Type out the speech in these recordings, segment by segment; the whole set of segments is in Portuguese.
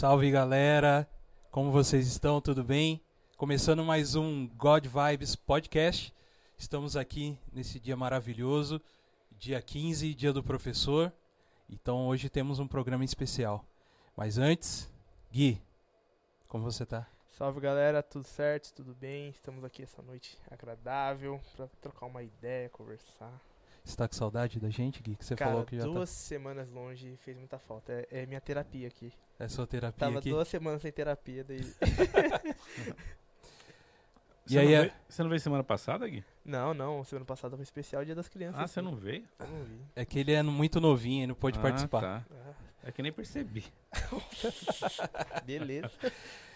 Salve galera, como vocês estão? Tudo bem? Começando mais um God Vibes Podcast. Estamos aqui nesse dia maravilhoso, dia 15, dia do professor. Então hoje temos um programa especial. Mas antes, Gui, como você tá? Salve galera, tudo certo? Tudo bem? Estamos aqui essa noite agradável para trocar uma ideia, conversar. Você tá com saudade da gente, Gui? Que você Cara, falou que já duas semanas longe fez muita falta. É, é minha terapia aqui. tá. É sua terapia Tava aqui. duas semanas sem terapia, daí. E Você aí não é- veio, você não veio semana passada, Gui? não, não, semana passada foi especial Dia das Crianças. Ah, você não veio? Eu não vi. É que ele é muito novinho e não pôde Ah, participar. Tá. Ah, É que nem percebi. beleza.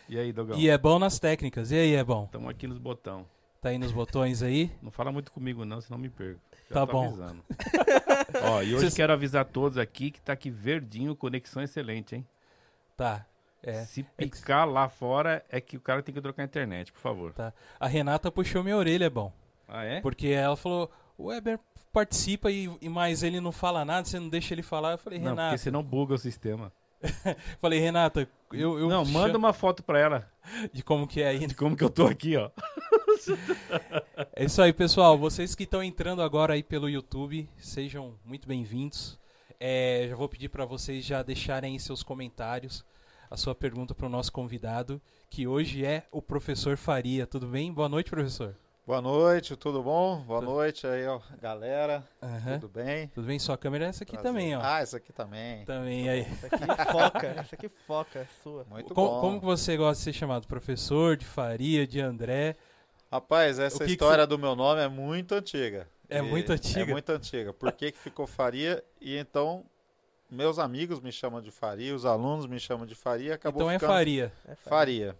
E aí, Dogão? E é bom nas técnicas. E aí, é bom? Estamos aqui nos botão. Tá aí nos botões aí? Não fala muito comigo não, senão me perco. Tá bom. avisando. Ó, e hoje Cês- quero avisar todos aqui que tá aqui verdinho, conexão excelente, hein? Tá. É. Se É que- picar lá fora, é que o cara tem que trocar a internet, por favor. A Renata puxou minha orelha, é bom. Ah, é? Porque ela falou, o Weber participa e, e mais ele não fala nada, você não deixa ele falar. Eu falei, Não, Renata. porque senão buga o sistema. Falei, Renata, eu, eu não, manda uma foto pra ela de como que é aí. de como que eu tô aqui, ó. É isso aí, pessoal. Vocês que estão entrando agora aí pelo YouTube, sejam muito bem-vindos. É, já vou pedir para vocês já deixarem aí seus comentários, a sua pergunta para o nosso convidado, que hoje é o professor Faria. Tudo bem? Boa noite, professor. Boa noite, tudo bom? Boa Tudo. noite aí, ó, galera. Aham. Tudo bem? Tudo bem? Sua câmera é essa aqui Prazer. também, ó. Ah, essa aqui também. Também aí. Essa aqui foca, essa aqui foca, é sua. Muito bom. como que você gosta de ser chamado? Professor, de Faria, de André? Rapaz, essa que que história do meu nome é muito antiga. É E- muito antiga? É muito antiga. Por que, que ficou Faria? E então, meus amigos me chamam de Faria, os alunos me chamam de Faria, acabou então é ficando Faria. É foca. Faria.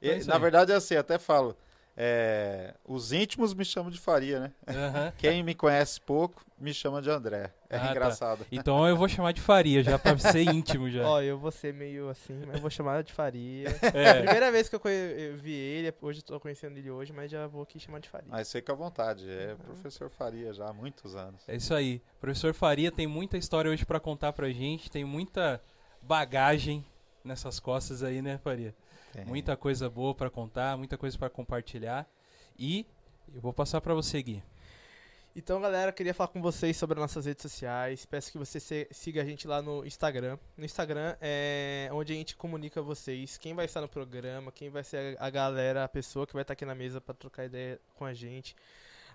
E, Então é na verdade é assim, até falo. É, os íntimos me chamam de Faria, né? Aham. Quem me conhece pouco me chama de André. É Ah, tá. engraçado. Então eu vou chamar de Faria, já pra ser íntimo já. Ó, eu vou ser meio assim, mas eu vou chamar de Faria. É. Primeira vez que eu, eu vi ele, hoje eu tô conhecendo ele hoje, mas já vou aqui chamar de Faria. Mas fica à vontade. É professor Faria já há muitos anos. É isso aí. O professor Faria tem muita história hoje pra contar pra gente, tem muita bagagem nessas costas aí, né, Faria? Tem. Muita coisa boa pra contar, muita coisa pra compartilhar. E eu vou passar pra você, Gui. Então, galera, queria falar com vocês sobre as nossas redes sociais. Peço que você se- siga a gente lá no Instagram. No Instagram é onde a gente comunica vocês quem vai estar no programa, quem vai ser a a galera, a pessoa que vai estar aqui na mesa para trocar ideia com a gente.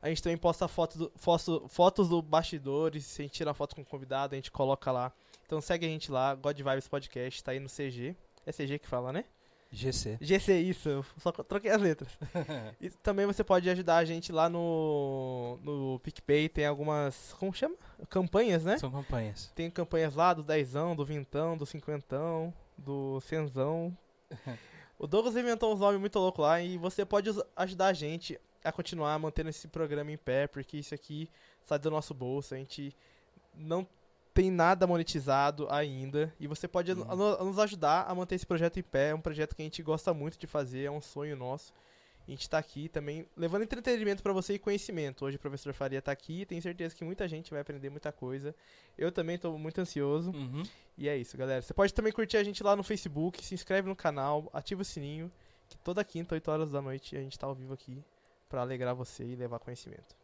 A gente também posta foto do- foto- fotos do bastidores. Se a gente tirar foto com o convidado, a gente coloca lá. Então segue a gente lá, God Vibes Podcast, tá aí no CG. É CG que fala, né? GC. GC, isso, eu só troquei as letras. e também você pode ajudar a gente lá no, no PicPay, tem algumas, como chama? Campanhas, né? São campanhas. Tem campanhas lá do dezão, do vintão, do cinquentão, do cenzão. o Douglas inventou uns nomes muito loucos lá e você pode ajudar a gente a continuar mantendo esse programa em pé, porque isso aqui sai do nosso bolso, a gente não tem nada monetizado ainda e você pode Uhum. no- nos ajudar a manter esse projeto em pé, é um projeto que a gente gosta muito de fazer, é um sonho nosso. A gente tá aqui também levando entretenimento pra você e conhecimento. Hoje o professor Faria tá aqui, tenho certeza que muita gente vai aprender muita coisa. Eu também tô muito ansioso. Uhum. E é isso, galera. Você pode também curtir a gente lá no Facebook, se inscreve no canal, ativa o sininho, que toda quinta, 8 horas da noite, a gente tá ao vivo aqui pra alegrar você e levar conhecimento.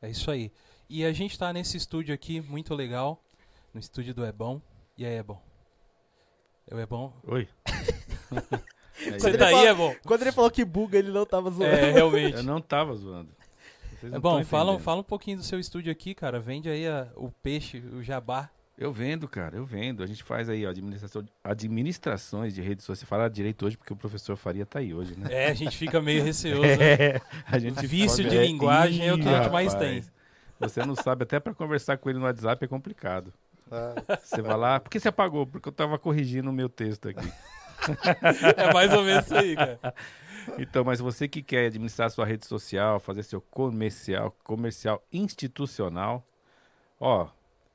É isso aí. E a gente tá nesse estúdio aqui, muito legal. No estúdio do Ebon. E aí? É o Ebon? Oi. Quando Você ele tá aí, fala- Ebon? Quando ele falou que buga, ele não tava zoando. É, realmente. Eu não tava zoando. Vocês É bom, fala, fala um pouquinho do seu estúdio aqui, cara. Vende aí a- o peixe, o jabá. Eu vendo, cara, eu vendo. A gente faz aí, ó, administração, administrações de redes sociais. Fala direito hoje porque o professor Faria tá aí hoje, né? É, a gente fica meio receoso. né? É, a gente Vício de linguagem é o que a gente mais rapaz. Você não sabe, até pra conversar com ele no WhatsApp é complicado. Ah, Você vai lá, por que você apagou? Porque eu tava corrigindo o meu texto aqui. É mais ou menos isso aí, cara. Então, mas você que quer administrar sua rede social, fazer seu comercial, comercial institucional, ó,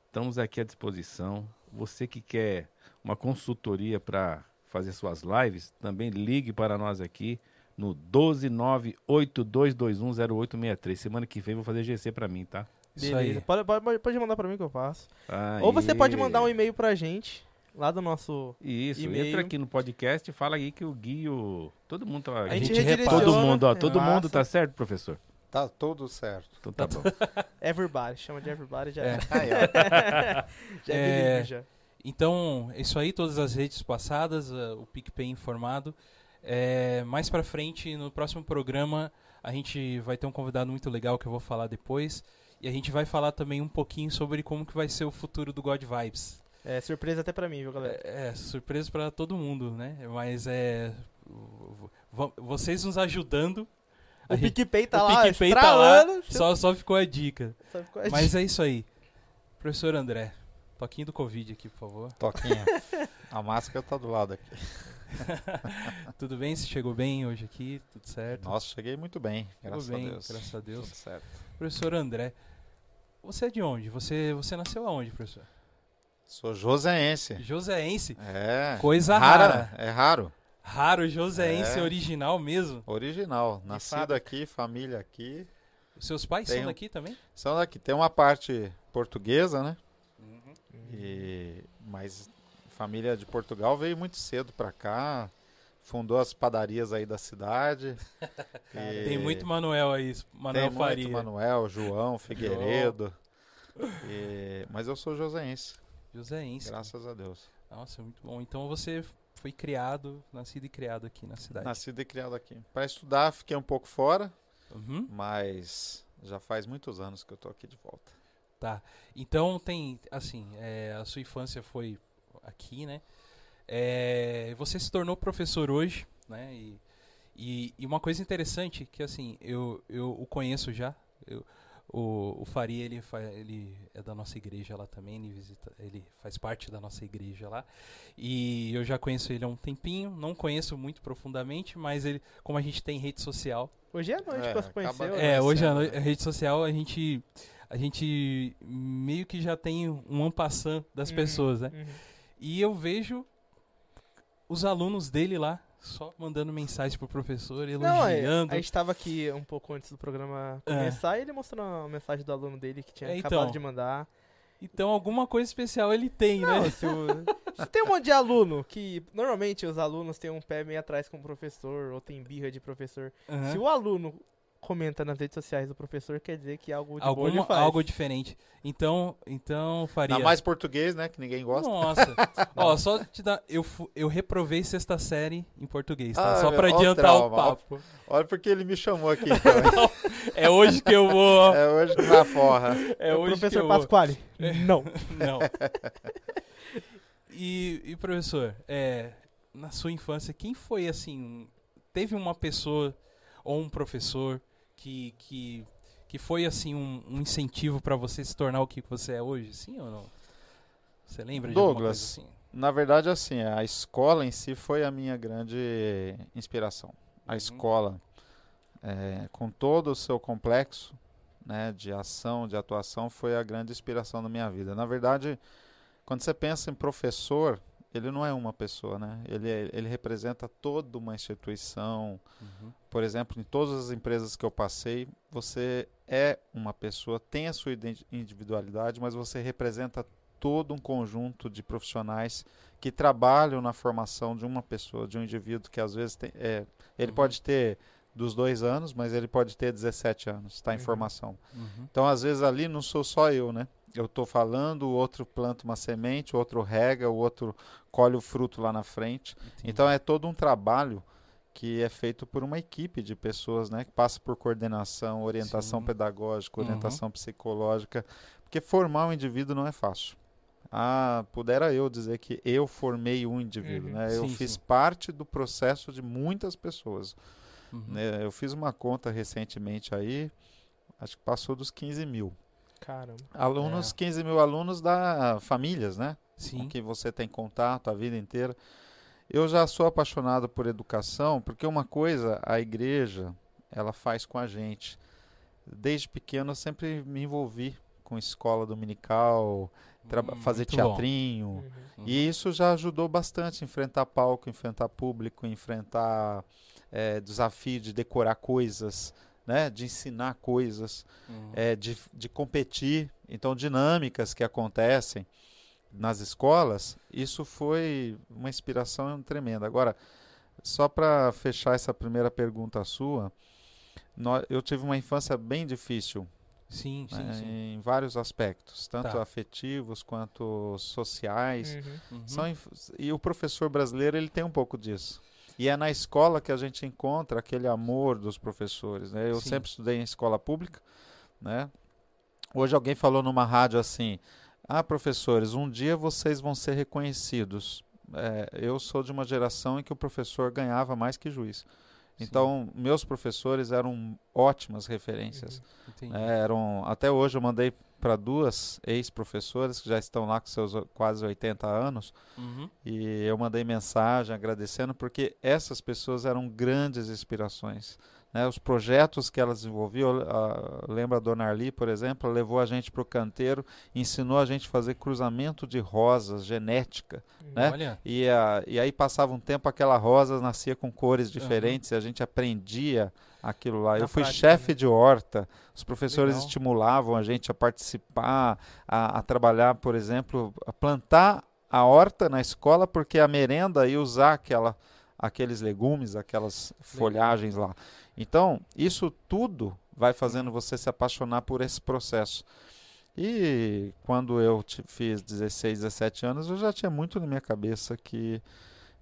estamos aqui à disposição. Você que quer uma consultoria para fazer suas lives, também ligue para nós aqui no 12982210863. Semana que vem vou fazer GC para mim, tá? Isso Beleza. aí. Pode, pode, pode mandar pra mim que eu faço. Aê. Ou você pode mandar um e-mail pra gente. lá do nosso. Isso, E-mail. entra aqui no podcast e fala aí que o Gui, e o... todo mundo tá... A gente, gente. Todo mundo, ó, todo Massa. mundo tá certo, professor? Tá tudo certo. Então tá bom. Everybody, chama de everybody já. É. É. Já é, É. já. Então, isso aí, todas as redes passadas, ah, o PicPay informado. É, mais pra frente, no próximo programa, a gente vai ter um convidado muito legal que eu vou falar depois. E a gente vai falar também um pouquinho sobre como que vai ser o futuro do God Vibes. É surpresa até pra mim, viu, galera? É, é, surpresa pra todo mundo, né? Mas é. Vocês nos ajudando. a O gente- PicPay tá o lá, PicPay tá lá, estralando. só, só ficou a dica. Só ficou a Mas é isso aí. Professor André, toquinho do Covid aqui, por favor. Toquinha. A máscara tá do lado aqui. Tudo bem? Você chegou bem hoje aqui? Tudo certo? Nossa, cheguei muito bem. Graças Tudo bem, a Deus. graças a Deus. Tudo certo. Professor André, você é de onde? Você, você nasceu aonde, professor? Sou joseense. Joséense. É. Coisa rara. É raro. Raro, joséense É. original mesmo. Original. Nascido aqui, família aqui. Os seus pais são Tenho. daqui também? São daqui. Tem uma parte portuguesa, né? Uhum. E, mas família de Portugal veio muito cedo pra cá. Fundou as padarias aí da cidade. E Tem muito Manuel aí, Manuel tem Faria. muito Manuel, João, Figueiredo. E- mas eu sou joseense, Joséense. graças a Deus. Nossa, muito bom. Então você foi criado, nascido e criado aqui na cidade. Nascido e criado aqui. Para estudar, fiquei um pouco fora, Uhum. mas já faz muitos anos que eu tô aqui de volta. Tá. Então tem, assim, é, a sua infância foi aqui, né? É, você se tornou professor hoje, né? E, e, e uma coisa interessante que, assim, eu, eu o conheço já. Eu, o, o Faria, ele, ele é da nossa igreja lá também, ele, visita, ele faz parte da nossa igreja lá. E eu já conheço ele há um tempinho, não conheço muito profundamente, mas ele, como a gente tem rede social, Hoje é noite É, pra se conhecer. É, hoje a, né? noi- a rede social a gente a gente meio que já tem um ampassant das Uhum, pessoas, né? uhum. E eu vejo os alunos dele lá só mandando mensagem pro professor, Não, é, elogiando. a gente tava aqui um pouco antes do programa começar e ele mostrou a mensagem do aluno dele que tinha É, então. acabado de mandar. Então alguma coisa especial ele tem, Não, né? se, o- se tem um monte de aluno que normalmente os alunos têm um pé meio atrás com o professor ou tem birra de professor. Aham. Se o aluno comenta nas redes sociais do professor, quer dizer que algo de Alguma, faz. algo diferente. Então, então faria. Ainda mais português, né? Que ninguém gosta. Nossa. Ó, só te dar, eu eu reprovei sexta série em português, tá? Ah, só pra o adiantar o trauma, ó. papo. Olha porque ele me chamou aqui. Então. É hoje que eu vou. é hoje que na forra. É o hoje que professor eu vou. Pasquale. Não. Não. E, e, professor, é, na sua infância, quem foi assim? Teve uma pessoa ou um professor que, que, que foi assim um, um incentivo pra você se tornar o que você é hoje? Sim ou não? Você lembra de Douglas. coisa assim? Na verdade, assim, a escola em si foi a minha grande inspiração. A Uhum. escola, é, com todo o seu complexo né, de ação, de atuação, foi a grande inspiração da minha vida. Na verdade, quando você pensa em professor, ele não é uma pessoa, né? Ele, é- ele representa toda uma instituição. Uhum. Por exemplo, em todas as empresas que eu passei, você é uma pessoa, tem a sua individualidade, mas você representa todo um conjunto de profissionais que trabalham na formação de uma pessoa, de um indivíduo que às vezes tem, é, ele Uhum. pode ter dos dois anos, mas ele pode ter 17 anos, está em Uhum. formação. Uhum. Então, às vezes ali não sou só eu, né? Eu estou falando, o outro planta uma semente, o outro rega, o outro colhe o fruto lá na frente. Entendi. Então é todo um trabalho que é feito por uma equipe de pessoas, né? Que passa por coordenação, orientação Sim. pedagógica, Uhum. orientação psicológica, porque formar um indivíduo não é fácil. Ah, pudera eu dizer que eu formei um indivíduo, Uhum. né? Eu Sim, fiz sim. parte do processo de muitas pessoas. Uhum. né? Eu fiz uma conta recentemente aí, acho que passou dos 15 mil. Caramba. Alunos, É. 15 mil alunos da famílias, né? Sim. com quem você tem contato a vida inteira. Eu já sou apaixonado por educação, porque uma coisa a igreja ela faz com a gente. Desde pequeno eu sempre me envolvi com escola dominical, Hum, fazer teatrinho. Uhum. Uhum. E isso já ajudou bastante a enfrentar palco, enfrentar público, enfrentar eh, desafio de decorar coisas, né? de ensinar coisas Uhum. é, de, de competir, então dinâmicas que acontecem. Nas escolas, isso foi uma inspiração tremenda. Agora, só para fechar essa primeira pergunta sua, nó- eu tive uma infância bem difícil Sim, sim, né, sim. em vários aspectos, tanto Tá. afetivos quanto sociais. Uhum. Uhum. São e o professor brasileiro ele tem um pouco disso. E é na escola que a gente encontra aquele amor dos professores. Né? Eu Sim. sempre estudei em escola pública. Né? Hoje alguém falou numa rádio assim: Ah, professores, um dia vocês vão ser reconhecidos. É, eu sou de uma geração em que o professor ganhava mais que juiz. Então, meus professores eram ótimas referências. Entendi. É, eram, até hoje eu mandei para duas ex-professoras que já estão lá com seus quase 80 anos Uhum. e eu mandei mensagem agradecendo porque essas pessoas eram grandes inspirações. Né? Os projetos que elas desenvolviam, a, lembra a Dona Arli, por exemplo, ela levou a gente para o canteiro, ensinou a gente a fazer cruzamento de rosas, genética. né? Olha, E, a, e aí passava um tempo, aquela rosa nascia com cores diferentes e a gente aprendia aquilo lá. Na eu fui prática, chefe né? de horta, os professores Legal. estimulavam a gente a participar, a, a trabalhar, por exemplo, a plantar a horta na escola, porque a merenda ia usar aquela, aqueles legumes, aquelas folhagens lá. Então, isso tudo vai fazendo você se apaixonar por esse processo. E quando eu fiz 16, 17 anos, eu já tinha muito na minha cabeça que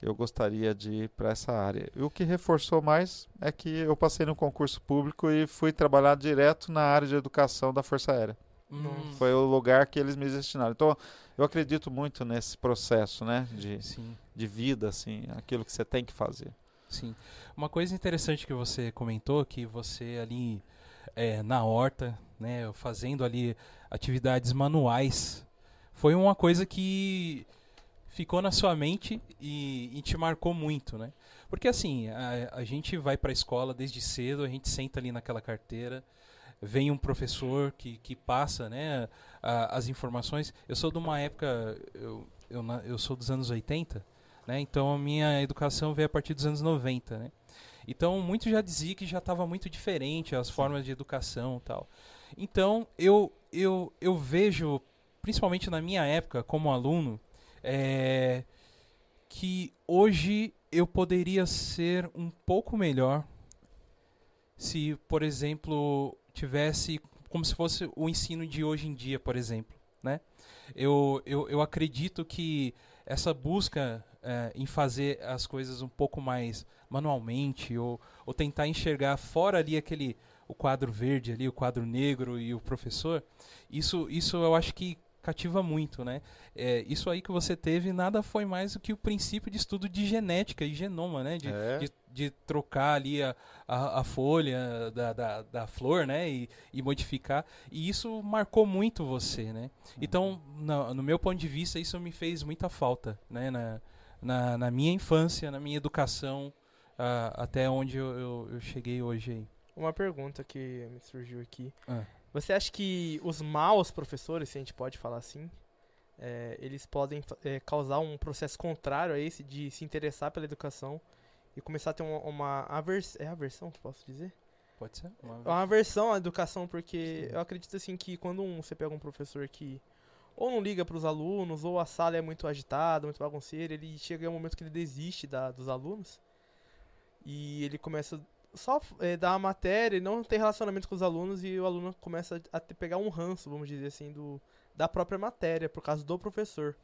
eu gostaria de ir para essa área. E o que reforçou mais é que eu passei no concurso público e fui trabalhar direto na área de educação da Força Aérea. hum, Foi o lugar que eles me destinaram. Então, eu acredito muito nesse processo, né, de, sim. de vida, assim, aquilo que você tem que fazer. Sim. Uma coisa interessante que você comentou, que você ali é, na horta, né, fazendo ali atividades manuais, foi uma coisa que ficou na sua mente e, e te marcou muito, né? Porque assim, a, a gente vai para a escola desde cedo, a gente senta ali naquela carteira, vem um professor que, que passa, né, a- as informações. Eu sou de uma época, eu, eu, eu sou dos anos 80, né? Então a minha educação veio a partir dos anos 90, né? Então muito já dizia que já estava muito diferente as formas de educação, tal. Então eu eu, eu vejo, principalmente na minha época como aluno, é, que hoje eu poderia ser um pouco melhor se, por exemplo, tivesse como se fosse o ensino de hoje em dia, por exemplo, né? Eu, eu, eu acredito que essa busca eh, em fazer as coisas um pouco mais manualmente ou, ou tentar enxergar fora ali aquele o quadro verde ali, o quadro negro e o professor, isso, isso eu acho que cativa muito, né? É, isso aí que você teve nada foi mais do que o princípio de estudo de genética e genoma, né? De, É. de, de trocar ali a, a, a folha da, da, da flor, né? E, e modificar. E isso marcou muito você, né? Então, na- no meu ponto de vista, isso me fez muita falta, né? Na, na, na minha infância, na minha educação, ah, até onde eu, eu, eu cheguei hoje aí. Uma pergunta que me surgiu aqui. Ah. Você acha que os maus professores, se a gente pode falar assim, é, eles podem é, causar um processo contrário a esse de se interessar pela educação e começar a ter uma, uma avers é aversão que posso dizer? Pode ser? Uma- Uma aversão à educação, porque eu acredito assim que quando um- você pega um professor que ou não liga para os alunos, ou a sala é muito agitada, muito bagunceira, ele chega um momento que ele desiste da, dos alunos e ele começa só é, dar a matéria e não ter relacionamento com os alunos e o aluno começa a ter, pegar um ranço, vamos dizer assim, do, da própria matéria, por causa do professor.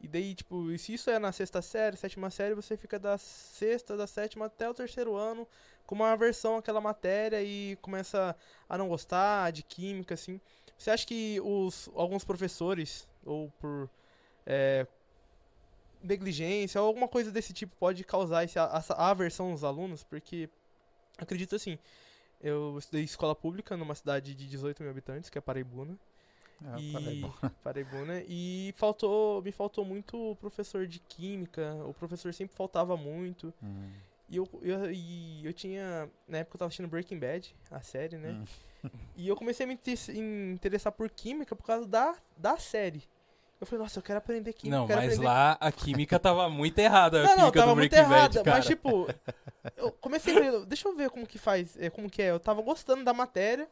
E daí, tipo, e se isso é na sexta série, sétima série, você fica da sexta, da sétima até o terceiro ano com uma aversão àquela matéria e começa a não gostar de química, assim. Você acha que os, alguns professores, ou por é, negligência, ou alguma coisa desse tipo, pode causar esse, essa aversão nos alunos? Porque, acredito assim, eu estudei escola pública numa cidade de 18 mil habitantes, que é Paraibuna. Ah, e Paraíba. Paraibuna e faltou me faltou muito o professor de química o professor sempre faltava muito Hum, e eu, eu, e eu tinha. Na época eu tava assistindo Breaking Bad, a série, né? hum. E eu comecei a me inte- interessar por química por causa da, da série. Eu falei, nossa, eu quero aprender química. Não, eu mas aprender... lá a química tava muito errada. A Não, não, tava do muito Breaking errada. Bad, cara. mas, tipo, eu comecei a ver, deixa eu ver como que faz, é, como que é. Eu tava gostando da matéria,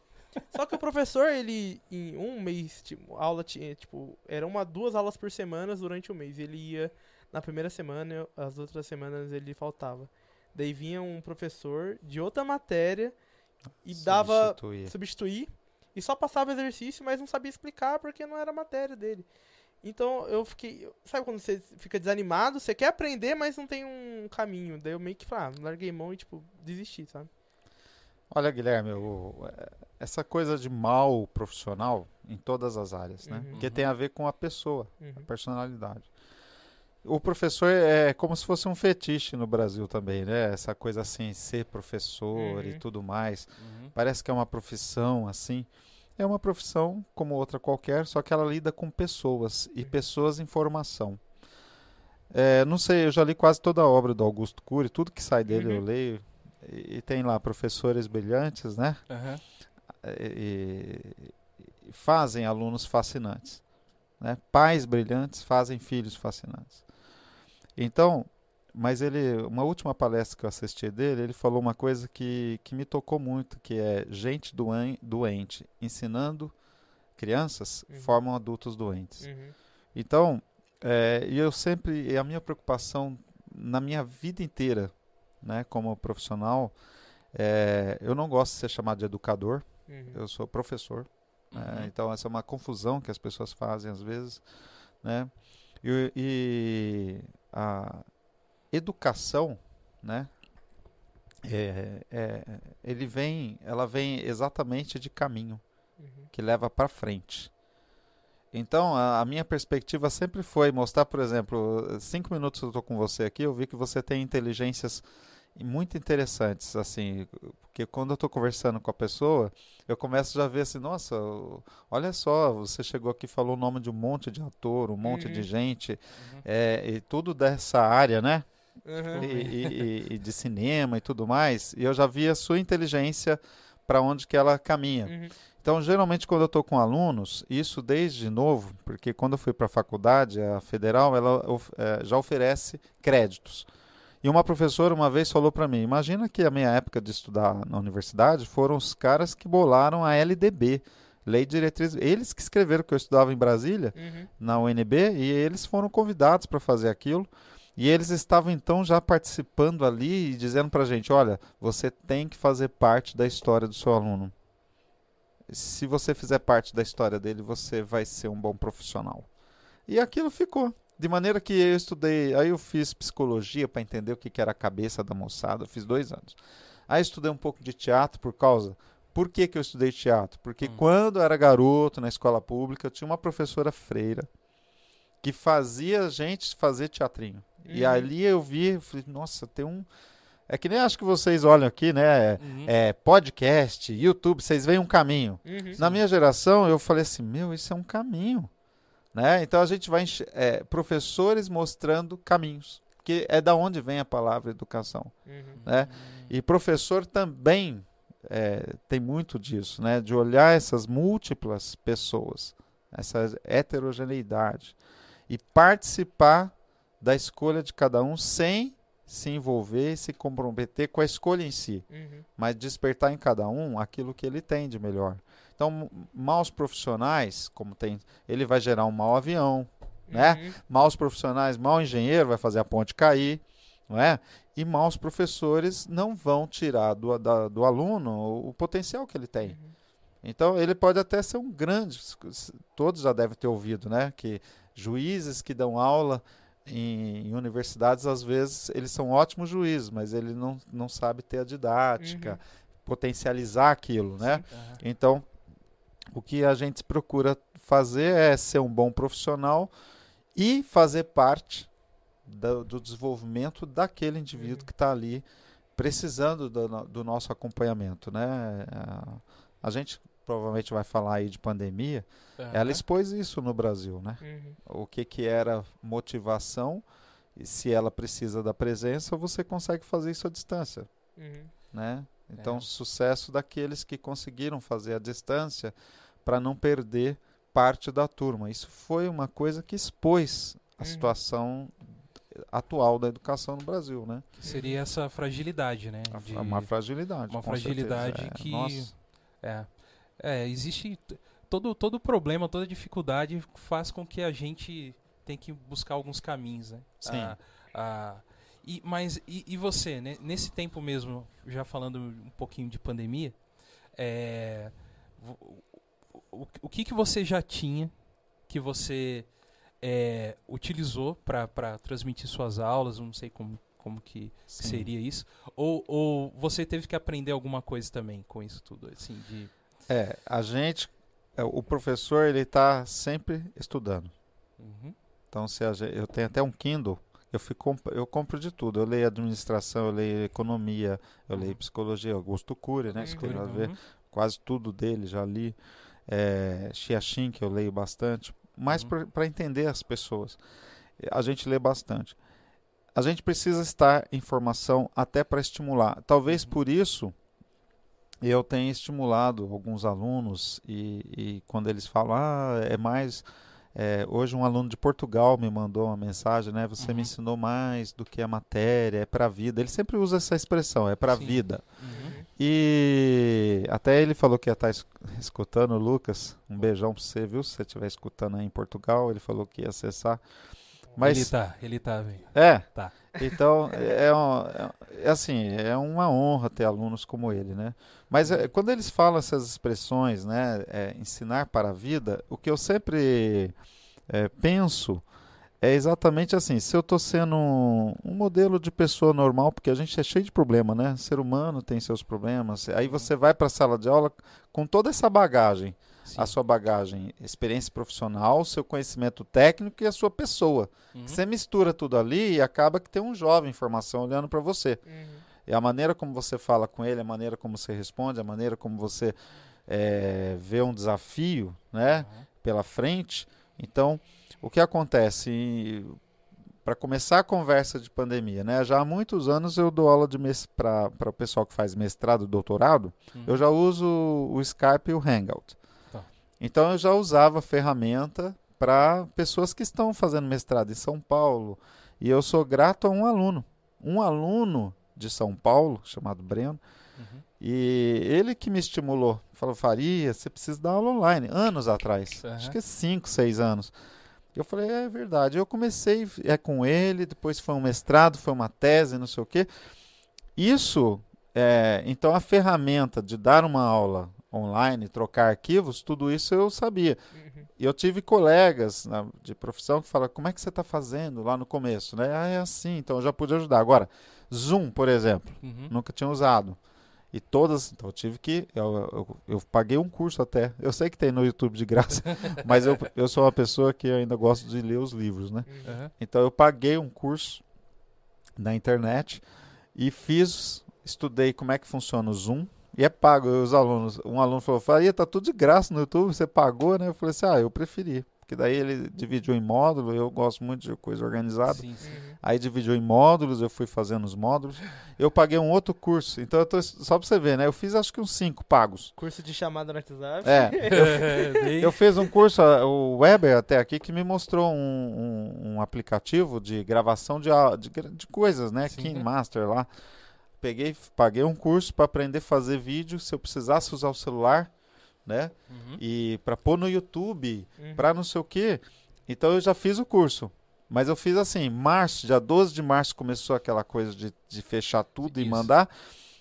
Só que o professor, ele, em um mês, tipo, aula tinha, tipo, era uma, duas aulas por semana durante o mês. Ele ia na primeira semana, as outras semanas ele faltava. Daí vinha um professor de outra matéria e dava Substituir. substituir e só passava exercício, mas não sabia explicar porque não era a matéria dele. Então eu fiquei. Sabe quando você fica desanimado? Você quer aprender, mas não tem um caminho. Daí eu meio que falei, ah, larguei mão e, tipo, desisti, sabe? Olha, Guilherme, o- essa coisa de mal profissional em todas as áreas, né? Uhum. Porque tem a ver com a pessoa, a Uhum. personalidade. O professor é como se fosse um fetiche no Brasil também, né? Essa coisa assim, ser professor e Uhum. tudo mais. Uhum. Parece que é uma profissão assim. É uma profissão como outra qualquer, só que ela lida com pessoas e pessoas em formação. É, não sei, eu já li quase toda a obra do Augusto Cury, tudo que sai dele eu Uhum. leio. E, e tem lá professores brilhantes, né? Aham. E, e fazem alunos fascinantes. Né? Pais brilhantes fazem filhos fascinantes. Então, mas ele, uma última palestra que eu assisti dele, ele falou uma coisa que, que me tocou muito, que é gente doen- doente ensinando crianças Uhum. formam adultos doentes. Uhum. Então, é, e eu sempre, a minha preocupação na minha vida inteira, né, como profissional, é, eu não gosto de ser chamado de educador, Uhum. eu sou professor. né, Uhum. então, essa é uma confusão que as pessoas fazem às vezes, né? E, e a educação, né? é- é- ele vem, ela vem exatamente de caminho Uhum. que leva para frente. Então, a, a minha perspectiva sempre foi mostrar, por exemplo, cinco minutos eu estou com você aqui, eu vi que você tem inteligências muito interessantes, assim, porque quando eu estou conversando com a pessoa, eu começo já a ver assim, nossa, olha só, você chegou aqui e falou o nome de um monte de ator, um monte de Uhum. gente, Uhum. é, e tudo dessa área, né? Uhum. e, e- e- de cinema e tudo mais, e eu já vi a sua inteligência para onde que ela caminha. Uhum. Então, geralmente, quando eu estou com alunos, isso desde novo, porque quando eu fui para a faculdade, a federal, ela of- eh, já oferece créditos. E uma professora uma vez falou para mim: Imagina que a minha época de estudar na universidade foram os caras que bolaram a LDB, Lei de Diretriz. Eles que escreveram que eu estudava em Brasília, Uhum. na UNB, e eles foram convidados para fazer aquilo. E eles estavam então já participando ali e dizendo para a gente: olha, você tem que fazer parte da história do seu aluno. Se você fizer parte da história dele, você vai ser um bom profissional. E aquilo ficou. De maneira que eu estudei, aí eu fiz psicologia para entender o que, que era a cabeça da moçada, eu fiz dois anos. Aí estudei um pouco de teatro por causa. Por que, que eu estudei teatro? Porque Hum. quando eu era garoto na escola pública, eu tinha uma professora freira que fazia a gente fazer teatrinho. E Uhum. ali eu vi, eu falei, nossa, tem um. É que nem acho que vocês olham aqui, né? Uhum. É, podcast, YouTube, vocês veem um caminho. Uhum. Na minha geração, eu falei assim, meu, isso é um caminho. Né? Então a gente vai é, professores mostrando caminhos, que é da onde vem a palavra educação. Uhum. né? E professor também é, tem muito disso, né? De olhar essas múltiplas pessoas, essa heterogeneidade e participar da escolha de cada um sem se envolver se comprometer com a escolha em si Uhum. mas despertar em cada um aquilo que ele tem de melhor. Então, maus profissionais, como tem, ele vai gerar um mau avião, né? Uhum. Maus profissionais, mau engenheiro vai fazer a ponte cair, não é? E maus professores não vão tirar do, da- do aluno o, o potencial que ele tem. Uhum. Então, ele pode até ser um grande, todos já devem ter ouvido, né? Que juízes que dão aula em, em universidades, às vezes, eles são ótimos juízes, mas ele não, não sabe ter a didática, Uhum. potencializar aquilo, né? Aham. Então, o que a gente procura fazer é ser um bom profissional e fazer parte do, do desenvolvimento daquele indivíduo Uhum. que está ali precisando do, do nosso acompanhamento, né? A, a gente provavelmente vai falar aí de pandemia. Ela Aham. expôs isso no Brasil, né? Uhum. O que, que era motivação e se ela precisa da presença, você consegue fazer isso à distância Uhum. né? Então, É. sucesso daqueles que conseguiram fazer a distância para não perder parte da turma. Isso foi uma coisa que expôs a Uhum. situação atual da educação no Brasil, né? Que seria essa fragilidade, né? A- de- Uma fragilidade. uma com fragilidade certeza. É, que- É. É, existe todo todo problema, toda dificuldade faz com que a gente tem que buscar alguns caminhos, né? Sim. Ah, ah, e, mas e, e você, né? nesse tempo mesmo, já falando um pouquinho de pandemia, é, o, o que que você já tinha que você é, utilizou para transmitir suas aulas? Não sei como como que Sim. seria isso? Ou, ou você teve que aprender alguma coisa também com isso tudo, assim, de... É, a gente, é, o professor, ele está sempre estudando. Uhum. Então, se a eu tenho até um Kindle, eu, fico, comp- eu compro de tudo. Eu leio administração, eu leio economia, eu leio psicologia, Augusto Cury, né? a ver, Uhum. quase tudo dele já li. É, Xiaxin, que eu leio bastante, mais Uhum. para entender as pessoas. A gente lê bastante. A gente precisa estar em formação até para estimular. Talvez Uhum. por isso eu tenha estimulado alguns alunos e, e quando eles falam, ah, é mais. é, hoje um aluno de Portugal me mandou uma mensagem, né? Você Uhum. me ensinou mais do que a matéria, é para a vida. Ele sempre usa essa expressão, é para a vida. Uhum. E até ele falou que ia estar es- escutando, Lucas. Um beijão pra você, viu? Se você estiver escutando aí em Portugal, ele falou que ia acessar. Mas Ele tá, ele tá, velho. é. Tá. Então, é, é um- é- é assim, é uma honra ter alunos como ele, né? Mas é, quando eles falam essas expressões, né, é, ensinar para a vida, o que eu sempre é, penso é exatamente assim, se eu estou sendo um, um modelo de pessoa normal, porque a gente é cheio de problema, né? Ser humano tem seus problemas. Aí você vai para a sala de aula com toda essa bagagem, Sim. a sua bagagem, experiência profissional, seu conhecimento técnico e a sua pessoa. Uhum. Você mistura tudo ali e acaba que tem um jovem em formação olhando para você. Uhum. E a maneira como você fala com ele, a maneira como você responde, a maneira como você eh, vê um desafio né, Uhum. pela frente. Então, o que acontece? Para começar a conversa de pandemia, né? Já há muitos anos eu dou aula de para o pessoal que faz mestrado, doutorado. Uhum. Eu já uso o Skype e o Hangout. Tá. Então eu já usava a ferramenta para pessoas que estão fazendo mestrado em São Paulo. E eu sou grato a um aluno. Um aluno de São Paulo, chamado Breno, Uhum. e ele que me estimulou. Falou, Faria, você precisa dar aula online. Anos atrás. Aham. Acho que é 5, 6 anos. Eu falei, é verdade. Eu comecei é com ele, depois foi um mestrado, foi uma tese, não sei o quê. Isso, é, então a ferramenta de dar uma aula online, trocar arquivos, tudo isso eu sabia. Uhum. Eu tive colegas na- de profissão que falaram, como é que você está fazendo lá no começo? Né? Ah, é assim, então eu já pude ajudar. Agora, Zoom, por exemplo, Uhum. nunca tinha usado. E todas, então eu tive que, eu, eu, eu paguei um curso até. Eu sei que tem no YouTube de graça, mas eu, eu sou uma pessoa que ainda gosto de ler os livros, né? Uhum. Então eu paguei um curso na internet e fiz, estudei como é que funciona o Zoom. E é pago, os alunos. Um aluno falou, Faria, tá tudo de graça no YouTube, você pagou, né? Eu falei assim, ah, eu preferi. Porque daí ele dividiu em módulo, eu gosto muito de coisa organizada. Sim, sim. Uhum. Aí dividiu em módulos, eu fui fazendo os módulos. Eu paguei um outro curso. Então eu tô, só pra você ver, né? Eu fiz acho que uns cinco pagos. Curso de chamada no WhatsApp. É, É, bem- eu fiz um curso, o Weber até aqui, que me mostrou um, um- um aplicativo de gravação de, de, de coisas, né? Sim. King Master lá. Peguei, paguei um curso para aprender a fazer vídeo, se eu precisasse usar o celular, né? Uhum. E para pôr no YouTube, Uhum. para não sei o quê. Então eu já fiz o curso. Mas eu fiz assim, março, dia 12 de março começou aquela coisa de, de fechar tudo e Isso. mandar.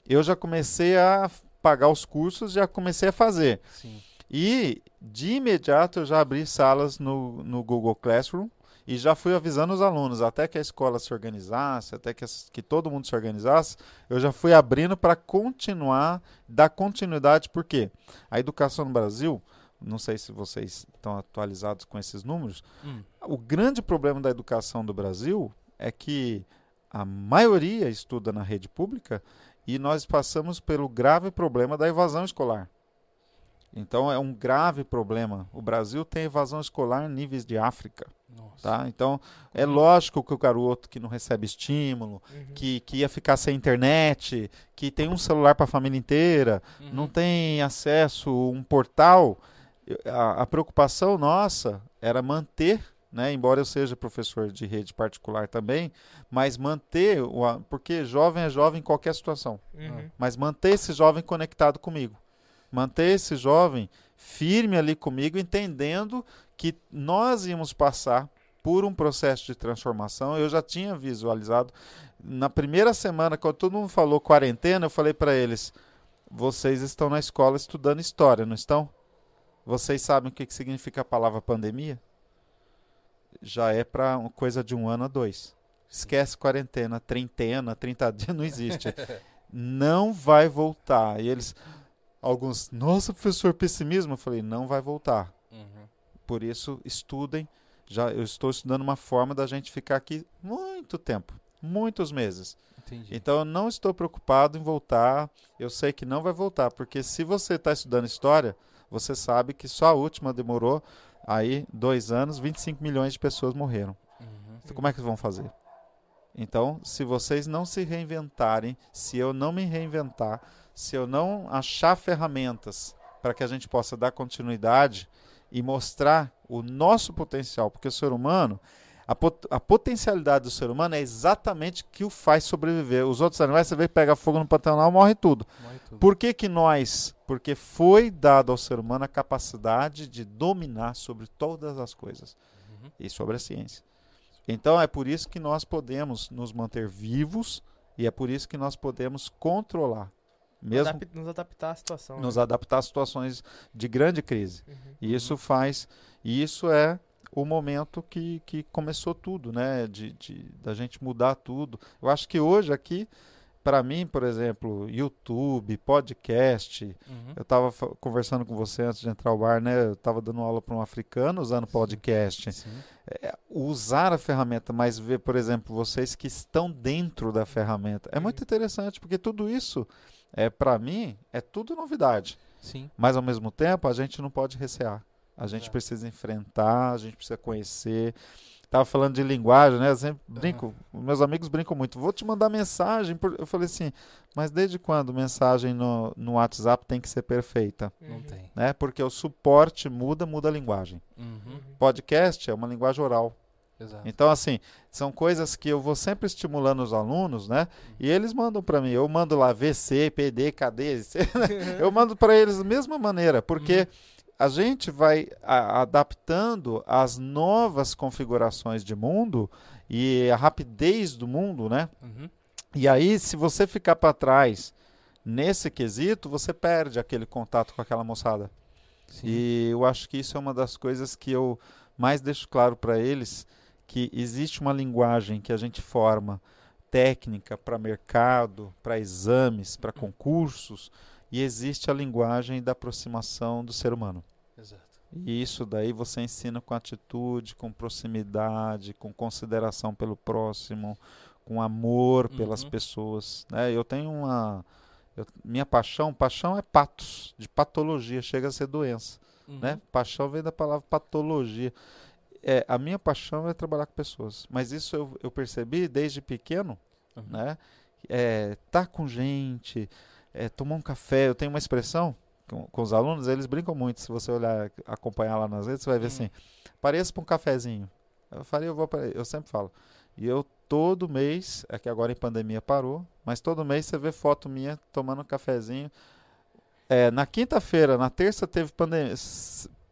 Eu já comecei a pagar os cursos, já comecei a fazer. Sim. E de imediato eu já abri salas no, no Google Classroom e já fui avisando os alunos, até que a escola se organizasse, até que, que todo mundo se organizasse, eu já fui abrindo para continuar, dar continuidade, porque a educação no Brasil, não sei se vocês estão atualizados com esses números, Hum. o grande problema da educação do Brasil é que a maioria estuda na rede pública e nós passamos pelo grave problema da evasão escolar. Então é um grave problema. O Brasil tem evasão escolar em níveis de África, Nossa. tá? Então é lógico que o garoto que não recebe estímulo, Uhum. que, que ia ficar sem internet, que tem um celular para a família inteira, Uhum. não tem acesso a um portal, a, a preocupação nossa era manter, né, embora eu seja professor de rede particular também, mas manter, o, porque jovem é jovem em qualquer situação, Uhum. mas manter esse jovem conectado comigo. Manter esse jovem firme ali comigo, entendendo que nós íamos passar por um processo de transformação. Eu já tinha visualizado. Na primeira semana, quando todo mundo falou quarentena, eu falei para eles: vocês estão na escola estudando história, não estão? Vocês sabem o que, significa a palavra pandemia? Já é para coisa de um ano a dois. Esquece quarentena, trintena, 30 dias, não existe. não vai voltar. E eles, alguns, nossa, professor, pessimismo. Eu falei, não vai voltar. Uhum. Por isso, estudem. Já eu estou estudando uma forma da gente ficar aqui muito tempo, muitos meses. Entendi. Então eu não estou preocupado em voltar. Eu sei que não vai voltar, porque se você está estudando história, você sabe que só a última demorou aí dois anos, 25 milhões de pessoas morreram. Uhum. Então, como é que vão fazer? Então, se vocês não se reinventarem, se eu não me reinventar, se eu não achar ferramentas para que a gente possa dar continuidade e mostrar o nosso potencial, porque o ser humano, a, pot a potencialidade do ser humano é exatamente o que o faz sobreviver. Os outros animais, você vê que pega fogo no Pantanal, morre tudo. Morre tudo. Por que, que nós? Porque foi dado ao ser humano a capacidade de dominar sobre todas as coisas Uhum. e sobre a ciência. Então é por isso que nós podemos nos manter vivos e é por isso que nós podemos controlar, mesmo Adap- nos adaptar à situação. nos né? adaptar a situações de grande crise. Uhum. E isso faz, e isso é o momento que, que começou tudo, né? De, de da gente mudar tudo. Eu acho que hoje aqui, para mim, por exemplo, YouTube, podcast, Uhum. eu estava conversando com você antes de entrar ao bar, né? Eu estava dando aula para um africano usando podcast. Sim. Usar a ferramenta, mas ver, por exemplo, vocês que estão dentro da ferramenta. É muito interessante, porque tudo isso, é para mim, é tudo novidade. Sim. Mas ao mesmo tempo, a gente não pode recear. A gente Exato. precisa enfrentar, a gente precisa conhecer. Tava falando de linguagem, né? Eu sempre brinco, meus amigos brincam muito. Vou te mandar mensagem. por- Eu falei assim, mas desde quando mensagem no, no WhatsApp tem que ser perfeita? Não Uhum. tem. Né? Porque o suporte muda, muda a linguagem. Uhum. Uhum. Podcast é uma linguagem oral. Exato. Então, assim, são coisas que eu vou sempre estimulando os alunos, né? E eles mandam para mim. Eu mando lá VC, PD, KD. eu mando para eles da mesma maneira, porque a gente vai a- adaptando as novas configurações de mundo e a rapidez do mundo, né? Uhum. E aí, se você ficar para trás nesse quesito, você perde aquele contato com aquela moçada. Sim. E eu acho que isso é uma das coisas que eu mais deixo claro para eles, que existe uma linguagem que a gente forma técnica para mercado, para exames, para concursos, e existe a linguagem da aproximação do ser humano. Exato. E isso daí você ensina com atitude, com proximidade, com consideração pelo próximo, com amor pelas Uhum. pessoas. Né? Eu tenho uma. eu- minha paixão, paixão é patos, de patologia, chega a ser doença. Uhum. Né? Paixão vem da palavra patologia. É, a minha paixão é trabalhar com pessoas. Mas isso eu, eu percebi desde pequeno, Uhum. né? É, tá com gente, é, tomar um café. Eu tenho uma expressão com, com os alunos, eles brincam muito. Se você olhar, acompanhar lá nas redes, você vai ver Hum. assim: pareça para um cafezinho. Eu falei, eu vou eu sempre falo. E eu todo mês, é que agora em pandemia parou, mas todo mês você vê foto minha tomando um cafezinho. É, na quinta-feira, na terça teve pandemia,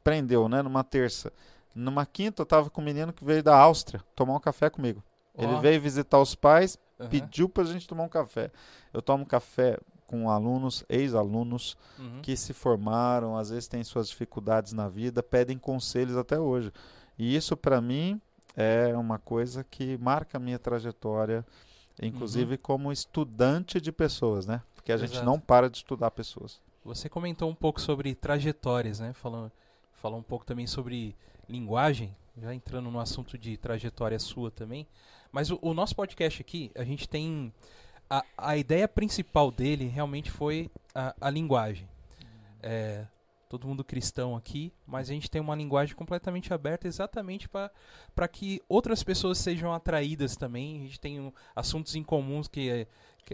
prendeu, né? Numa terça. Numa quinta eu tava com um menino que veio da Áustria tomar um café comigo. Ele Ó. veio visitar os pais, Aham. pediu pra gente tomar um café. Eu tomo café com alunos, ex-alunos Uhum. que se formaram, às vezes têm suas dificuldades na vida, pedem conselhos até hoje. E isso para mim é uma coisa que marca a minha trajetória, inclusive como estudante de pessoas, né? Porque a gente Exato. não para de estudar pessoas. Você comentou um pouco sobre trajetórias, né? Falou, falou um pouco também sobre linguagem, já entrando no assunto de trajetória sua também. Mas o, o nosso podcast aqui, a gente tem. A, a ideia principal dele realmente foi a, a linguagem. É, todo mundo cristão aqui, mas a gente tem uma linguagem completamente aberta exatamente para que outras pessoas sejam atraídas também. A gente tem um, assuntos em comuns que, é,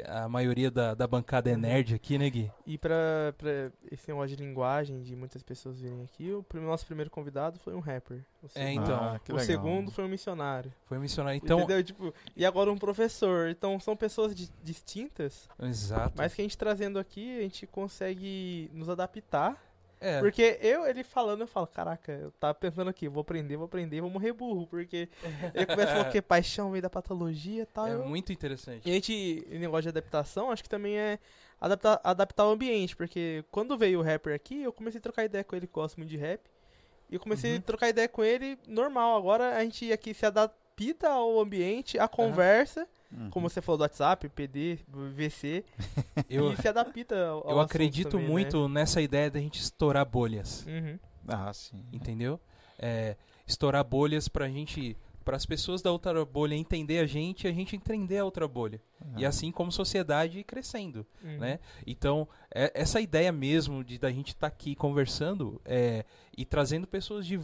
a maioria da, da bancada é nerd aqui, né, Gui? E pra, pra esse negócio de linguagem, de muitas pessoas virem aqui, o nosso primeiro convidado foi um rapper. O, É, segundo- então. Ah, o legal. segundo foi um missionário. Foi missionário. Então, Entendeu? Tipo, e agora um professor. Então são pessoas di- distintas, exato. mas que a gente trazendo aqui, a gente consegue nos adaptar. É, Porque eu, ele falando, eu falo, caraca, eu tava pensando aqui, vou aprender, vou aprender, vou morrer burro. Porque ele começa a falar que paixão veio da patologia e tal. é eu- muito interessante. E a gente, em negócio de adaptação, acho que também é adaptar, adaptar o ambiente, porque quando veio o rapper aqui, eu comecei a trocar ideia com ele, que gosto muito de rap. E eu comecei Uhum. a trocar ideia com ele normal. Agora a gente aqui se adapta ao ambiente, à conversa, Uhum. Como você falou do WhatsApp, PD, VC, Eu, e se adapta ao, eu acredito também, né? muito nessa ideia da gente estourar bolhas. Uhum. Ah, sim. entendeu? É, estourar bolhas pra gente, para as pessoas da outra bolha entender a gente, e a gente entender a outra bolha. É. E assim como sociedade ir crescendo, Uhum. né? Então, é- essa ideia mesmo de da gente estar aqui conversando é, e trazendo pessoas de,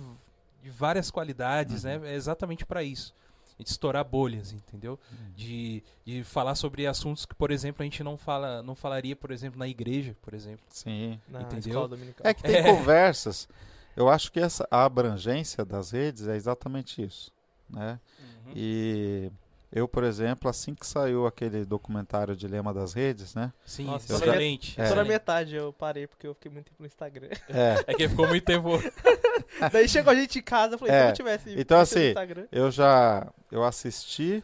de várias qualidades, Uhum. né? É exatamente para isso. De estourar bolhas, entendeu? Uhum. De, de falar sobre assuntos que, por exemplo, a gente não fala, não falaria, por exemplo, na igreja, por exemplo. Sim. Na Entendeu? É que tem É. conversas. Eu acho que essa, a abrangência das redes é exatamente isso. Né? Uhum. E eu, por exemplo, assim que saiu aquele documentário Dilema das Redes, né? Sim, Nossa, só na excelente. é. Só na metade eu parei, porque eu fiquei muito tempo no Instagram. É, É que ficou muito tempo. Daí chegou a gente em casa, eu falei, É, se eu não tivesse então, assim, Instagram... eu já eu assisti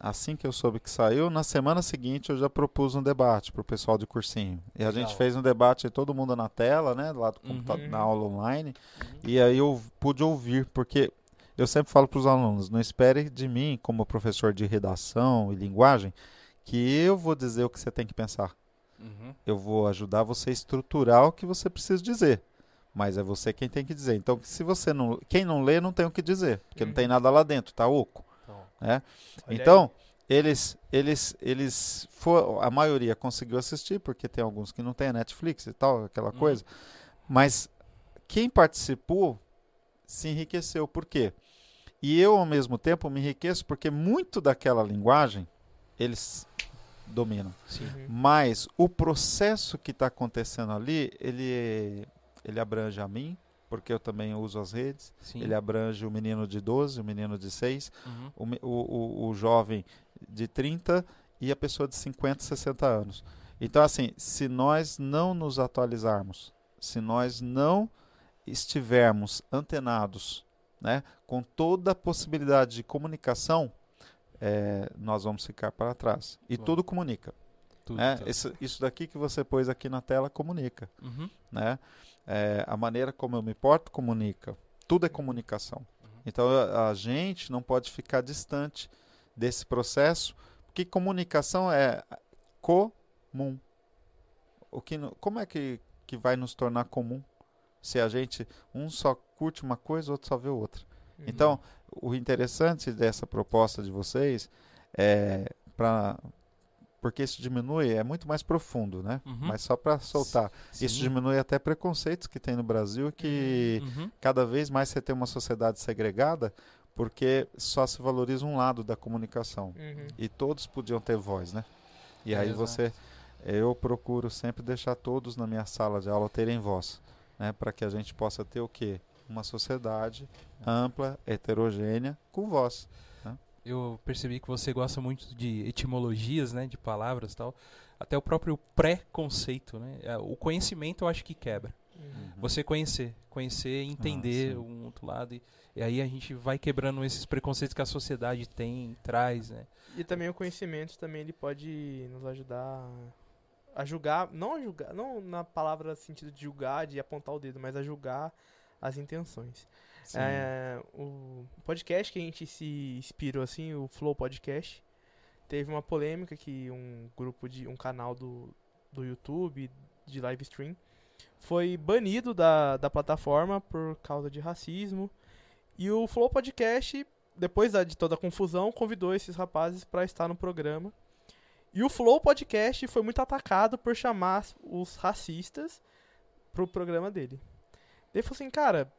assim que eu soube que saiu, na semana seguinte eu já propus um debate pro pessoal de cursinho. E a gente Legal. fez um debate todo mundo na tela, né, lá do Uhum. computador, na aula online. E aí eu pude ouvir, porque eu sempre falo para os alunos, não espere de mim, como professor de redação e linguagem, que eu vou dizer o que você tem que pensar. Uhum. Eu vou ajudar você a estruturar o que você precisa dizer. Mas é você quem tem que dizer. Então, se você não, quem não lê não tem o que dizer, porque não Uhum. tem nada lá dentro, tá oco, Então, né? Então, eles, eles, eles, for, a maioria conseguiu assistir, porque tem alguns que não tem a Netflix e tal, aquela Uhum. coisa. Mas quem participou se enriqueceu. Por quê? E eu, ao mesmo tempo, me enriqueço porque muito daquela linguagem eles dominam. sim. Uhum. Mas o processo que está acontecendo ali, ele, ele abrange a mim, porque eu também uso as redes. sim. Ele abrange o menino de 12, o menino de 6, Uhum. o, o, o, jovem de 30 e a pessoa de 50, 60 anos. Então, assim, se nós não nos atualizarmos, se nós não estivermos antenados né, com toda a possibilidade de comunicação, eh, nós vamos ficar para trás. E Bom. tudo comunica. Tudo, né? tá. Isso, isso daqui que você pôs aqui na tela comunica. Uhum. Né? Eh, a maneira como eu me porto comunica. Tudo é comunicação. Uhum. Então a, a gente não pode ficar distante desse processo, porque comunicação é comum. O que, como é que, que vai nos tornar comum se a gente um só curte uma coisa, o outro só vê outra? Uhum. Então, o interessante dessa proposta de vocês é para porque isso diminui, é muito mais profundo, né? Uhum. Mas só para soltar, isso Sim. diminui até preconceitos que tem no Brasil que Uhum. cada vez mais você tem uma sociedade segregada porque só se valoriza um lado da comunicação Uhum. e todos podiam ter voz, né? E É, aí exato. você, eu procuro sempre deixar todos na minha sala de aula terem voz, né? Para que a gente possa ter o quê? Uma sociedade ampla, heterogênea, com voz. Eu percebi que você gosta muito de etimologias, né, de palavras e tal. Até o próprio pré-conceito, né? É, O conhecimento eu acho que quebra. Uhum. Você conhecer, conhecer, entender sim. um outro lado e, e aí a gente vai quebrando esses preconceitos que a sociedade tem, traz, né? E também o conhecimento também ele pode nos ajudar a julgar, não a julgar, não na palavra sentido de julgar, de apontar o dedo, mas a julgar as intenções. É, o podcast que a gente se inspirou assim, o Flow Podcast, teve uma polêmica que um grupo de um canal do, do YouTube de live stream foi banido da, da plataforma por causa de racismo. E o Flow Podcast, depois da- de toda a confusão, convidou esses rapazes para estar no programa. E o Flow Podcast foi muito atacado por chamar os racistas pro programa dele. Ele falou assim, cara,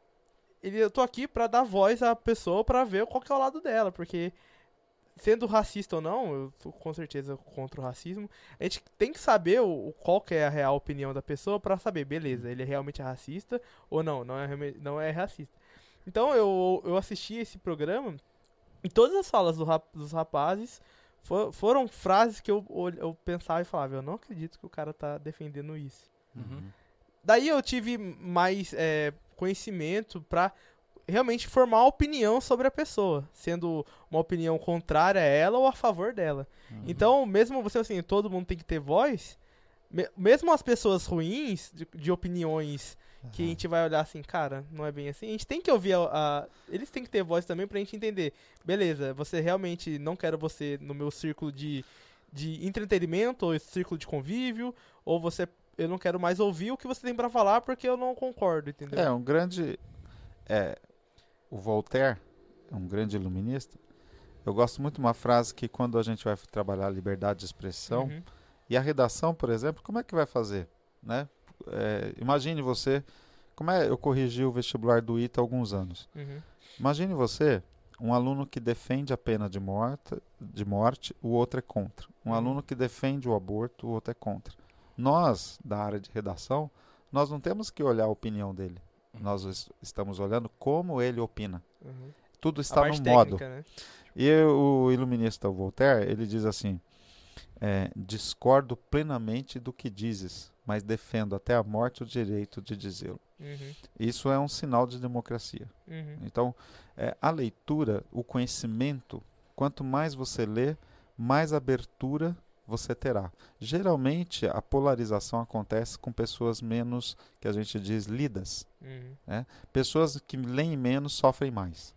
ele, eu tô aqui pra dar voz à pessoa pra ver qual que é o lado dela, porque sendo racista ou não, eu tô com certeza contra o racismo. A gente tem que saber o, qual que é a real opinião da pessoa pra saber, beleza, ele é realmente racista ou não, não é, não é racista. Então eu, eu assisti esse programa e todas as falas do rap- dos rapazes fo- foram frases que eu, eu pensava e falava, eu não acredito que o cara tá defendendo isso. Uhum. Daí eu tive mais é, conhecimento pra realmente formar opinião sobre a pessoa, sendo uma opinião contrária a ela ou a favor dela. Uhum. Então, mesmo você assim, todo mundo tem que ter voz, me- mesmo as pessoas ruins, de, de opiniões que a gente vai olhar assim, cara, não é bem assim, a gente tem que ouvir a, a- Eles têm que ter voz também pra gente entender. Beleza, você realmente não quero você no meu círculo de, de entretenimento ou círculo de convívio, ou você. Eu não quero mais ouvir o que você tem pra falar porque eu não concordo, entendeu? É, um grande. É, o Voltaire, é um grande iluminista. Eu gosto muito de uma frase que quando a gente vai trabalhar a liberdade de expressão, Uhum. e a redação, por exemplo, como é que vai fazer? Né? É, imagine você. Como é? Eu corrigi o vestibular do ITA há alguns anos. Uhum. Imagine você, um aluno que defende a pena de morte, de morte, o outro é contra. Um Uhum. aluno que defende o aborto, o outro é contra. Nós, da área de redação, nós não temos que olhar a opinião dele. Nós es- estamos olhando como ele opina. Uhum. Tudo está no parte modo. técnica, né? E o iluminista Voltaire, ele diz assim: é, discordo plenamente do que dizes, mas defendo até a morte o direito de dizê-lo. Uhum. Isso é um sinal de democracia. Uhum. Então, é, a leitura, o conhecimento, quanto mais você lê, mais abertura você terá. Geralmente, a polarização acontece com pessoas menos, que a gente diz, lidas. Uhum. Pessoas que leem menos sofrem mais.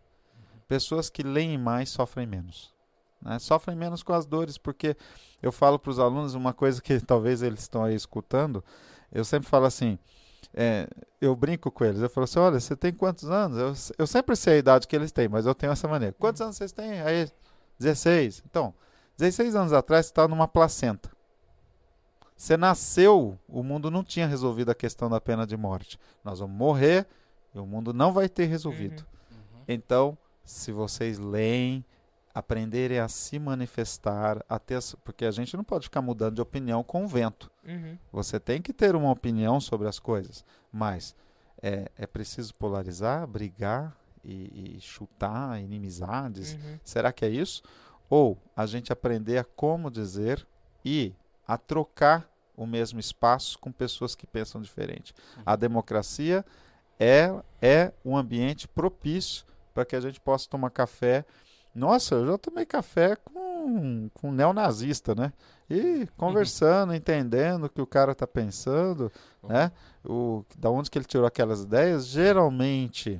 Pessoas que leem mais sofrem menos. né? Sofrem menos com as dores, porque eu falo para os alunos uma coisa que talvez eles estão aí escutando. Eu sempre falo assim, é, eu brinco com eles. Eu falo assim: olha, você tem quantos anos? Eu, eu sempre sei a idade que eles têm, mas eu tenho essa maneira. Quantos anos vocês têm? Aí, 16. Então, 16 anos atrás você estava numa placenta. Você nasceu, o mundo não tinha resolvido a questão da pena de morte. Nós vamos morrer e o mundo não vai ter resolvido. Uhum. Então, se vocês leem, aprenderem a se manifestar, a ter, porque a gente não pode ficar mudando de opinião com o vento. Uhum. Você tem que ter uma opinião sobre as coisas, mas é, é preciso polarizar, brigar e, e chutar inimizades. Uhum. Será que é isso? Ou a gente aprender a como dizer e a trocar o mesmo espaço com pessoas que pensam diferente. A democracia é, é um ambiente propício para que a gente possa tomar café. Nossa, eu já tomei café com, com um neonazista, né? E conversando, entendendo o que o cara está pensando, né? O, da onde que ele tirou aquelas ideias, geralmente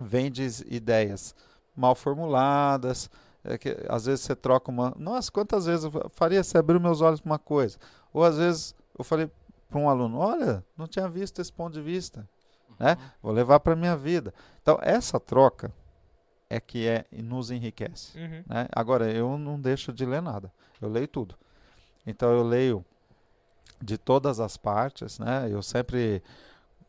vem de ideias mal formuladas, é que, às vezes você troca uma. Nossa, quantas vezes eu fa- faria se abrir meus olhos para uma coisa? Ou às vezes eu falei para um aluno: Olha, não tinha visto esse ponto de vista, né? Vou levar para minha vida. Então, essa troca é que é, nos enriquece. Uhum. Né? Agora, eu não deixo de ler nada. Eu leio tudo. Então, eu leio de todas as partes. Né? Eu sempre,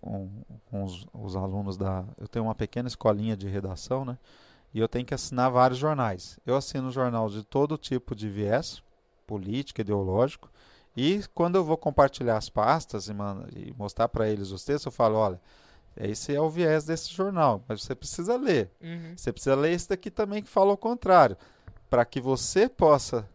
com, com os, os alunos da. Eu tenho uma pequena escolinha de redação, né? E eu tenho que assinar vários jornais. Eu assino jornal de todo tipo de viés, político, ideológico. E quando eu vou compartilhar as pastas e, e mostrar para eles os textos, eu falo: olha, esse é o viés desse jornal, mas você precisa ler. Uhum. Você precisa ler esse daqui também que fala o contrário, para que você possa,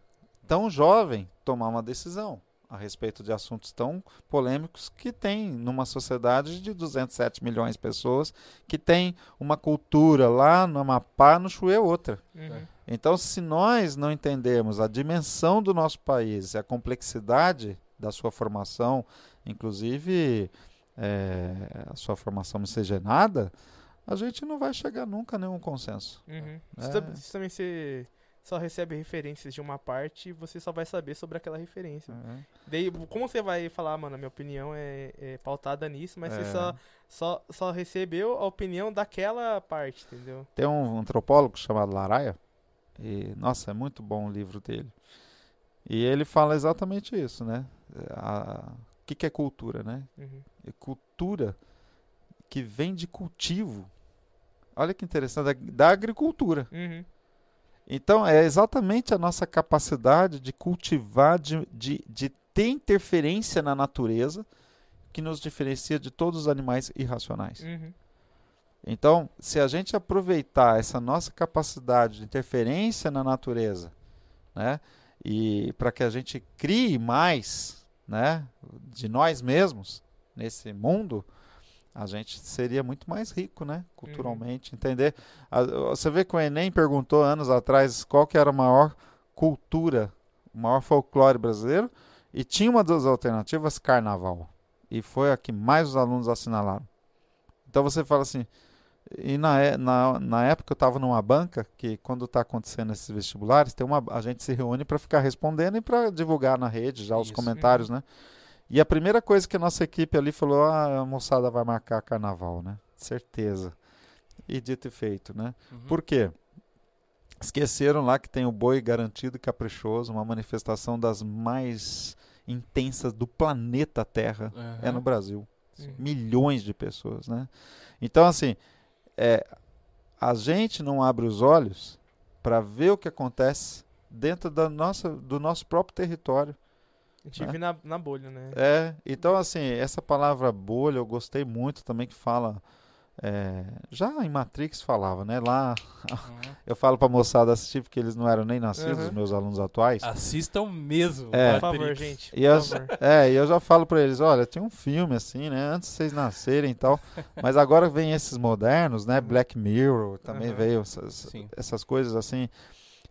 tão jovem, tomar uma decisão a respeito de assuntos tão polêmicos que tem numa sociedade de 207 milhões de pessoas, que tem uma cultura lá no Amapá, no Chuê é outra. Uhum. Então, se nós não entendemos a dimensão do nosso país e a complexidade da sua formação, inclusive eh, a sua formação miscigenada, a gente não vai chegar nunca a nenhum consenso. Uhum. É. Se, tam- se também você só recebe referências de uma parte, você só vai saber sobre aquela referência. Daí, como você vai falar, mano, minha opinião é, é pautada nisso, mas É. você só, só, só recebeu a opinião daquela parte, entendeu? Tem um antropólogo chamado Laraia, e nossa, é muito bom o livro dele. E ele fala exatamente isso, né? O que, que é cultura, né? Uhum. É cultura que vem de cultivo. Olha que interessante, da, da agricultura. Uhum. Então, é exatamente a nossa capacidade de cultivar, de, de, de ter interferência na natureza que nos diferencia de todos os animais irracionais. Uhum. Então, se a gente aproveitar essa nossa capacidade de interferência na natureza, né, e para que a gente crie mais, né, de nós mesmos nesse mundo, a gente seria muito mais rico, né, culturalmente, entender? A- Você vê que o Enem perguntou anos atrás qual que era a maior cultura, o maior folclore brasileiro, e tinha uma das alternativas carnaval. E foi a que mais os alunos assinalaram. Então você fala assim, e na, é- na, na época eu estava numa banca que quando está acontecendo esses vestibulares, tem uma, a gente se reúne para ficar respondendo e para divulgar na rede já os Isso. comentários, né? E a primeira coisa que a nossa equipe ali falou, ah, a moçada vai marcar carnaval, né? Certeza. E dito e feito, né? Uhum. Por quê? Esqueceram lá que tem o boi garantido e caprichoso, uma manifestação das mais intensas do planeta Terra é no. Brasil. Uhum. Milhões de pessoas, né? Então, assim, é, a gente não abre os olhos para ver o que acontece dentro da nossa, do nosso próprio território. A gente É. vive na, na bolha, né? É, então, assim, essa palavra bolha eu gostei muito também que fala. é, já em Matrix falava, né? Lá Uhum. eu falo pra moçada assistir porque eles não eram nem nascidos, Uhum. os meus alunos atuais. Assistam mesmo. É. Por favor, gente. E Por eu, favor. é, e eu já falo pra eles, olha, tem um filme assim, né, antes de vocês nascerem e tal, mas agora vem esses modernos, né, Black Mirror, também Aham. veio essas, Sim. essas coisas assim.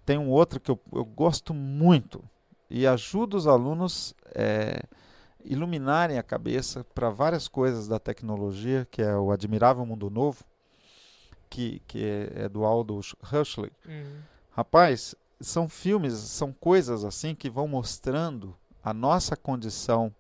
Tem um outro que eu, eu gosto muito e ajuda os alunos é, iluminarem a cabeça para várias coisas da tecnologia, que é o Admirável Mundo Novo, que, que é, é do Aldous Huxley. Uhum. Rapaz, são filmes, são coisas assim que vão mostrando a nossa condição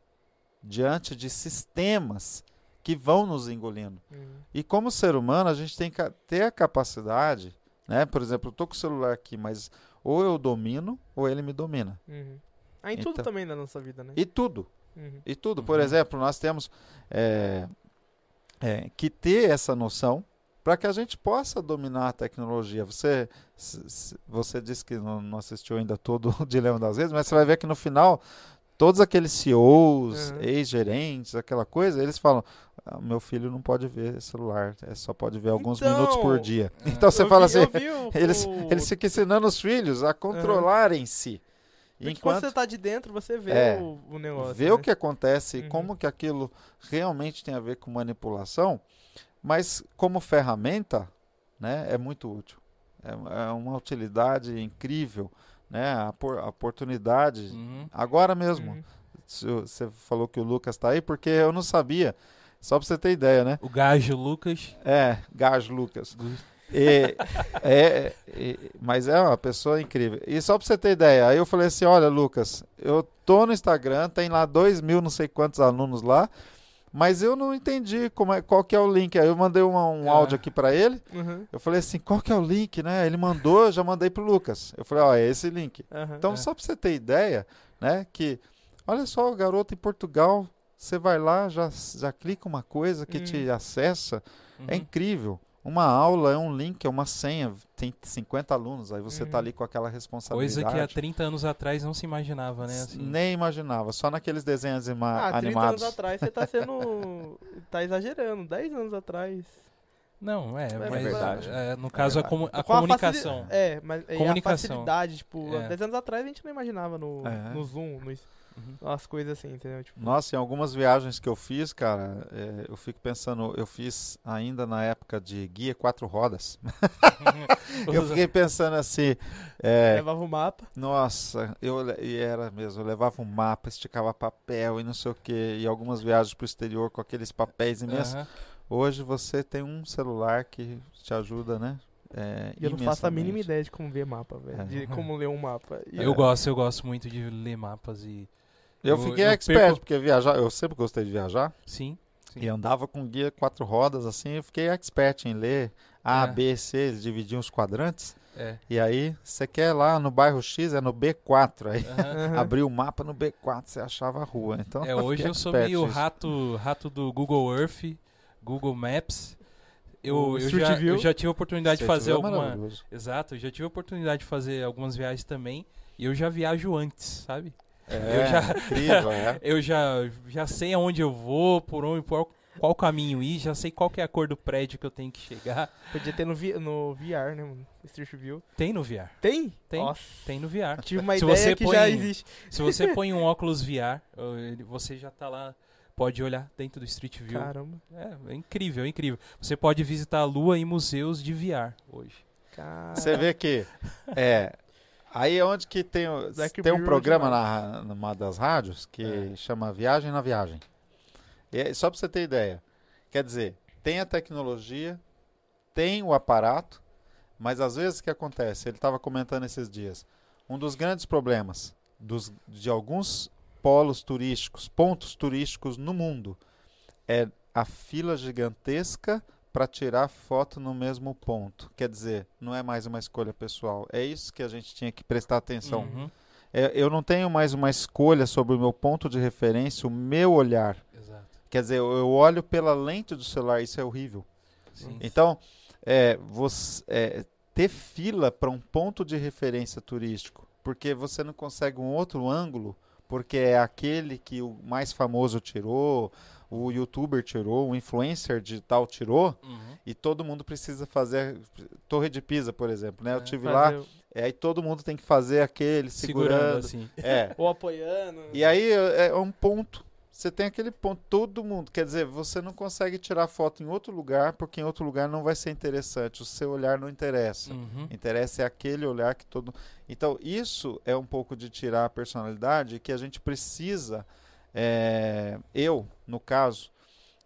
diante de sistemas que vão nos engolindo. Uhum. E como ser humano, a gente tem que ter a capacidade, né? Por exemplo, eu tô com o celular aqui, mas ou eu domino ou ele me domina. Uhum. Ah, em tudo Então- também da nossa vida, né? E tudo, Uhum. e tudo. Por Uhum. exemplo, nós temos é, é, que ter essa noção para que a gente possa dominar a tecnologia. Você, você disse que não, não assistiu ainda todo o Dilema das Redes, mas você vai ver que no final, todos aqueles CEOs, Uhum. ex-gerentes, aquela coisa, eles falam: "Ah, meu filho não pode ver celular, é, só pode ver alguns Então, minutos por dia. É. Então você Eu fala vi- assim, o- eles, o- eles ficam ensinando os filhos a controlarem-se. Quando Enquanto você tá de dentro, você vê É. o, o negócio. ver né? o que acontece e Uhum. como que aquilo realmente tem a ver com manipulação, mas como ferramenta, né, é muito útil. É, é uma utilidade incrível, né, a, por- a oportunidade. Uhum. Agora mesmo, Uhum. você falou que o Lucas está aí, porque eu não sabia. Só para você ter ideia, né? O Gajo Lucas. É, Gajo Lucas. E- é, é, mas é uma pessoa incrível. E só pra você ter ideia, aí eu falei assim: olha, Lucas, eu tô no Instagram, tem lá dois mil, não sei quantos alunos lá, mas eu não entendi como é, qual que é o link. Aí eu mandei uma- um Ah. áudio aqui pra ele. Uhum. Eu falei assim: qual que é o link, né? Ele mandou, eu já mandei pro Lucas. Eu falei: ó, é esse link. Aham. Então, É. só pra você ter ideia, né? Que olha só, o garoto em Portugal, você vai lá, já, já clica uma coisa que te acessa. É Uhum. incrível. Uma aula é um link, é uma senha, tem 50 alunos, aí você tá Uhum. ali com aquela responsabilidade. Coisa que há 30 anos atrás não se imaginava, né? Assim. Nem imaginava, só naqueles desenhos ima- Ah, 30 animados. anos atrás você tá sendo. tá exagerando. 10 anos atrás. Não, é, mas verdade. é, no caso a, verdade. comu- a Com a comunicação. facili- É, mas e a Comunicação. facilidade, tipo, É. 10 anos atrás a gente não imaginava no, É. no Zoom, no, Uhum. as coisas assim, entendeu? Tipo, Nossa, em algumas viagens que eu fiz, cara, é, eu fico pensando, eu fiz ainda na época de guia quatro rodas. Eu fiquei pensando assim, é, levava o mapa. Nossa, eu e era mesmo, eu levava um mapa, esticava papel e não sei o que, e algumas viagens pro exterior com aqueles papéis imensos. Aham. Hoje você tem um celular que te ajuda, né? É, E eu não faço a mínima ideia de como ver mapa, velho. É. De como ler um mapa. E Eu gosto, eu gosto muito de ler mapas e. Eu Eu- fiquei eu expert, perco- porque viajar, eu sempre gostei de viajar, Sim. sim. e andava com guia quatro rodas, assim, eu fiquei expert em ler A, É. B, C, eles dividiam os quadrantes, É. e aí você quer lá no bairro X, é no B4, aí. Aham. abriu o mapa no B4, você achava a rua, então É, hoje eu sou meio nisso. rato, rato do Google Earth, Google Maps. Eu, eu, já, eu já tive a oportunidade de Street fazer View é alguma. maravilhoso. Exato, eu já tive a oportunidade de fazer algumas viagens também. E eu já viajo antes, sabe? É, Eu já- incrível, é. Eu já, já sei aonde eu vou, por onde, por qual caminho ir, já sei qual que é a cor do prédio que eu tenho que chegar. Podia ter no, vi- no VR, né, mano? Street View. Tem no VR. Tem? Tem. Nossa, Tem no VR. tive uma Se ideia você que põe- já existe. Se você põe um óculos VR, você já tá lá, pode olhar dentro do Street View. Caramba. É, é incrível, é incrível. Você pode visitar a Lua em museus de VR hoje. Cara. Você vê que é aí é onde que tem Black tem um programa na numa das rádios que É. chama Viagem na Viagem. E só para você ter ideia, quer dizer, tem a tecnologia, tem o aparato, mas às vezes o que acontece? Ele estava comentando esses dias. Um dos grandes problemas dos, de alguns polos turísticos, pontos turísticos no mundo, é a fila gigantesca para tirar foto no mesmo ponto. Quer dizer, não é mais uma escolha pessoal. É isso que a gente tinha que prestar atenção. Uhum, É, eu não tenho mais uma escolha sobre o meu ponto de referência, o meu olhar. Exato. Quer dizer, eu olho pela lente do celular, isso é horrível. Sim. Então, é, você, é, ter fila para um ponto de referência turístico, porque você não consegue um outro ângulo, porque é aquele que o mais famoso tirou, o youtuber tirou, o influencer digital tirou, Uhum. e todo mundo precisa fazer. Torre de Pisa, por exemplo, né? Eu É, tive lá, Fazer- é, aí todo mundo tem que fazer aquele Segurando, segurando. assim. Ou É. apoiando. E aí é é um ponto. Você tem aquele ponto, todo mundo. Quer dizer, você não consegue tirar foto em outro lugar, porque em outro lugar não vai ser interessante. O seu olhar não interessa. Uhum. Interessa é aquele olhar que todo. Então, isso é um pouco de tirar a personalidade que a gente precisa. é, Eu, no caso,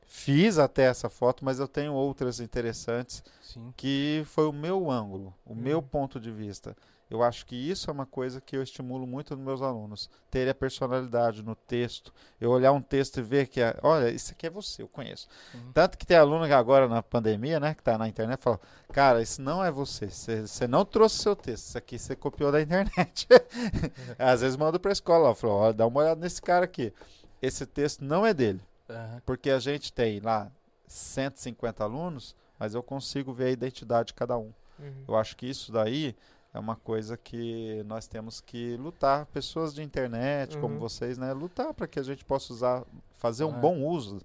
fiz até essa foto, mas eu tenho outras interessantes Sim. que foi o meu ângulo, o meu Uhum. ponto de vista. Eu acho que isso é uma coisa que eu estimulo muito nos meus alunos. Ter a personalidade no texto. Eu olhar um texto e ver que, é, olha, isso aqui é você, eu conheço. Uhum. Tanto que tem aluno que agora na pandemia, né, que está na internet, fala, cara, isso não é você. Você não trouxe seu texto, isso aqui você copiou da internet. Às vezes manda para a escola, ó, fala, ó, dá uma olhada nesse cara aqui. Esse texto não é dele. Aham. Porque a gente tem lá 150 alunos, mas eu consigo ver a identidade de cada um. Uhum. Eu acho que isso daí é uma coisa que nós temos que lutar. Pessoas de internet, como Uhum. vocês, né? Lutar para que a gente possa usar, fazer um bom uso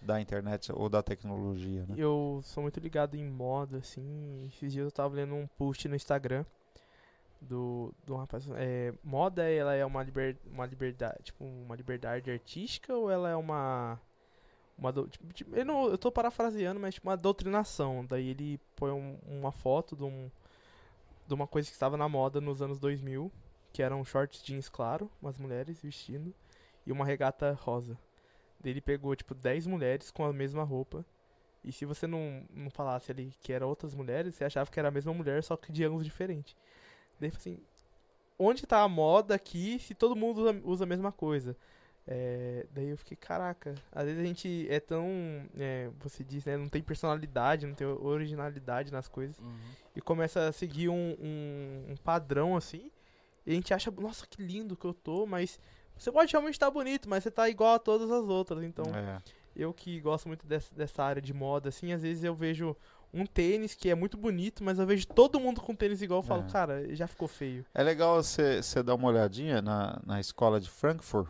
da internet ou da tecnologia, né? Eu sou muito ligado em moda, assim. Esses dias eu tava lendo um post no Instagram do, do rapaz. É, moda, ela é uma, liber, uma liberdade, tipo, uma liberdade artística ou ela é uma. Uma do- tipo, tipo, eu, não, eu tô parafraseando, mas tipo uma doutrinação. Daí ele põe um- uma foto de, um, de uma coisa que estava na moda nos anos 2000, que eram shorts jeans claro, umas mulheres vestindo, e uma regata rosa. Daí ele pegou, tipo, 10 mulheres com a mesma roupa. E se você não, não falasse ali que eram outras mulheres, você achava que era a mesma mulher, só que de ângulos diferentes. Daí falou assim, onde tá a moda aqui se todo mundo usa, usa a mesma coisa? É, daí eu fiquei, caraca, às vezes a gente é tão, é, você diz, né, não tem personalidade, não tem originalidade nas coisas, Uhum. e começa a seguir um, um, um padrão assim, e a gente acha, nossa, que lindo que eu tô, mas você pode realmente estar bonito, mas você tá igual a todas as outras, então É. eu que gosto muito dessa, dessa área de moda, assim, às vezes eu vejo um tênis que é muito bonito, mas eu vejo todo mundo com tênis igual, eu falo, É. cara, já ficou feio. É legal você dar uma olhadinha na, na escola de Frankfurt,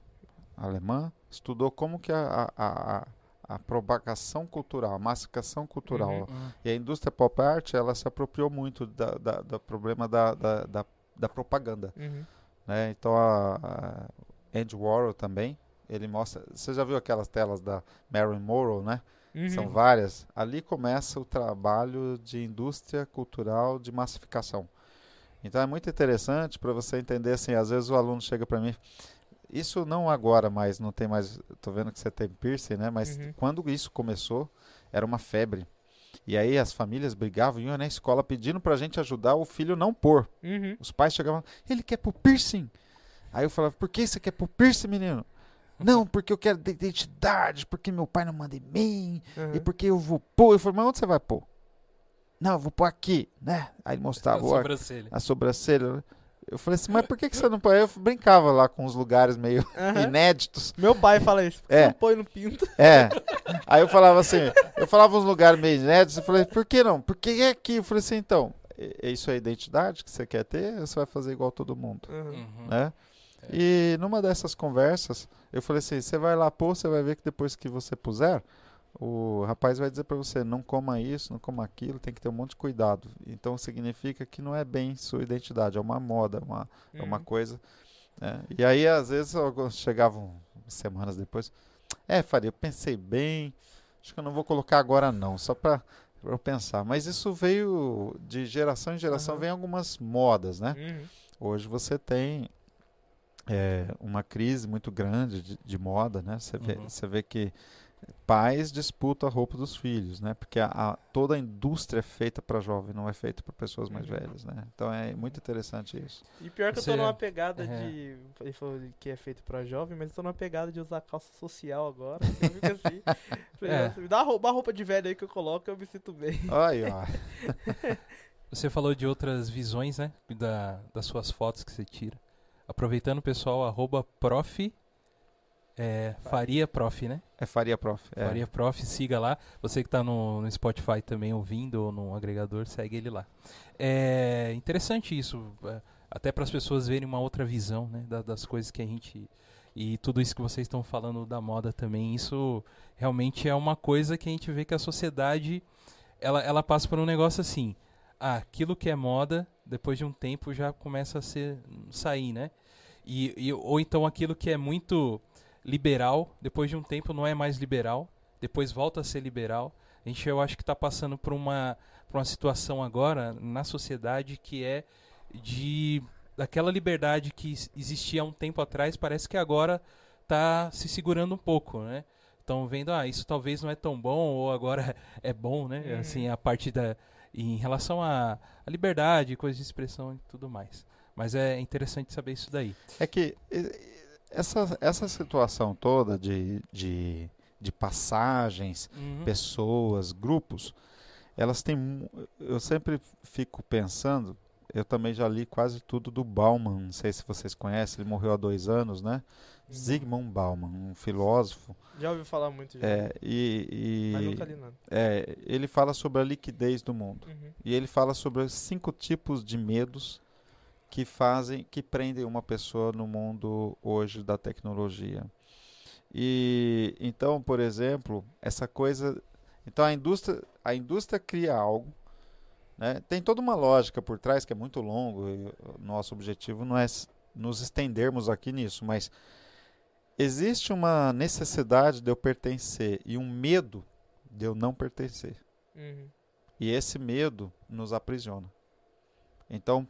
alemã, estudou como que a, a, a, a propagação cultural, a massificação cultural. Uhum. Uhum. E a indústria pop art, ela se apropriou muito da, da, do problema da, da, da, da propaganda. Uhum. né? Então a, a Andy Warhol também, ele mostra. Você já viu aquelas telas da Marilyn Monroe, né? Uhum. São várias. Ali começa o trabalho de indústria cultural de massificação. Então é muito interessante para você entender assim, às vezes o aluno chega para mim, isso não agora mais, não tem mais, tô vendo que você tem piercing, né? Mas Uhum. quando isso começou, era uma febre. E aí as famílias brigavam, iam na escola pedindo pra gente ajudar o filho não pôr. Uhum. Os pais chegavam, ele quer pôr piercing. Aí eu falava, por que você quer pôr piercing, menino? Não, porque eu quero ter identidade, porque meu pai não manda em mim, Uhum. e porque eu vou pôr. Eu falei, mas onde você vai pôr? Não, eu vou pôr aqui, né? Aí A mostrava ó, sobrancelha. a sobrancelha. Eu falei assim, mas por que, que você não põe? Eu brincava lá com os lugares meio Aham. inéditos. Meu pai fala isso. Por que É. Você não põe no pinto. É. Aí eu falava assim, eu falava uns lugares meio inéditos, eu falei, por que não? Por que é aqui? Eu falei assim, então, é isso é a identidade que você quer ter você vai fazer igual todo mundo? Uhum. Né? E numa dessas conversas, eu falei assim, você vai lá pôr, você vai ver que depois que você puser, o rapaz vai dizer para você, não coma isso, não coma aquilo, tem que ter um monte de cuidado. Então significa que não é bem sua identidade, é uma moda, uma, é uma Uhum. coisa. né? E aí, às vezes, chegavam semanas depois. É, Faria, eu pensei bem. Acho que eu não vou colocar agora, não, só para eu pensar. Mas isso veio de geração em geração, Aham. vem algumas modas, né? Uhum. Hoje você tem é, uma crise muito grande de, de moda, né? Você vê, Uhum. você vê que pais disputam a roupa dos filhos, né? Porque a, a- toda a indústria é feita para jovem, não é feita para pessoas mais Uhum. velhas, né? Então é muito interessante isso. E pior que eu tô numa pegada é. de. Ele falou que é feito pra jovem, mas eu tô numa pegada de usar calça social agora. Eu fico assim. É. "Nossa, Me dá uma roupa, uma roupa de velho aí que eu coloco eu me sinto bem. Aí, ó. Você falou de outras visões, né? Da, das suas fotos que você tira. Aproveitando, pessoal, arroba prof. É, faria prof, né? É Faria Prof. É. Faria prof, siga lá. Você que está no, no Spotify também ouvindo ou no agregador, segue ele lá. É interessante isso, é, até para as pessoas verem uma outra visão né, da- das coisas que a gente. E tudo isso que vocês estão falando da moda também, isso realmente é uma coisa que a gente vê que a sociedade ela, ela passa por um negócio assim. Ah, aquilo que é moda, depois de um tempo já começa a ser sair, né? E, e- ou então aquilo que é muito liberal, depois de um tempo não é mais liberal, depois volta a ser liberal. A gente eu acho que está passando por uma, por uma situação agora na sociedade que é de daquela liberdade que existia há um tempo atrás, parece que agora está se segurando um pouco, né? Estão vendo, ah, isso talvez não é tão bom ou agora é bom, né? Uhum. Assim, a parte da em relação à liberdade, coisas de expressão e tudo mais. Mas é interessante saber isso daí. É que essa, essa situação toda de, de, de passagens, Uhum. pessoas, grupos, elas têm. Eu sempre fico pensando. Eu também já li quase tudo do Bauman. Não sei se vocês conhecem, ele morreu há dois anos, né? Zygmunt Bauman, um filósofo. Já ouvi falar muito já. É, e, Mas e nunca li nada. é, ele fala sobre a liquidez do mundo. Uhum. E ele fala sobre os cinco tipos de medos que fazem, que prendem uma pessoa no mundo hoje da tecnologia. E então, por exemplo, essa coisa, então a indústria, a indústria cria algo, né? Tem toda uma lógica por trás que é muito longo. E o nosso objetivo não é nos estendermos aqui nisso, mas existe uma necessidade de eu pertencer e um medo de eu não pertencer. Uhum. E esse medo nos aprisiona. Então,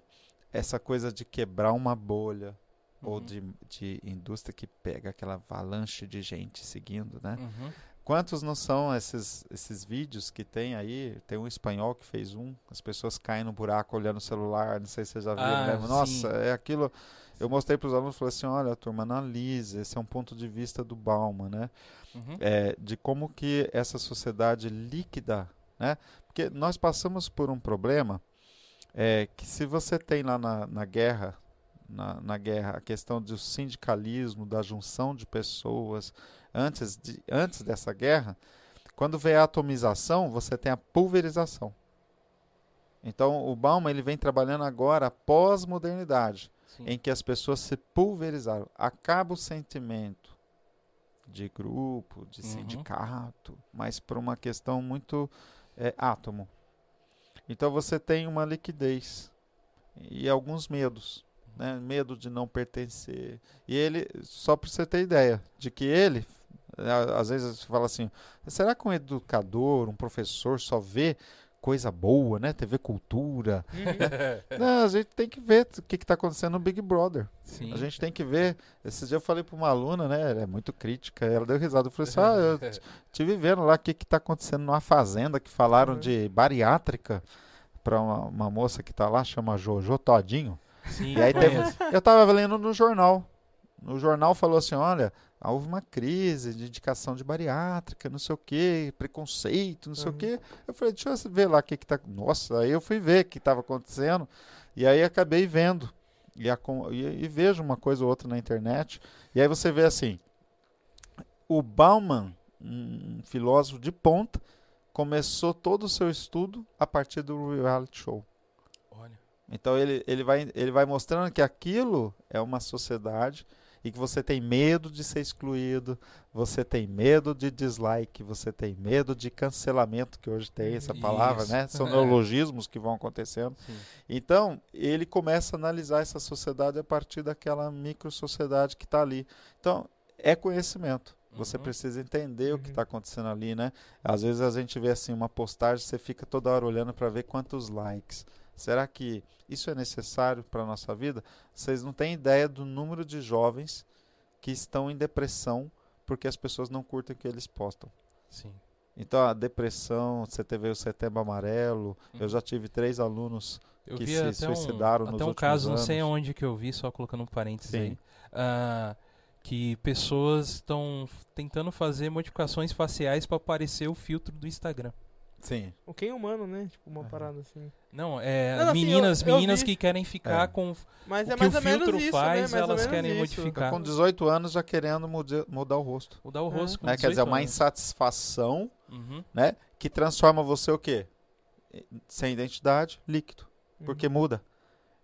essa coisa de quebrar uma bolha ou Uhum. de, de indústria que pega aquela avalanche de gente seguindo, né? Uhum. Quantos não são esses, esses vídeos que tem aí? Tem um espanhol que fez um, as pessoas caem no buraco olhando o celular, não sei se você já viu, Ah, né? Nossa, sim. é aquilo. Eu mostrei para os alunos e falei assim: olha, turma, analise, esse é um ponto de vista do Bauman, né? Uhum. é, de como que essa sociedade líquida, né? Porque nós passamos por um problema é, que se você tem lá na, na guerra, na, na guerra, a questão do sindicalismo, da junção de pessoas, antes, de, antes dessa guerra, quando vem a atomização, você tem a pulverização. Então, o Bauman ele vem trabalhando agora a pós-modernidade, Sim. em que as pessoas se pulverizaram. Acaba o sentimento de grupo, de Uhum. sindicato, mas por uma questão muito é, átomo. Então você tem uma liquidez e alguns medos, né? Medo de não pertencer. E ele, só para você ter ideia, de que ele, às vezes você fala assim, será que um educador, um professor só vê coisa boa, né? TV Cultura, Uhum. não, a gente tem que ver o que está acontecendo no Big Brother. Sim. A gente tem que ver. Esse dia eu falei para uma aluna, né? Ela é muito crítica. Ela deu risada. Eu falei assim: ah, eu t- tive vendo lá o que está acontecendo numa fazenda que falaram Uhum. de bariátrica para uma, uma moça que está lá, chama Jojo Todinho. Sim, E aí teve-. Eu estava lendo no jornal. No jornal falou assim: olha, houve uma crise de indicação de bariátrica, não sei o que, preconceito, não sei o Uhum. que. Eu falei: deixa eu ver lá o que, que tá. Nossa, aí eu fui ver o que estava acontecendo. E aí acabei vendo. e, acom- e- e vejo uma coisa ou outra na internet, e aí você vê assim, o Bauman, um filósofo de ponta, começou todo o seu estudo a partir do reality show. Olha. Então ele, ele, vai, ele vai mostrando que aquilo é uma sociedade e que você tem medo de ser excluído, você tem medo de dislike, você tem medo de cancelamento, que hoje tem essa palavra, Isso. né? São neologismos que vão acontecendo. Sim. Então, ele começa a analisar essa sociedade a partir daquela micro sociedade que está ali. Então, é conhecimento. Você Uhum. precisa entender o que Uhum. está acontecendo ali, né? Às vezes a gente vê assim uma postagem, você fica toda hora olhando para ver quantos likes. Será que isso é necessário para a nossa vida? Vocês não têm ideia do número de jovens que estão em depressão porque as pessoas não curtem o que eles postam. Sim. Então, a depressão, você teve o setembro amarelo, eu Uhum. já tive três alunos que se suicidaram um, nos até um caso, não sei anos. onde que eu vi, só colocando um parênteses Sim. aí, ah, que pessoas estão tentando fazer modificações faciais para aparecer o filtro do Instagram. Sim. O quem é humano, né? Tipo, uma parada assim. Não, é Não, não, assim, meninas, eu- eu meninas vi. que querem ficar É. com Mas O é que mais o ou menos filtro isso, faz, né? Elas querem isso. modificar. Com 18 anos já querendo mude- mudar o rosto. mudar o É. rosto. com Né? Quer dizer, 18 uma anos. insatisfação Uhum. né? que transforma você o quê? Sem identidade, líquido. Uhum. Porque muda.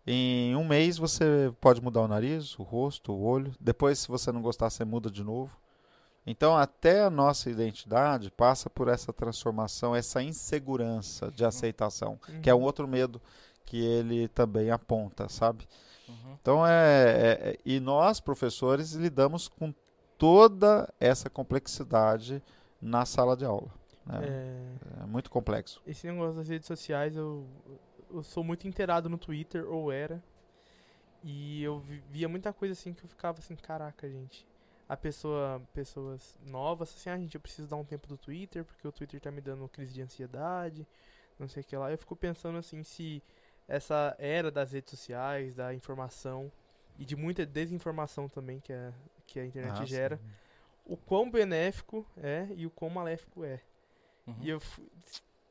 Em um mês você pode mudar o nariz, o rosto, o olho. Depois, se você não gostar, você muda de novo. Então, até a nossa identidade passa por essa transformação, essa insegurança de aceitação, que é um Uhum. outro medo que ele também aponta, sabe? Uhum. Então, é, é- é- e nós, professores, lidamos com toda essa complexidade na sala de aula. né? É, É muito complexo. esse negócio das redes sociais, eu, eu sou muito inteirado no Twitter, ou era. E eu vi- via muita coisa assim que eu ficava assim, caraca, gente. A pessoa, pessoas novas, assim, ah, gente, eu preciso dar um tempo do Twitter, porque o Twitter tá me dando crise de ansiedade, não sei o que lá. Eu fico pensando assim, se essa era das redes sociais, da informação e de muita desinformação também que a, que a internet Ah, gera, o quão benéfico é e o quão maléfico é. Uhum. E eu,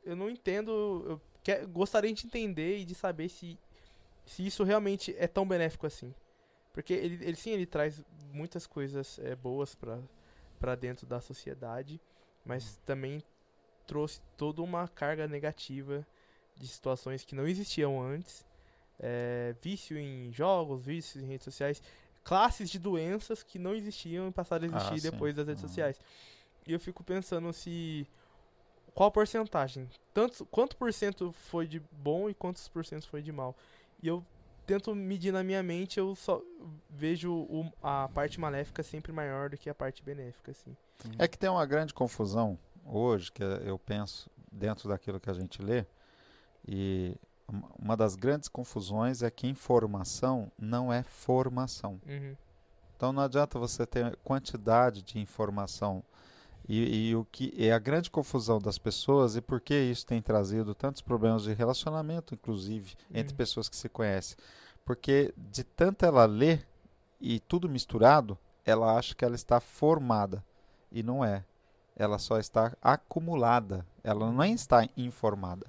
eu não entendo. Eu que- gostaria de entender e de saber se, se isso realmente é tão benéfico assim. Porque ele, ele sim, ele traz muitas coisas é, boas para dentro da sociedade, mas também trouxe toda uma carga negativa de situações que não existiam antes. É, vício em jogos, vício em redes sociais, classes de doenças que não existiam e passaram a Ah, existir sim. depois das redes Uhum. sociais. E eu fico pensando se qual a porcentagem, tanto quanto por cento foi de bom e quantos por cento foi de mal. E eu tento medir na minha mente, eu só vejo o- a parte maléfica sempre maior do que a parte benéfica, assim. É que tem uma grande confusão hoje, que eu penso dentro daquilo que a gente lê, e uma- uma das grandes confusões é que informação não é formação. Uhum. Então não adianta você ter quantidade de informação. E, e o que é a grande confusão das pessoas e por que isso tem trazido tantos problemas de relacionamento, inclusive, entre Uhum. pessoas que se conhecem. Porque de tanto ela ler e tudo misturado, ela acha que ela está formada. E não é. Ela só está acumulada. Ela não está informada.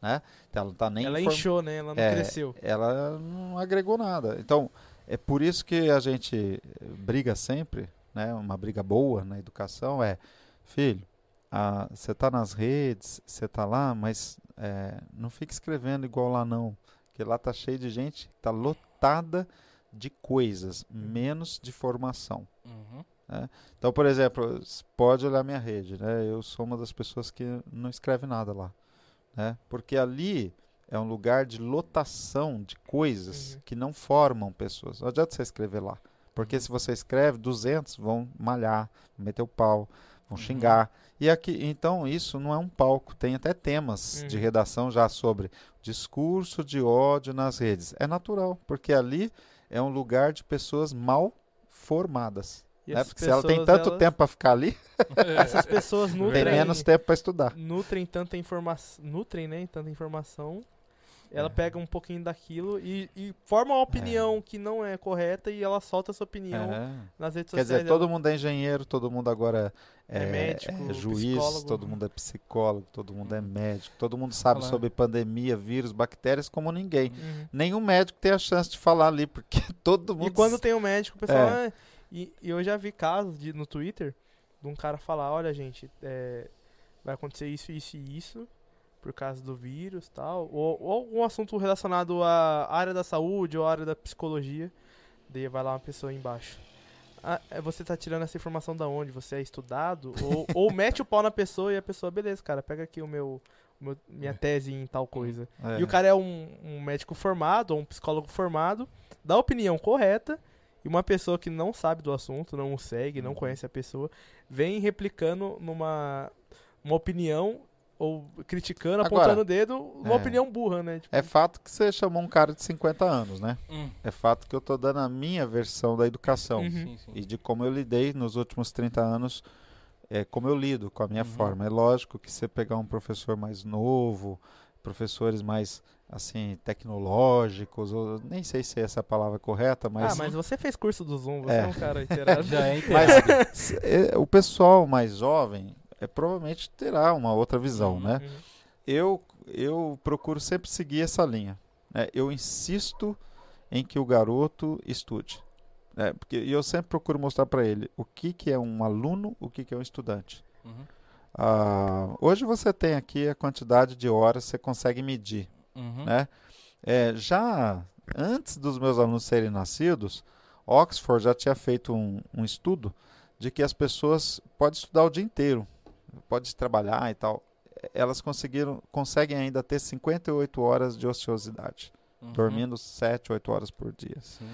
Né? Então, ela não está nem Ela inform- inchou, né? Ela não É, cresceu. ela não agregou nada. Então, é por isso que a gente eh, briga sempre, né? Uma briga boa na educação é, filho, você está nas redes, você está lá, mas eh, não fica escrevendo igual lá não, porque lá tá cheio de gente, tá lotada de coisas, menos de formação. Uhum. Então, por exemplo, pode olhar minha rede, né? Eu sou uma das pessoas que não escreve nada lá, né? Porque ali é um lugar de lotação de coisas Uhum. que não formam pessoas. Não adianta você escrever lá, porque se você escreve, 200 vão malhar, meter o pau, vão Uhum. xingar. E aqui, então, isso não é um palco. Tem até temas de Uhum. redação já sobre discurso de ódio nas redes. É natural, porque ali é um lugar de pessoas mal formadas. Né? Porque se ela tem pessoas, tanto elas- tempo para ficar ali, Essas pessoas tem nutrem, menos tempo para estudar. nutrem tanta informação, nutrem, né, tanta informação ela É. pega um pouquinho daquilo e, e forma uma opinião que não é correta e ela solta essa opinião É. nas redes Quer sociais. dizer, dela. todo mundo é engenheiro, todo mundo agora é, É médico, é juiz, psicólogo. todo mundo é psicólogo, todo mundo é médico, todo mundo sabe sobre pandemia, vírus, bactérias como ninguém. Uhum. Nenhum médico tem a chance de falar ali, porque todo mundo. E quando tem um médico, o pessoal. É. "Ah", e, e eu já vi casos de, no Twitter de um cara falar: olha, gente, é, vai acontecer isso, isso e isso por causa do vírus tal. Ou, ou algum assunto relacionado à área da saúde ou à área da psicologia. Daí vai lá uma pessoa embaixo. Ah, é, você tá tirando essa informação da onde? Você é estudado? ou, ou mete o pau na pessoa e a pessoa, beleza, cara, pega aqui o meu, meu- minha tese em tal coisa. É. E o cara é um, um médico formado, ou um psicólogo formado, dá a opinião correta, e uma pessoa que não sabe do assunto, não o segue, Uhum. não conhece a pessoa, vem replicando numa uma opinião, ou criticando, Agora, apontando o dedo, uma é. opinião burra, né? Tipo, É fato que você chamou um cara de 50 anos, né? Hum, É fato que eu tô dando a minha versão da educação Uhum. sim, sim. e de como eu lidei nos últimos 30 anos, é, como eu lido com a minha Uhum. forma. É lógico que você pegar um professor mais novo, professores mais assim tecnológicos, ou, nem sei se essa é a palavra correta, mas ah, mas você fez curso do Zoom, você É. é, um cara inteirado. Já é Mas inteirado. é, o pessoal mais jovem é, provavelmente terá uma outra visão, Uhum. né? Uhum. Eu, eu procuro sempre seguir essa linha. né? Eu insisto em que o garoto estude. né? Porque e eu sempre procuro mostrar para ele o que, que é um aluno, o que, que é um estudante. Uhum, Ah, hoje você tem aqui a quantidade de horas, você consegue medir. uhum. Né? É, já antes dos meus alunos serem nascidos, Oxford já tinha feito um, um estudo de que as pessoas podem estudar o dia inteiro, pode trabalhar e tal. Elas conseguiram, conseguem ainda ter 58 horas de ociosidade, Uhum. dormindo 7, 8 horas por dia. Sim.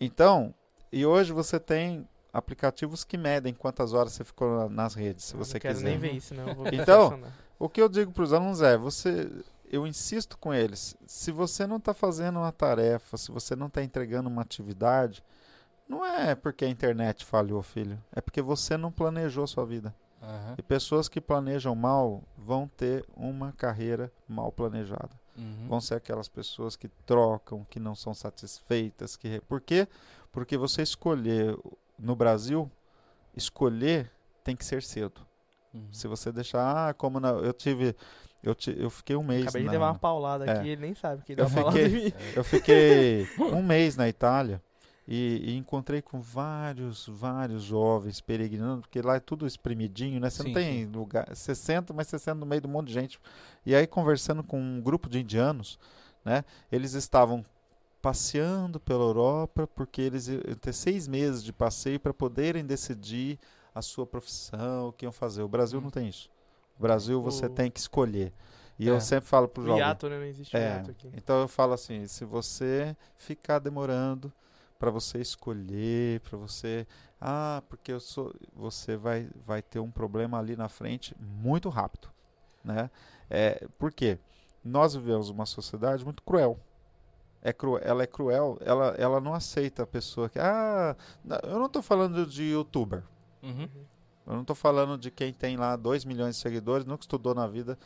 Então, e hoje você tem aplicativos que medem quantas horas você ficou na- nas redes, se Eu você não quero quiser. nem ver isso, não. Então. O que eu digo para os alunos é, você, eu insisto com eles, se você não está fazendo uma tarefa, se você não está entregando uma atividade, não é porque a internet falhou, filho, é porque você não planejou sua vida. Aham. E pessoas que planejam mal vão ter uma carreira mal planejada. Uhum. Vão ser aquelas pessoas que trocam, que não são satisfeitas, que por quê? Porque você escolher no Brasil, escolher tem que ser cedo. Uhum. Se você deixar, ah, como na- eu tive, eu, ti- eu fiquei um mês Acabei de na- levar uma paulada É. aqui, ele nem sabe que ele Eu deu uma paulada fiquei- em mim. eu fiquei um mês na Itália e, e encontrei com vários, vários jovens peregrinando, porque lá é tudo espremidinho, né? Você Sim, não tem lugar, você senta, mas você senta no meio de um monte de gente. E aí conversando com um grupo de indianos, né? Eles estavam passeando pela Europa porque eles iam ter seis meses de passeio para poderem decidir a sua profissão, o que iam fazer. O Brasil Hum. não tem isso. O Brasil você O- tem que escolher. E É. eu sempre falo para O os jovens. hiato, né? Não existe É, aqui. então eu falo assim, se você ficar demorando para você escolher, para você, ah, porque eu sou, você vai vai ter um problema ali na frente muito rápido, né? É, por quê? Nós vivemos uma sociedade muito cruel. É cru, ela é cruel, ela, ela não aceita a pessoa que, ah, eu não estou falando de youtuber, Uhum. eu não estou falando de quem tem lá 2 milhões de seguidores, nunca estudou na vida.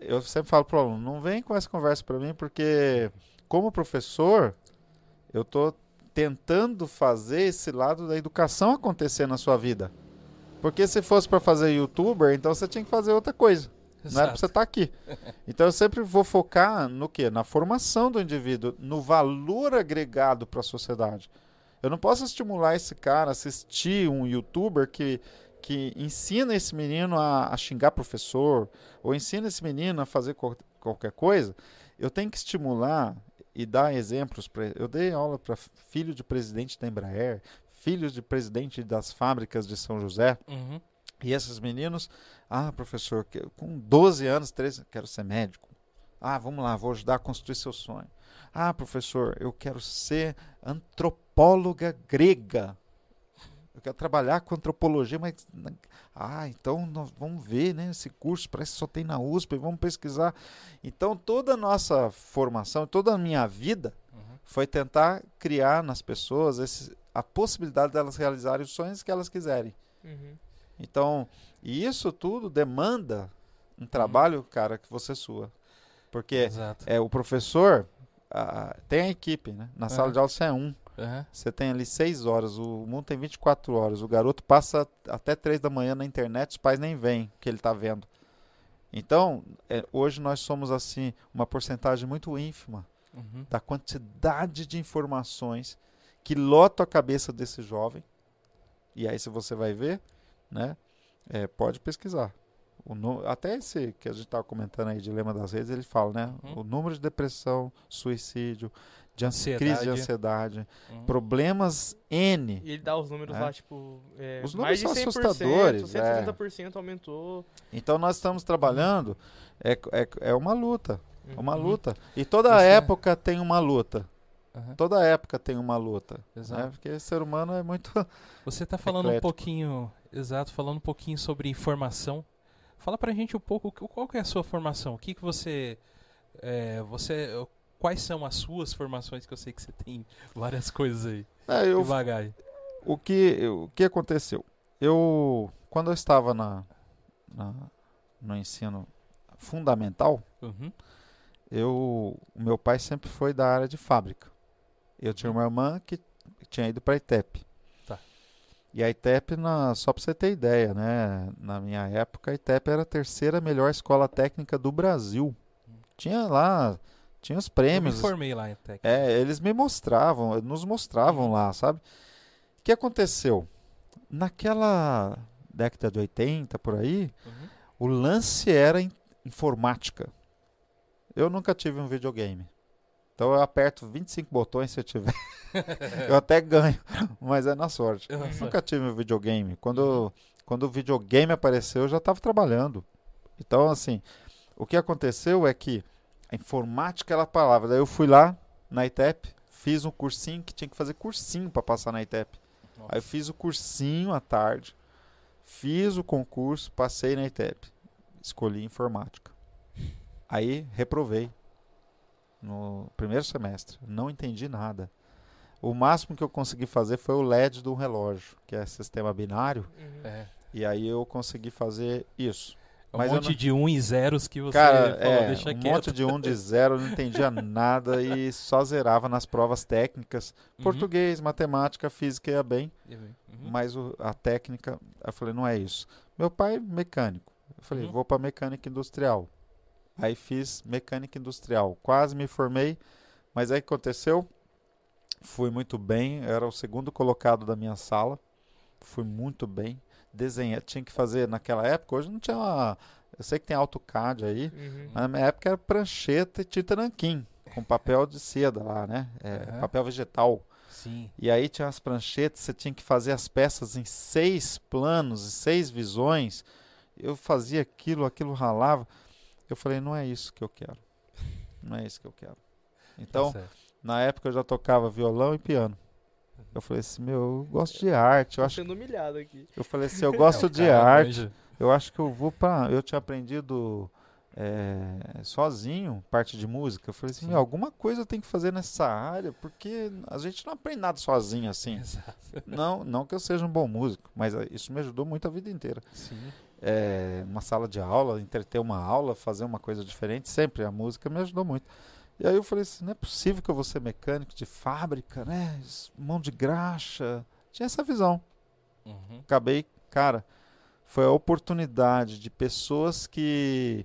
Eu sempre falo para o aluno, não vem com essa conversa para mim, porque como professor, eu estou tentando fazer esse lado da educação acontecer na sua vida. Porque se fosse para fazer youtuber, então você tinha que fazer outra coisa. Não era para você Exato. estar aqui. Então eu sempre vou focar no quê? Na formação do indivíduo, no valor agregado para a sociedade. Eu não posso estimular esse cara a assistir um youtuber que, que ensina esse menino a, a xingar professor, ou ensina esse menino a fazer qual- qualquer coisa. Eu tenho que estimular e dar exemplos. Pra, eu dei aula para filho de presidente da Embraer, filhos de presidente das fábricas de São José. Uhum. E esses meninos, ah, professor, com 12 anos, 13, quero ser médico. Ah, vamos lá, vou ajudar a construir seu sonho. Ah, professor, eu quero ser antropóloga grega. Quero trabalhar com antropologia, mas. Ah, então nós vamos ver, né? Esse curso parece que só tem na USP, vamos pesquisar. Então, toda a nossa formação, toda a minha vida Uhum. foi tentar criar nas pessoas esse, a possibilidade delas realizarem os sonhos que elas quiserem. Uhum. Então, e isso tudo demanda um trabalho, cara, que você sua. Porque Exato. é, o professor tem a equipe, né? Na sala de aula você é um. Aham. Você tem ali seis horas, o mundo tem 24 horas. O garoto passa até três da manhã na internet, os pais nem veem o que ele está vendo. Então, é, hoje nós somos assim, uma porcentagem muito ínfima Uhum. da quantidade de informações que lota a cabeça desse jovem. E aí, se você vai ver, né, é, pode pesquisar. O nu- até esse que a gente estava comentando aí, Dilema das Redes, ele fala, né? Uhum. O número de depressão, suicídio, de ansi- crise de Ansiedade. ansiedade, Uhum. problemas N. E ele dá os números É. lá, tipo. é, Os mais números de são 100%, assustadores, é. 130% aumentou. Então nós estamos trabalhando, é, é, é uma luta, é uma Uhum. luta. E toda Isso é- época tem uma luta. Aham. Toda época tem uma luta. Exato. Né? Porque o ser humano é muito. Você está falando um Eclético. pouquinho, exato, falando um pouquinho sobre formação. Fala pra gente um pouco qual que é a sua formação. O que que você, é, você, quais são as suas formações? Que eu sei que você tem várias coisas aí. É, eu, de bagagem. o, que, o que aconteceu? Eu, quando eu estava na, na- no ensino fundamental, Uhum. eu, meu pai sempre foi da área de fábrica. Eu tinha uma irmã que tinha ido para a ITEP. Tá. E a ITEP, na, só para você ter ideia, né? Na minha época, a ITEP era a terceira melhor escola técnica do Brasil. Tinha lá, tinha os Eu me prêmios. formei lá em. É, eles me mostravam, nos mostravam lá, sabe? O que aconteceu? Naquela década de 80, por aí, Uhum. o lance era in- informática. Eu nunca tive um videogame. Então eu aperto 25 botões se eu tiver. eu até ganho, mas é na sorte. Nossa. Nunca tive um videogame. Quando, quando o videogame apareceu, eu já estava trabalhando. Então, assim, o que aconteceu é que informática era a palavra. Daí eu fui lá na ITEP, fiz um cursinho que tinha que fazer cursinho para passar na ITEP. Nossa. Aí eu fiz o cursinho à tarde, fiz o concurso, passei na ITEP. Escolhi informática. Aí reprovei no primeiro semestre. Não entendi nada. O máximo que eu consegui fazer foi o LED do relógio, que é sistema binário. Uhum. É. E aí eu consegui fazer isso. Um Mas monte não- de um e zeros que você Cara, falou, é, deixa um quieto. monte de um de zero, não entendia nada e só zerava nas provas técnicas. Uhum. Português, matemática, física ia bem. Uhum. Mas o- a técnica, eu falei, não é isso. Meu pai, mecânico. Eu falei, Uhum. vou para mecânica industrial. Aí fiz mecânica industrial. Quase me formei, mas aí o que aconteceu? Fui muito bem, era o segundo colocado da minha sala. Fui muito bem. Desenhar, tinha que fazer naquela época, hoje não tinha uma, eu sei que tem AutoCAD aí, Uhum. mas na minha época era prancheta e tinta nanquim, com papel de seda lá, né? É, Aham. Papel vegetal. Sim. E aí tinha as pranchetas, você tinha que fazer as peças em seis planos, e seis visões. Eu fazia aquilo, aquilo ralava. Eu falei, não é isso que eu quero. Não é isso que eu quero. Então, Tá na época eu já tocava violão e piano. Eu falei assim, meu, eu gosto de arte. Eu, Tô acho, sendo humilhado aqui. eu falei assim, eu gosto É, o de arte. manja. Eu acho que eu vou pra. Eu tinha aprendido é, sozinho parte de música. Eu falei assim, Sim. meu, alguma coisa eu tenho que fazer nessa área, porque a gente não aprende nada sozinho assim. Exato. Não, não que eu seja um bom músico, mas eh, isso me ajudou muito a vida inteira. Sim. É, uma sala de aula, entreter uma aula, fazer uma coisa diferente, sempre a música me ajudou muito. E aí eu falei assim, não é possível que eu vou ser mecânico de fábrica, né? Mão de graxa. Tinha essa visão. Uhum. Acabei, cara, foi a oportunidade de pessoas que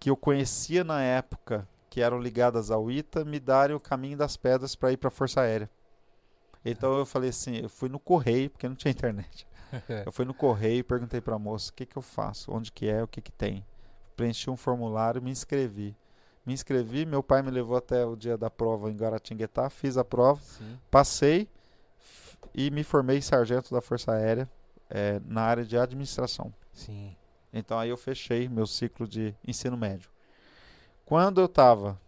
que eu conhecia na época, que eram ligadas ao ITA, me darem o caminho das pedras para ir para a Força Aérea. Então eu falei assim, eu fui no correio, porque não tinha internet. Eu fui no correio e perguntei para a moça, o que que eu faço? Onde que é? O que que tem? Preenchi um formulário e me inscrevi. Me inscrevi, meu pai me levou até o dia da prova em Guaratinguetá, fiz a prova, Sim. passei e me formei sargento da Força Aérea eh, na área de administração. Sim. Então aí eu fechei meu ciclo de ensino médio. Quando eu estava,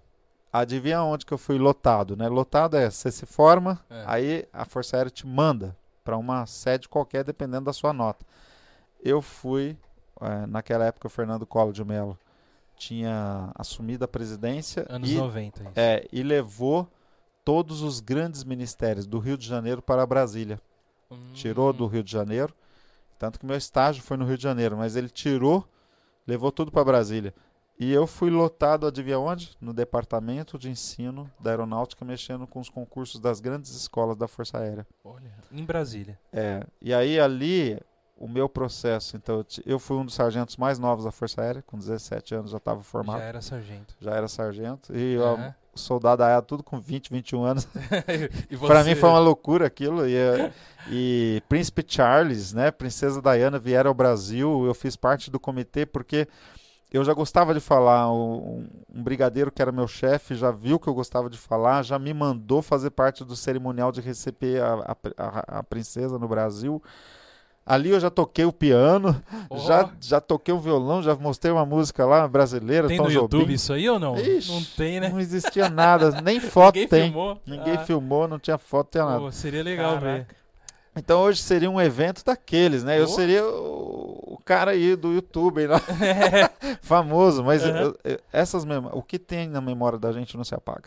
adivinha onde que eu fui lotado, né? Lotado é, você se forma, É. aí a Força Aérea te manda para uma sede qualquer, dependendo da sua nota. Eu fui, eh, naquela época o Fernando Collor de Mello tinha assumido a presidência Anos e, 90. Isso. é, e levou todos os grandes ministérios do Rio de Janeiro para Brasília tirou Hum, do Rio de Janeiro. Tanto que meu estágio foi no Rio de Janeiro, mas ele tirou, levou tudo para Brasília. E eu fui lotado, adivinha onde? No departamento de ensino da aeronáutica, mexendo com os concursos das grandes escolas da Força Aérea. Olha, em Brasília. É, e aí ali, o meu processo, então, eu fui um dos sargentos mais novos da Força Aérea, com 17 anos já estava formado, Já já, era sargento. era sargento, e Aham. soldado aéreo tudo com 20, 21 anos. Pra mim foi uma loucura aquilo. E, eh, e Príncipe Charles, né, Princesa Diana vieram ao Brasil. Eu fiz parte do comitê porque eu já gostava de falar. Um, um brigadeiro que era meu chefe já viu que eu gostava de falar, já me mandou fazer parte do cerimonial de receber a, a, a- a princesa no Brasil. Ali eu já toquei o piano, Ó, já, já toquei o violão, já mostrei uma música lá brasileira. tem Tom no YouTube Jobim. isso aí ou não? Ixi, não tem, né? Não existia nada, nem foto Ninguém tem. filmou. Ninguém Ah, filmou, não tinha foto, não tinha nada. pô, seria legal Caraca. Então hoje seria um evento daqueles, né? Eu Oh. seria o, o cara aí do YouTube, lá, famoso, mas Aham. eu- eu- essas o que tem na memória da gente não se apaga.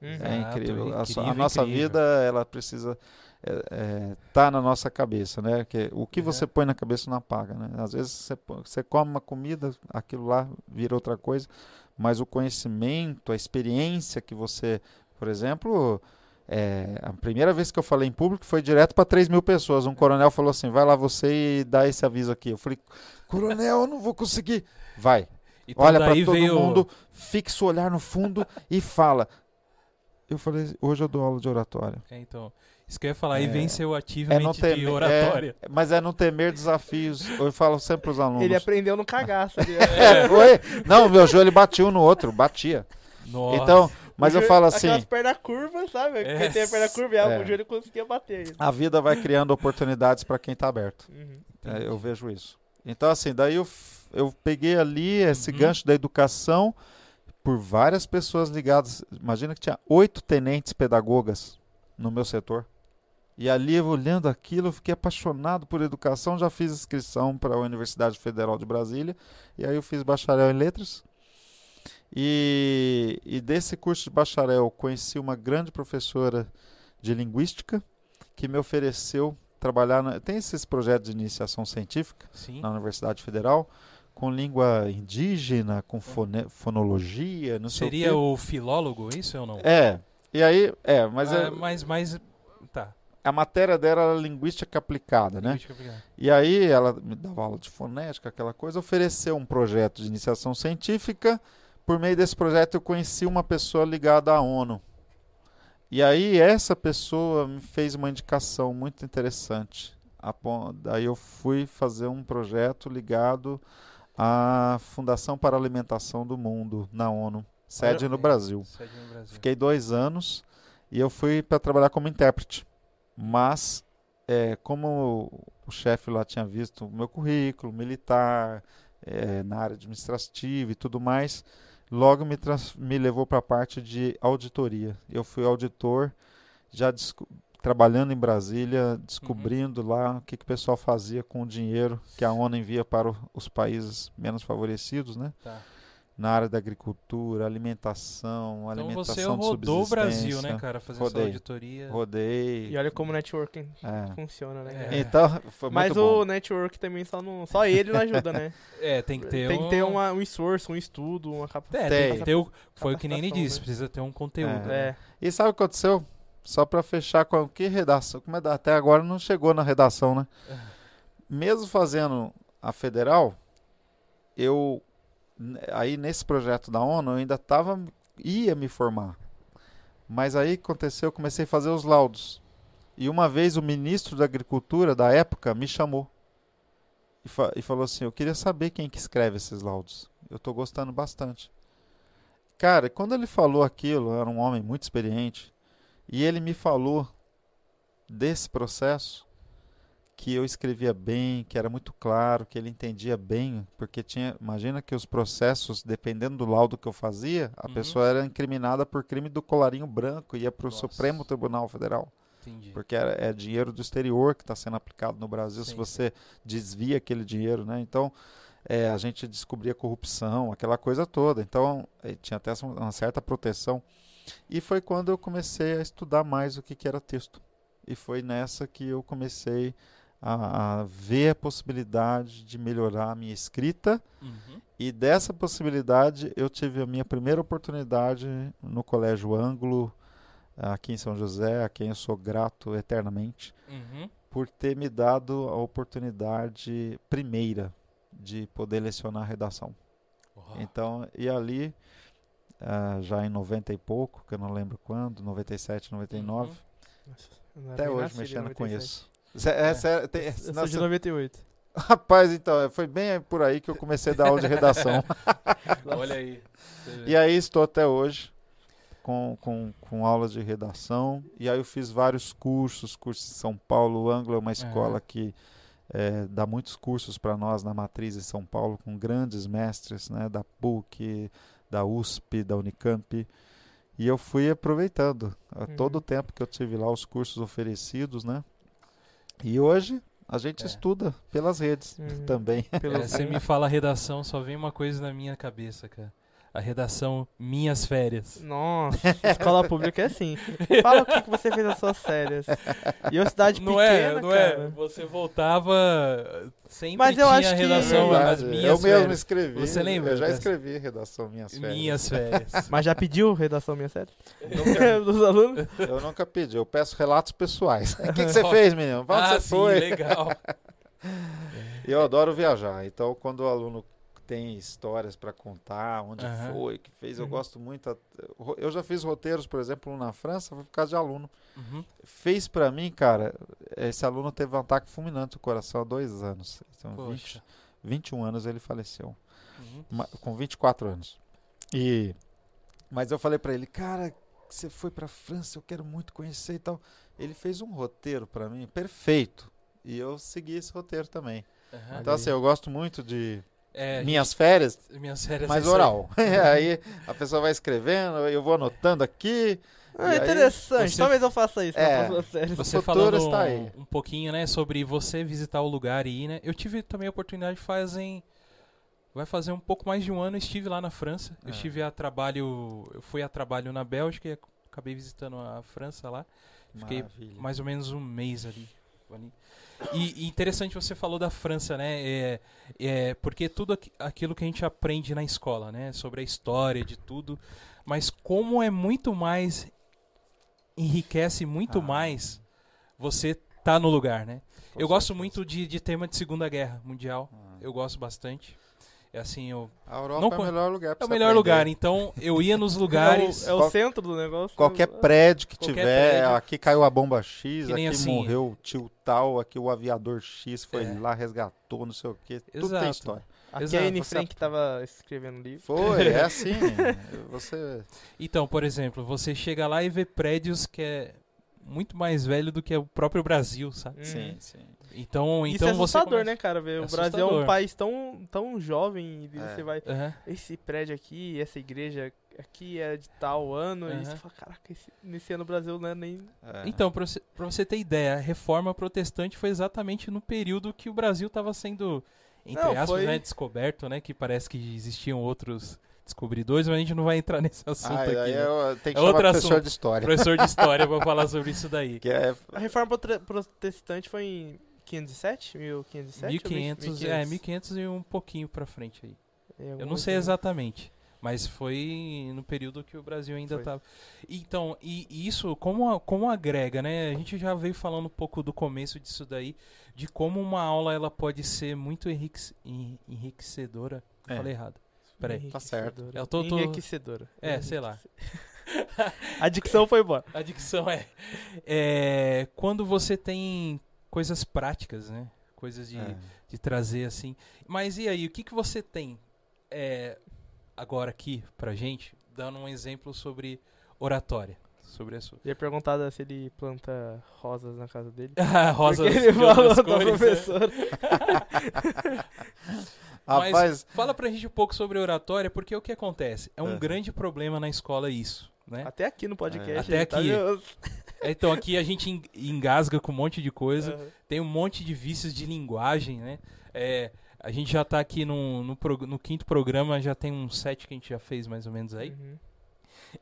Uhum. É Exato, incrível. A, a incrível, nossa incrível. vida, ela precisa é, é, tá na nossa cabeça, né? Que o que Uhum. você põe na cabeça não apaga, né? Às vezes você, você come uma comida, aquilo lá vira outra coisa, mas o conhecimento, a experiência que você, por exemplo, é, a primeira vez que eu falei em público foi direto para 3 mil pessoas. Um coronel falou assim: vai lá você e dá esse aviso aqui. Eu falei, coronel, eu não vou conseguir. Vai. Então Olha para todo veio... mundo, fixa o olhar no fundo e fala. Eu falei, hoje eu dou aula de oratória. É, então, isso que eu ia falar, aí É. venceu É ativamente não de oratória. é, mas é não temer desafios. Eu falo sempre para os alunos. Ele aprendeu no cagaço ali. É, oi? Não, meu joelho batia um no outro, batia. Nossa. Então, mas eu falo assim, Aquelas pernas curvas, sabe? É. Quem tem a perna curva, É. o joelho conseguia bater. a vida vai criando oportunidades para quem está aberto. Uhum. É, eu vejo isso. Então, assim, daí eu, eu peguei ali esse Uhum. gancho da educação por várias pessoas ligadas. Imagina que tinha oito tenentes pedagogas no meu setor. E ali, eu olhando aquilo, eu fiquei apaixonado por educação. Já fiz inscrição para a Universidade Federal de Brasília. E aí eu fiz bacharel em letras. E, e desse curso de bacharel, conheci uma grande professora de linguística que me ofereceu trabalhar. Na, tem esses projetos de iniciação científica Sim. na Universidade Federal com língua indígena, com fone- fonologia, não sei Seria o o filólogo, isso ou não? É. E aí, é, mas Ah, é- mas, mas... A matéria dela era linguística aplicada, né? Linguística aplicada. E aí ela me dava aula de fonética, aquela coisa, ofereceu um projeto de iniciação científica. Por meio desse projeto eu conheci uma pessoa ligada à ONU. E aí essa pessoa me fez uma indicação muito interessante. Daí eu fui fazer um projeto ligado à Fundação para a Alimentação do Mundo, na ONU, sede no Brasil. Sede no Brasil. Fiquei dois anos e eu fui para trabalhar como intérprete. Mas, é, como o chefe lá tinha visto o meu currículo militar, é, na área administrativa e tudo mais, logo me, me levou para a parte de auditoria. Eu fui auditor, já trabalhando em Brasília, descobrindo lá o que, que o pessoal fazia com o dinheiro que a ONU envia para os países menos favorecidos, né? Tá. Na área da agricultura, alimentação, Então alimentação você rodou o Brasil, né, cara? Fazer Rodei. essa auditoria. Rodei. E olha como o networking É. funciona, né? É. cara? Então, foi Mas muito o bom. network também só não. Só ele não ajuda, né? É, tem que ter Tem um... que ter uma- um esforço, um estudo, uma É, captação. tem que ter o... Foi o que nem ele disse, né? precisa ter um conteúdo. É. né? E sabe o que aconteceu? Só para fechar com a que redação? Como é da- até agora não chegou na redação, né? Mesmo fazendo a federal, eu aí nesse projeto da ONU eu ainda tava ia me formar. Mas aí aconteceu, eu comecei a fazer os laudos. E uma vez o ministro da Agricultura da época me chamou e, fa- e falou assim: "Eu queria saber quem que escreve esses laudos. Eu estou gostando bastante." Cara, quando ele falou aquilo, era um homem muito experiente, e ele me falou desse processo que eu escrevia bem, que era muito claro, que ele entendia bem, porque tinha, imagina que os processos, dependendo do laudo que eu fazia, a Uhum. pessoa era incriminada por crime do colarinho branco e ia para o. Supremo Tribunal Federal, Entendi. porque era, é dinheiro do exterior que está sendo aplicado no Brasil, se Sim, você desvia aquele dinheiro, né? Então, é, a gente descobria corrupção, aquela coisa toda. Então, eh, tinha até uma certa proteção. E foi quando eu comecei a estudar mais o que, que era texto. E foi nessa que eu comecei a, a ver a possibilidade de melhorar a minha escrita Uhum. E dessa possibilidade, eu tive a minha primeira oportunidade no Colégio Ângulo, aqui em São José, a quem eu sou grato eternamente, Uhum. por ter me dado a oportunidade primeira de poder lecionar redação. Uau. Então, e ali, ah, já em 90 e pouco, que eu não lembro quando, 97, 99, Uhum. Até hoje mexendo com 97. isso. Cê- é, É. tem- Eu sou nossa, de 98. rapaz, então, foi bem por aí que eu comecei a dar aula de redação. Olha aí. E aí estou até hoje com, com, com aulas de redação. E aí eu fiz vários cursos, cursos em São Paulo. O Anglo é uma escola que eh, dá muitos cursos para nós na matriz em São Paulo, com grandes mestres né, da PUC, da USP, da Unicamp. E eu fui aproveitando a Uhum. todo o tempo que eu tive lá os cursos oferecidos, né? E hoje a gente É. estuda pelas redes Uhum. também. Pelo É, você me fala redação, só vem uma coisa na minha cabeça, cara. A redação Minhas Férias. Nossa, escola pública é assim. Fala o que, que você fez nas suas férias. E eu cidade Não pequena, é, não cara. é. Você voltava, sempre Mas eu tinha acho que- redação É as eu minhas mesmo férias. escrevi. Você lembra Eu já escrevi redação minhas férias. Minhas férias. Mas já pediu redação minha série? Nunca- Dos alunos? eu nunca pedi, eu peço relatos pessoais. O que, que você fez, menino? Onde ah, você sim, foi? legal. E Eu adoro viajar, então quando o aluno tem histórias para contar, onde Aham. foi, que fez, eu Uhum. gosto muito. a- Eu já fiz roteiros, por exemplo, na França, foi por causa de aluno. Uhum. Fez para mim, cara, esse aluno teve um ataque fulminante do coração há dois anos. Então, 20, Poxa. 21 anos ele faleceu. Uhum. Com 24 anos. E mas eu falei pra ele, cara, você foi pra França, eu quero muito conhecer e tal. Ele fez um roteiro pra mim perfeito. E eu segui esse roteiro também. Então assim, eu gosto muito de É, minhas férias, minhas férias. mas aí. oral. aí a pessoa vai escrevendo, eu vou anotando aqui. Ah, interessante. você- Talvez eu faça isso É. na próxima série. Você falando está um, um pouquinho, né, sobre você visitar o lugar e ir, né? Eu tive também a oportunidade fazem vai fazer um pouco mais de um ano eu estive lá na França. Eu É. estive a trabalho, eu fui a trabalho na Bélgica e acabei visitando a França lá. Fiquei Maravilha. mais ou menos um mês ali. E, e interessante você falou da França, né? É, é, porque tudo aqui- aquilo que a gente aprende na escola, né? Sobre a história de tudo, mas como é muito mais enriquece muito Ah. mais você tá no lugar, né? Com eu gosto certeza. muito de, de tema de Segunda Guerra Mundial. Ah. Eu gosto bastante. É assim, eu, A Europa não é o melhor lugar pra é o melhor aprender. lugar. Então eu ia nos lugares. É o, é o Qual- centro do negócio. Qualquer prédio que Qualquer tiver, prédio. aqui caiu a bomba X, aqui assim. morreu o tio tal, aqui o aviador X foi É. lá, resgatou, não sei o que. Tudo Exato. tem história. Aqui Exato, a Anne você- Frank tava escrevendo livro. Foi, é assim. Você. Então, por exemplo, você chega lá e vê prédios que é muito mais velho do que o próprio Brasil, sabe? Uhum. Sim, sim. Então, Isso então é você assustador, começa- né, cara? Ver É o Brasil é um assustador. país tão, tão jovem e É. você vai. Aham. Esse prédio aqui, essa igreja aqui é de tal ano. E Aham. você fala, caraca, esse- nesse ano o Brasil não é nem. É. Então, pra você, pra você ter ideia, a reforma protestante foi exatamente no período que o Brasil estava sendo, entre Não, aspas, foi- né, descoberto, né? Que parece que existiam outros descobridores, mas a gente não vai entrar nesse assunto Ah, aqui. aí né? tenho que É outro professor assunto. de história. Professor de história pra falar sobre isso daí. Que é, A reforma prote- protestante foi em 507? 1507? ou 1500, é, 1500 e um pouquinho pra frente aí. Eu não sei exatamente, mas foi no período que o Brasil ainda estava. Então, e, e isso como, a- como agrega, né? A gente já veio falando um pouco do começo disso daí, de como uma aula ela pode ser muito enrique- en- enriquecedora. É. Falei errado. Peraí. Tá certo. Enriquecedora. Eu tô- tô- Enriquecedora. É, sei lá. A dicção foi boa. A dicção é, é quando você tem coisas práticas, né? Coisas de, é. de trazer assim. Mas e aí, o que, que você tem é, agora aqui pra gente, dando um exemplo sobre oratória? Sobre a sua. Eu ia perguntar se ele planta rosas na casa dele. Rosa Porque ele de falou da cores, né? professora. Mas Rapaz, fala pra gente um pouco sobre oratória, porque o que acontece? É um É. grande problema na escola isso, né? Até aqui no podcast. Até tá aqui. vendo? Então aqui a gente en- engasga com um monte de coisa. Aham. tem um monte de vícios de linguagem, né? É, a gente já tá aqui no, no, no quinto programa, já tem uns sete que a gente já fez mais ou menos aí. Uhum.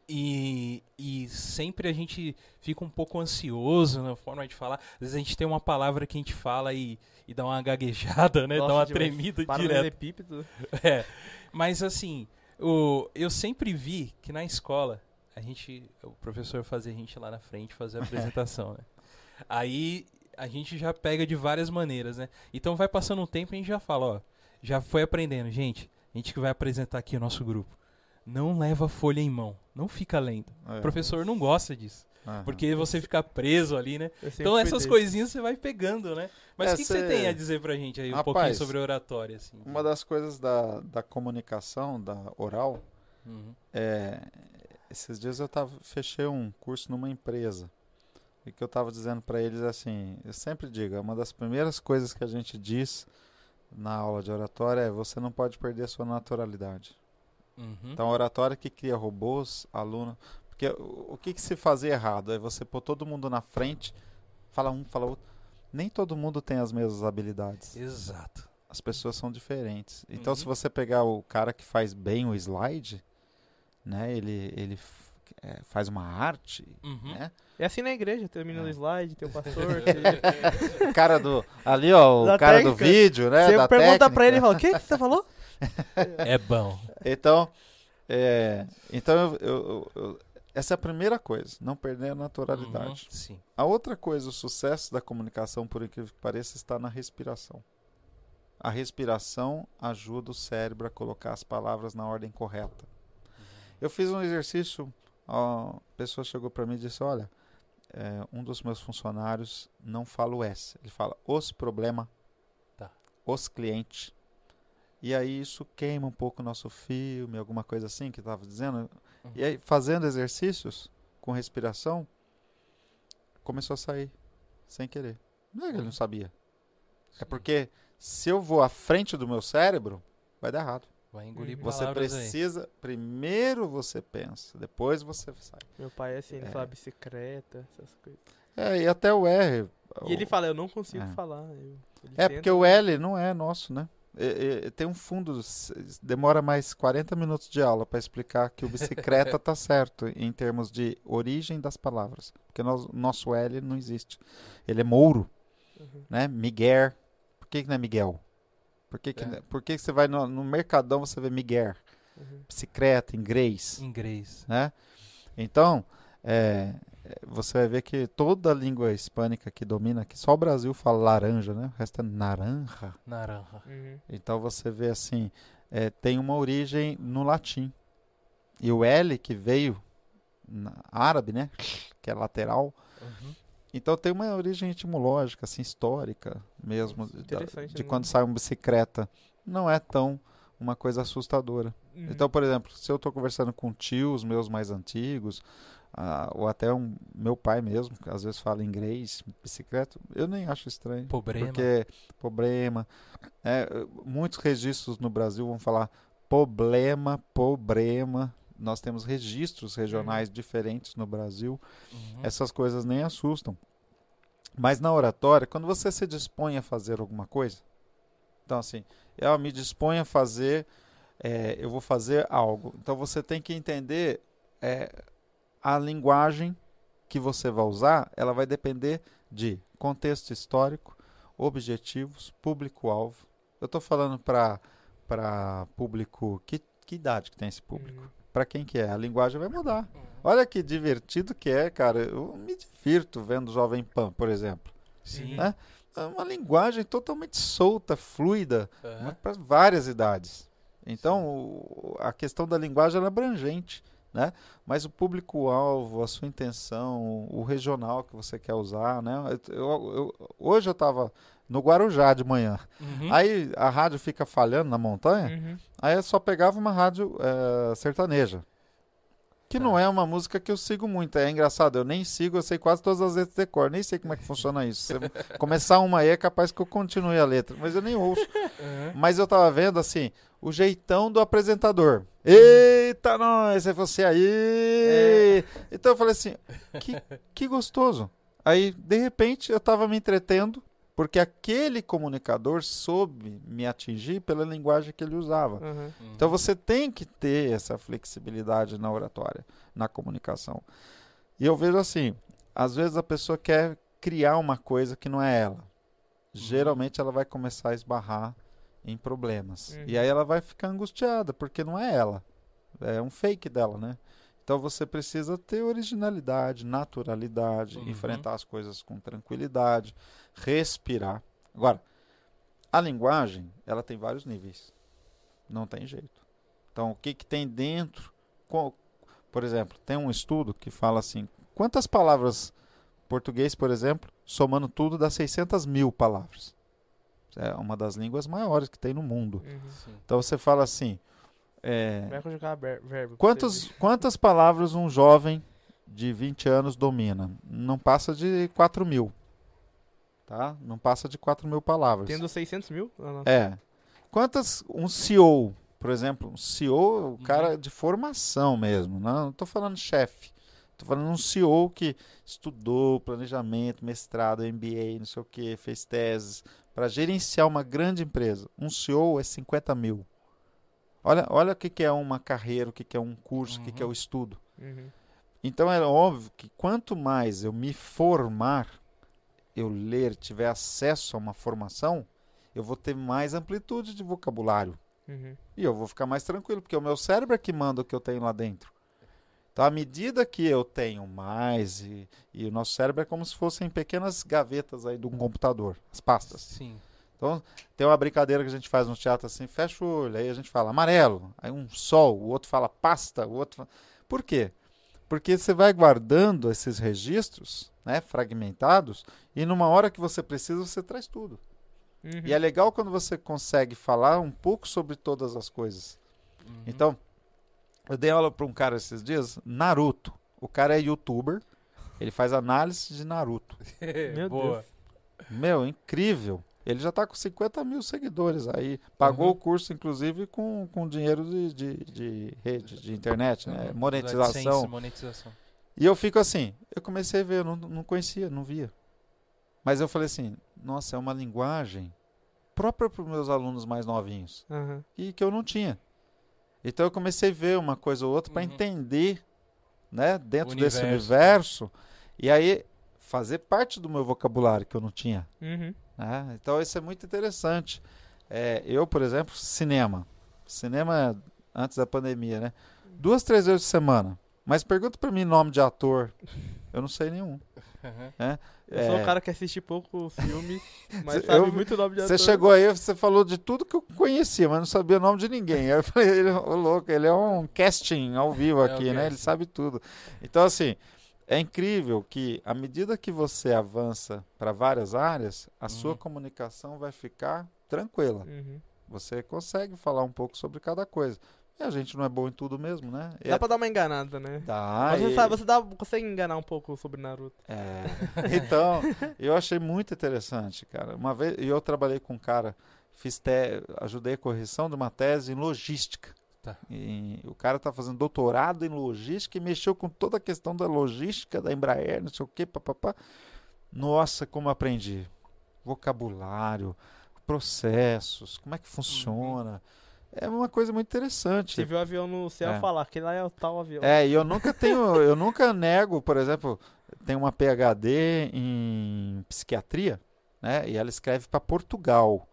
E, e sempre a gente fica um pouco ansioso na forma de falar. Às vezes a gente tem uma palavra que a gente fala e, e dá uma gaguejada, né? Gosto dá uma de- tremida direto. Paralelepípedo. É. Mas assim, o, eu sempre vi que na escola a gente, o professor fazia a gente lá na frente fazer a apresentação, né? Aí a gente já pega de várias maneiras, né? Então vai passando um tempo e a gente já fala, ó, já foi aprendendo, gente. A gente que vai apresentar aqui o nosso grupo. Não leva folha em mão, não fica lendo. É. O professor não gosta disso, Aham. porque você fica preso ali, né? Então essas desse. coisinhas você vai pegando, né? Mas É, o que, que cê- você tem a dizer pra gente aí um pouquinho Rapaz, sobre oratória, assim? Uma das coisas da, da comunicação, da oral, Uhum. é, esses dias eu tava, fechei um curso numa empresa. E que eu estava dizendo para eles assim, eu sempre digo, é uma das primeiras coisas que a gente diz na aula de oratória é você não pode perder a sua naturalidade. Uhum. Então, oratória que cria robôs, aluno. Porque o, o que, que se fazia errado? É você pôr todo mundo na frente, fala um, fala outro. Nem todo mundo tem as mesmas habilidades. Exato. As pessoas são diferentes. Então, Uhum. se você pegar o cara que faz bem o slide, né? Ele, ele é, faz uma arte, Uhum. né? É assim na igreja, termina o É. slide, tem o pastor. tem- O cara do... Ali, ó, o Da cara do técnica. vídeo, né? Você da pergunta pra ele e técnica. fala, o que que você falou? É bom. Então, é, então eu- eu- eu- essa é a primeira coisa, não perder a naturalidade. Uhum. Sim. A outra coisa, o sucesso da comunicação, por incrível que pareça, está na respiração. A respiração ajuda o cérebro a colocar as palavras na ordem correta. Eu fiz um exercício, a pessoa chegou para mim e disse: Olha, é, um dos meus funcionários não fala o S, ele fala os problema, Tá. os clientes. E aí isso queima um pouco o nosso filme, alguma coisa assim que estava dizendo. E aí, fazendo exercícios com respiração, começou a sair sem querer. Não é que ele não sabia. É porque se eu vou à frente do meu cérebro, vai dar errado. Vai engolir Uhum. Você palavras aí. precisa, primeiro você pensa, depois você sai. Meu pai é assim, ele É. fala bicicleta, essas coisas. É, e até o R. E ele fala, eu não consigo É. falar. eu- É tenta, porque o L não é nosso, né? É, é, tem um fundo, demora mais 40 minutos de aula para explicar que o bicicleta tá certo em termos de origem das palavras. Porque nós- nosso L não existe. Ele é Mouro, Uhum. né? Miguel. Por que, que não é Miguel? Por que, que, É. por que, que você vai no, no Mercadão você vê Miguel? Uhum. Bicicleta, inglês, Inglês. né? Então, é, você vai ver que toda a língua hispânica que domina aqui, só o Brasil fala laranja, né? O resto é naranja. Naranja. Uhum. Então você vê assim, é, tem uma origem no latim. E o L que veio na árabe, né? Que é lateral. Uhum. Então tem uma origem etimológica, assim, histórica mesmo, da- de né? quando sai uma bicicleta. Não é tão uma coisa assustadora. Uhum. Então, por exemplo, se eu estou conversando com tios meus mais antigos, ah, ou até um meu pai mesmo, que às vezes fala inglês, bicicleta, eu nem acho estranho. Problema. Porque problema. é, muitos registros no Brasil vão falar problema, problema. Nós temos registros regionais diferentes no Brasil. Uhum. Essas coisas nem assustam. Mas na oratória, quando você se dispõe a fazer alguma coisa, então assim, eu me disponho a fazer, é, eu vou fazer algo. Então você tem que entender é, a linguagem que você vai usar, ela vai depender de contexto histórico, objetivos, público-alvo. Eu estou falando para para público que, que idade que tem esse público? Uhum. Para quem que é? A linguagem vai mudar. Olha que divertido que é, cara. Eu me divirto vendo Jovem Pan, por exemplo. Sim. Né? É uma linguagem totalmente solta, fluida, Aham. para várias idades. Então, o- a questão da linguagem é abrangente, né? Mas o público-alvo, a sua intenção, o regional que você quer usar, né? Eu- eu- hoje eu estava no Guarujá de manhã. Uhum. Aí a rádio fica falhando na montanha. Uhum. Aí eu só pegava uma rádio eh, sertaneja. Que Tá. não é uma música que eu sigo muito. É engraçado, eu nem sigo, eu sei quase todas as letras de cor. Nem sei como é que funciona isso. Se começar uma aí é capaz que eu continue a letra, mas eu nem ouço. Uhum. Mas eu tava vendo assim, o jeitão do apresentador. Eita, nós, é você aí! Então eu falei assim, que, que gostoso. Aí, de repente, eu tava me entretendo Porque aquele comunicador soube me atingir pela linguagem que ele usava. Aham. Uhum. Então você tem que ter essa flexibilidade na oratória, na comunicação. E eu vejo assim, às vezes a pessoa quer criar uma coisa que não é ela. Geralmente ela vai começar a esbarrar em problemas. Uhum. E aí ela vai ficar angustiada, porque não é ela. É um fake dela, né? Então você precisa ter originalidade, naturalidade, Uhum. enfrentar as coisas com tranquilidade, respirar. Agora, a linguagem, ela tem vários níveis. Não tem jeito. Então, o que, que tem dentro? Por exemplo, tem um estudo que fala assim: quantas palavras português, por exemplo, somando tudo, dá 600 mil palavras. É uma das línguas maiores que tem no mundo. Uhum. Então você fala assim: é, ver- verbo. quantos, quantas palavras um jovem de 20 anos domina? Não passa de 4 mil. Tá? Não passa de 4 mil palavras. Tendo 600 mil? Ah. É. Quantas um CEO, por exemplo, um CEO, é o cara de formação mesmo, não, tô falando chefe. Tô falando um CEO que estudou planejamento, mestrado, MBA, não sei o que, fez teses para gerenciar uma grande empresa. Um CEO é 50 mil. Olha, olha o que, que é uma carreira, o que, que é um curso, o que, que é o estudo. Uhum. Então é óbvio que quanto mais eu me formar, eu ler, tiver acesso a uma formação, eu vou ter mais amplitude de vocabulário. Uhum. E eu vou ficar mais tranquilo, porque o meu cérebro é que manda o que eu tenho lá dentro. Então, à medida que eu tenho mais, e, e o nosso cérebro é como se fossem pequenas gavetas aí de um computador, as pastas. Sim. Então, tem uma brincadeira que a gente faz no teatro assim, fecha o olho, aí a gente fala amarelo, aí um sol, o outro fala pasta, o outro fala... Por quê? Porque você vai guardando esses registros, né, fragmentados, e numa hora que você precisa, você traz tudo. Uhum. E é legal quando você consegue falar um pouco sobre todas as coisas. Uhum. Então, eu dei aula para um cara esses dias, Naruto. O cara é youtuber, ele faz análise de Naruto. Meu Boa. Deus. Meu, incrível. Ele já está com 50 mil seguidores aí. Pagou Uhum. o curso, inclusive, com, com dinheiro de, de, de rede, de internet, né? Uhum. Monetização. AdSense, monetização. E eu fico assim, eu comecei a ver, eu não, não conhecia, não via. Mas eu falei assim, nossa, é uma linguagem própria para os meus alunos mais novinhos Aham. e que eu não tinha. Então eu comecei a ver uma coisa ou outra para Uhum. entender, né, dentro desse universo. universo e aí fazer parte do meu vocabulário que eu não tinha. Uhum. Né? Então isso é muito interessante. É, eu, por exemplo, cinema. Cinema antes da pandemia, né? Duas, três vezes por semana. Mas pergunta pra mim nome de ator. Eu não sei nenhum. Uhum. Eu sou É. um cara que assiste pouco filme, mas sabe eu- muito nome de Você ator. chegou aí, você falou de tudo que eu conhecia, mas não sabia o nome de ninguém. Aí eu falei, ele, ô louco, ele é um casting ao vivo É aqui, né? Ele sabe tudo. Então, assim, é incrível que à medida que você avança para várias áreas, a sua Uhum. comunicação vai ficar tranquila. Uhum. Você consegue falar um pouco sobre cada coisa. E a gente não é bom em tudo mesmo, né? Dá É- pra dar uma enganada, né? Dá, você e- sabe, você dá, consegue enganar um pouco sobre Naruto. É. Então, eu achei muito interessante, cara. Uma vez, e eu trabalhei com um cara, fiz te, ajudei a correção de uma tese em logística. Tá. E o cara tá fazendo doutorado em logística e mexeu com toda a questão da logística da Embraer, não sei o quê, papapá. Nossa, como aprendi. Vocabulário, processos, como é que funciona. É uma coisa muito interessante. Você viu o avião no céu É. falar que lá é o tal avião. É, e eu nunca tenho, eu nunca nego, por exemplo, tem uma PhD em psiquiatria, né? E ela escreve para Portugal.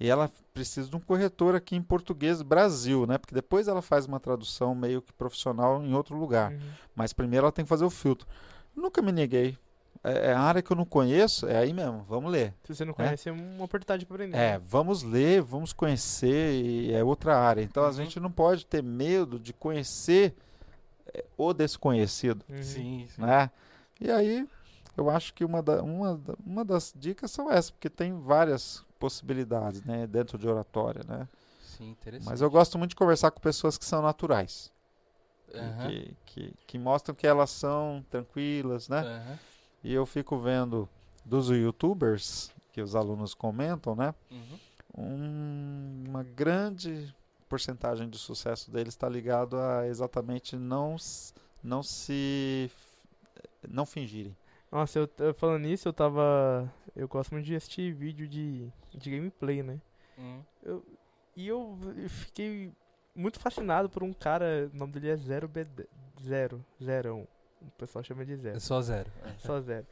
E ela precisa de um corretor aqui em português Brasil, né? Porque depois ela faz uma tradução meio que profissional em outro lugar. Uhum. Mas primeiro ela tem que fazer o filtro. Nunca me neguei. É, é a área que eu não conheço, é aí mesmo, vamos ler. Se você não conhece, é uma oportunidade pra aprender. É, vamos ler, vamos conhecer, e é outra área. Então a Uhum. gente não pode ter medo de conhecer é, o desconhecido, Uhum. Sim, sim. né? E aí, eu acho que uma, da- uma, uma das dicas são essas, porque tem várias possibilidades, né, dentro de oratória, né? Sim, interessante. Mas eu gosto muito de conversar com pessoas que são naturais, que- Aham, que, que, que mostram que elas são tranquilas, né? aham. E eu fico vendo dos youtubers que os alunos comentam, né? Uhum. um- uma grande porcentagem de sucesso deles está ligado a exatamente não não se não fingirem. Nossa, eu, eu- falando nisso, eu tava. Eu gosto muito de assistir vídeo de, de gameplay, né? Hum. E eu, eu fiquei muito fascinado por um cara, o nome dele é Zero B Zero, Zero. O pessoal chama de Zero. É só zero. Só zero.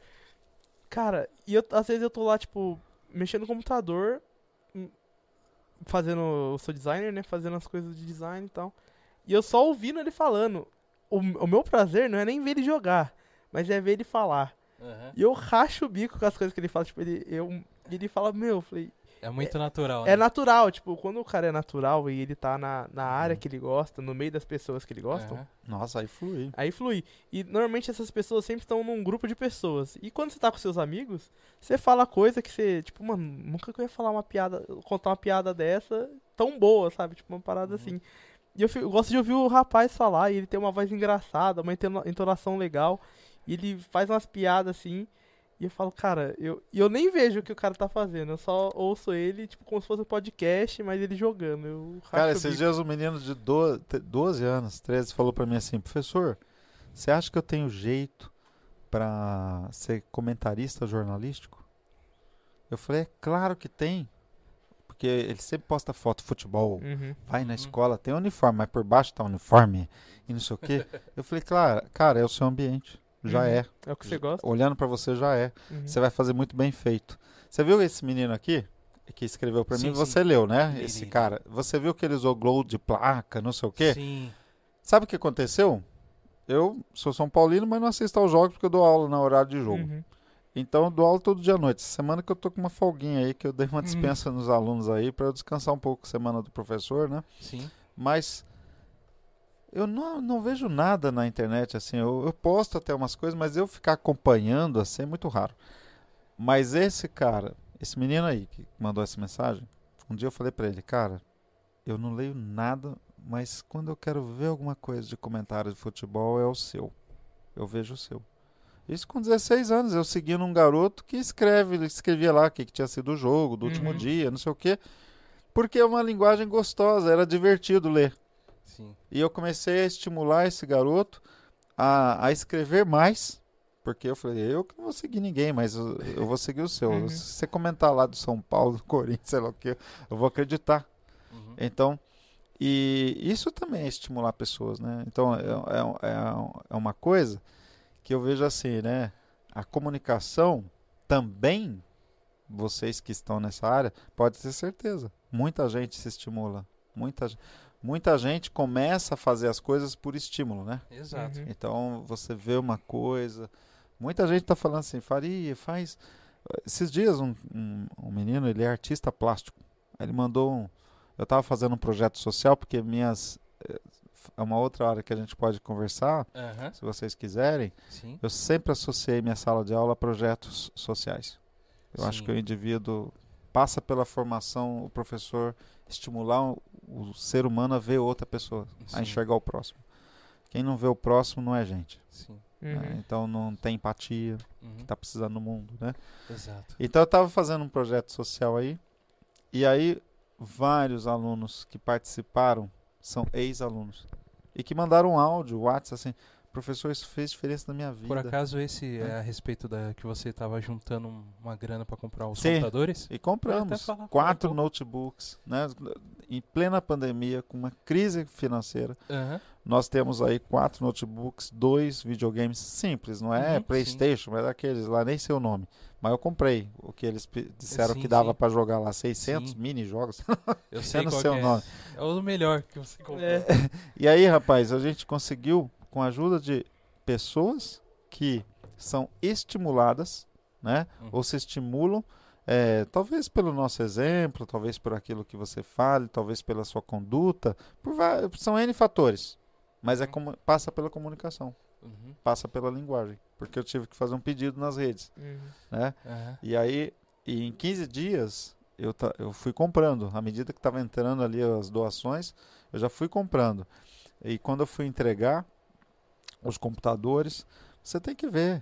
Cara, e eu, às vezes eu tô lá, tipo, mexendo no computador, hum, fazendo. Eu sou designer, né? Fazendo as coisas de design e tal. E eu só ouvindo ele falando. O, o meu prazer não é nem ver ele jogar, mas é ver ele falar. Aham. E eu racho o bico com as coisas que ele fala. Tipo, ele, eu, ele fala, meu, eu falei, É muito natural, é né? natural. Tipo, quando o cara é natural e ele tá na, na área Uhum. que ele gosta, no meio das pessoas que ele gosta, Aham. Nossa, aí flui. Aí flui. E normalmente essas pessoas sempre estão num grupo de pessoas. E quando você tá com seus amigos, você fala coisa que você, tipo, mano, nunca que eu ia falar uma piada, contar uma piada dessa tão boa, sabe? Tipo, uma parada Uhum. assim. E eu, fico- eu gosto de ouvir o rapaz falar, e ele tem uma voz engraçada, uma entona- entonação legal, e ele faz umas piadas assim. E eu falo, cara, eu, e eu nem vejo o que o cara tá fazendo, eu só ouço ele, tipo, como se fosse um podcast, mas ele jogando. Eu Cara, esses dias um menino de do- te- 12 anos, 13, falou pra mim assim: professor, você acha que eu tenho jeito pra ser comentarista jornalístico? Eu falei: é claro que tem. Porque ele sempre posta foto de futebol, Uhum. vai na Uhum. escola, tem uniforme, mas por baixo tá uniforme e não sei o quê. Eu falei: claro, cara, é o seu ambiente. Já Uhum. é. É o que você gosta? Olhando pra você, já é. Uhum. Você vai fazer muito bem feito. Você viu esse menino aqui? Que escreveu pra Sim, mim? sim. Você leu, né? Li, esse cara. Você viu que ele usou glow de placa, não sei o quê? Sim. Sabe o que aconteceu? Eu sou São Paulino, mas não assisto aos jogos porque eu dou aula no horário de jogo. Uhum. Então eu dou aula todo dia à noite. Essa semana que eu tô com uma folguinha aí, que eu dei uma Uhum. dispensa nos alunos aí pra eu descansar um pouco semana do professor, né? Sim. Mas eu não, não vejo nada na internet assim. Eu, eu posto até umas coisas, mas eu ficar acompanhando assim é muito raro. Mas esse cara, esse menino aí que mandou essa mensagem, um dia eu falei pra ele, cara, eu não leio nada, mas quando eu quero ver alguma coisa de comentário de futebol é o seu. Eu vejo o seu. Isso com 16 anos, eu seguindo um garoto que escreve, ele escrevia lá o que, que tinha sido o jogo, do último Uhum. dia, não sei o quê. Porque é uma linguagem gostosa, era divertido ler. Sim. E eu comecei a estimular esse garoto a, a escrever mais. Porque eu falei, eu não vou seguir ninguém, mas eu, eu vou seguir o seu. Uhum. Se você comentar lá do São Paulo, do Corinthians, sei lá o que, eu vou acreditar. Uhum. Então, e isso também é estimular pessoas, né? Então, é, é, é, é uma coisa que eu vejo assim, né? A comunicação também, vocês que estão nessa área, pode ter certeza. Muita gente se estimula. Muita, ge- muita gente começa a fazer as coisas por estímulo, né? Exato. Uhum. Então, você vê uma coisa. Muita gente está falando assim, Faria, faz. Esses dias, um, um, um menino, ele é artista plástico. Ele mandou um. Eu estava fazendo um projeto social, porque minhas. eh, É uma outra hora que a gente pode conversar, Aham. se vocês quiserem. Sim. Eu sempre associei minha sala de aula a projetos sociais. Eu acho Sim. que o indivíduo passa pela formação, o professor estimular o, ser humano a ver outra pessoa, a Sim. enxergar o próximo. Quem não vê o próximo não é gente. Sim. né? Uhum. Então não tem empatia, Uhum. tá precisando no mundo, né? Exato. Então eu estava fazendo um projeto social aí, e aí vários alunos que participaram são ex-alunos e que mandaram um áudio, WhatsApp assim, professor, isso fez diferença na minha vida. Por acaso esse É. é a respeito da que você estava juntando um- uma grana para comprar os Sim. computadores? E compramos falar, quatro notebooks, né? Em plena pandemia, com uma crise financeira, Aham. nós temos aí quatro notebooks, dois videogames simples, não é Uhum, PlayStation, mas é aqueles lá, nem sei o nome. Mas eu comprei o que eles disseram Sim, que dava sim. para jogar lá, 600 Sim. mini jogos. Eu sei não qual sei o é. nome. É o melhor que você comprou. É. E aí, rapaz, a gente conseguiu, com a ajuda de pessoas que são estimuladas, né? Uhum. Ou se estimulam, é, talvez pelo nosso exemplo, talvez por aquilo que você fale, talvez pela sua conduta, por são N fatores. Mas é Uhum. como, passa pela comunicação, Uhum. passa pela linguagem. Porque eu tive que fazer um pedido nas redes, Uhum. né? E aí, e em 15 dias, eu, ta- eu fui comprando. À medida que estava entrando ali as doações, eu já fui comprando. E quando eu fui entregar os computadores, você tem que ver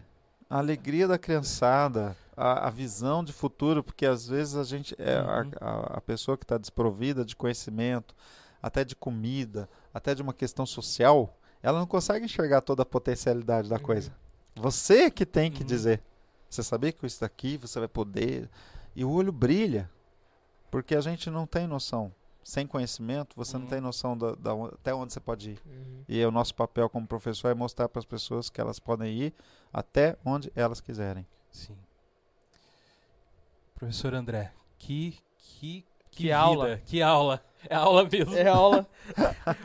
a alegria da criançada, a, a visão de futuro, porque às vezes a gente é a- Uhum. a, a pessoa que está desprovida de conhecimento, até de comida, até de uma questão social, ela não consegue enxergar toda a potencialidade da Uhum. coisa. Você que tem que Uhum. dizer. Você sabia que isso daqui você vai poder. E o olho brilha. Porque a gente não tem noção. Sem conhecimento, você não Uhum. tem noção da, da até onde você pode ir. Uhum. E o nosso papel como professor é mostrar para as pessoas que elas podem ir até onde elas quiserem. Sim. Professor André, que que Que vida, aula. que aula. É aula mesmo. É aula.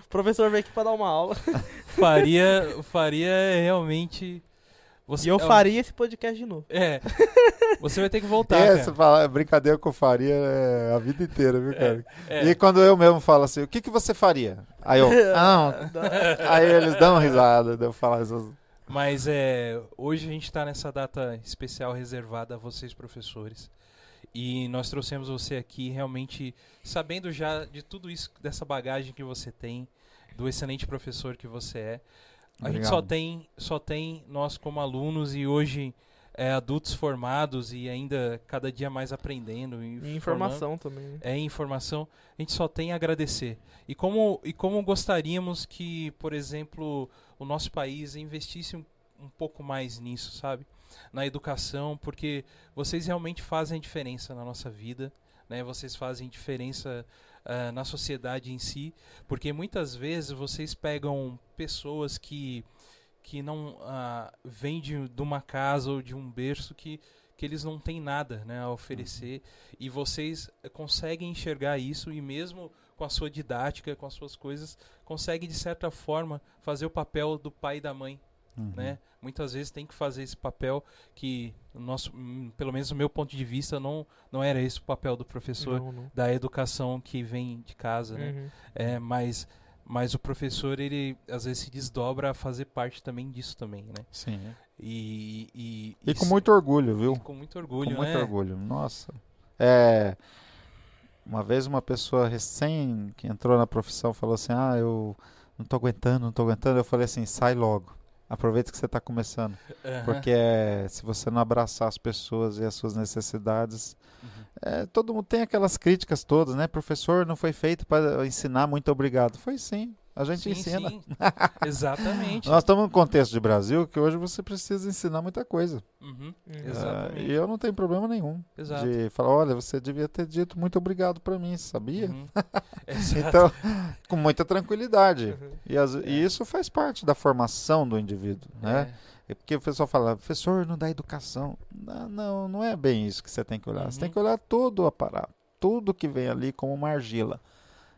o professor veio aqui pra dar uma aula. Faria faria realmente você E eu é, faria esse podcast de novo. É. Você vai ter que voltar, É, cara. fala, brincadeira que eu faria é, a vida inteira, viu, cara? É. E quando eu mesmo falo assim, o que, que você faria? Aí eu, ah, aí eles dão risada, eu falo essas... Mas é, hoje a gente está nessa data especial reservada a vocês, professores. E nós trouxemos você aqui realmente sabendo já de tudo isso, dessa bagagem que você tem, do excelente professor que você é. A gente só tem, só tem nós como alunos e hoje é, adultos formados e ainda cada dia mais aprendendo. E E formando- informação também. né? é informação, a gente só tem a agradecer. E como, e como gostaríamos que, por exemplo, o nosso país investisse um, um pouco mais nisso, sabe? Na educação, porque vocês realmente fazem diferença na nossa vida, né? Vocês fazem diferença ah, na sociedade em si, porque muitas vezes vocês pegam pessoas que que não ah, vêm de, de uma casa ou de um berço que que eles não têm nada né, a oferecer. E vocês conseguem enxergar isso e mesmo com a sua didática, com as suas coisas, conseguem de certa forma fazer o papel do pai e da mãe, Uhum. né? Muitas vezes tem que fazer esse papel que no nosso, hum, pelo menos no meu ponto de vista, não não era esse o papel do professor Não, não. da educação que vem de casa, né? Uhum. É, mas mas o professor ele às vezes se desdobra a fazer parte também disso também, né? Sim. E e, E com se- muito orgulho, viu? e com muito orgulho, com muito né? orgulho. Nossa. É, uma vez uma pessoa recém que entrou na profissão falou assim: "Ah, eu não tô aguentando, não tô aguentando". Eu falei assim: "Sai logo. Aproveita que você está começando, Aham. porque é, se você não abraçar as pessoas e as suas necessidades, Uhum. é, todo mundo tem aquelas críticas todas, né? Professor não foi feito para ensinar, muito obrigado. Foi sim. A gente Sim, ensina. sim. Exatamente. Nós estamos num contexto de Brasil que hoje você precisa ensinar muita coisa. Uhum. Exatamente. e eu não tenho problema nenhum Exato. de falar, olha, você devia ter dito muito obrigado para mim, sabia? Uhum. Então, com muita tranquilidade. Uhum. E, as- e isso faz parte da formação do indivíduo, né? É. É porque o pessoal fala, professor, não dá educação. Não, não, não é bem isso que você tem que olhar. Você tem Uhum. que olhar todo o aparato, tudo que vem ali como uma argila.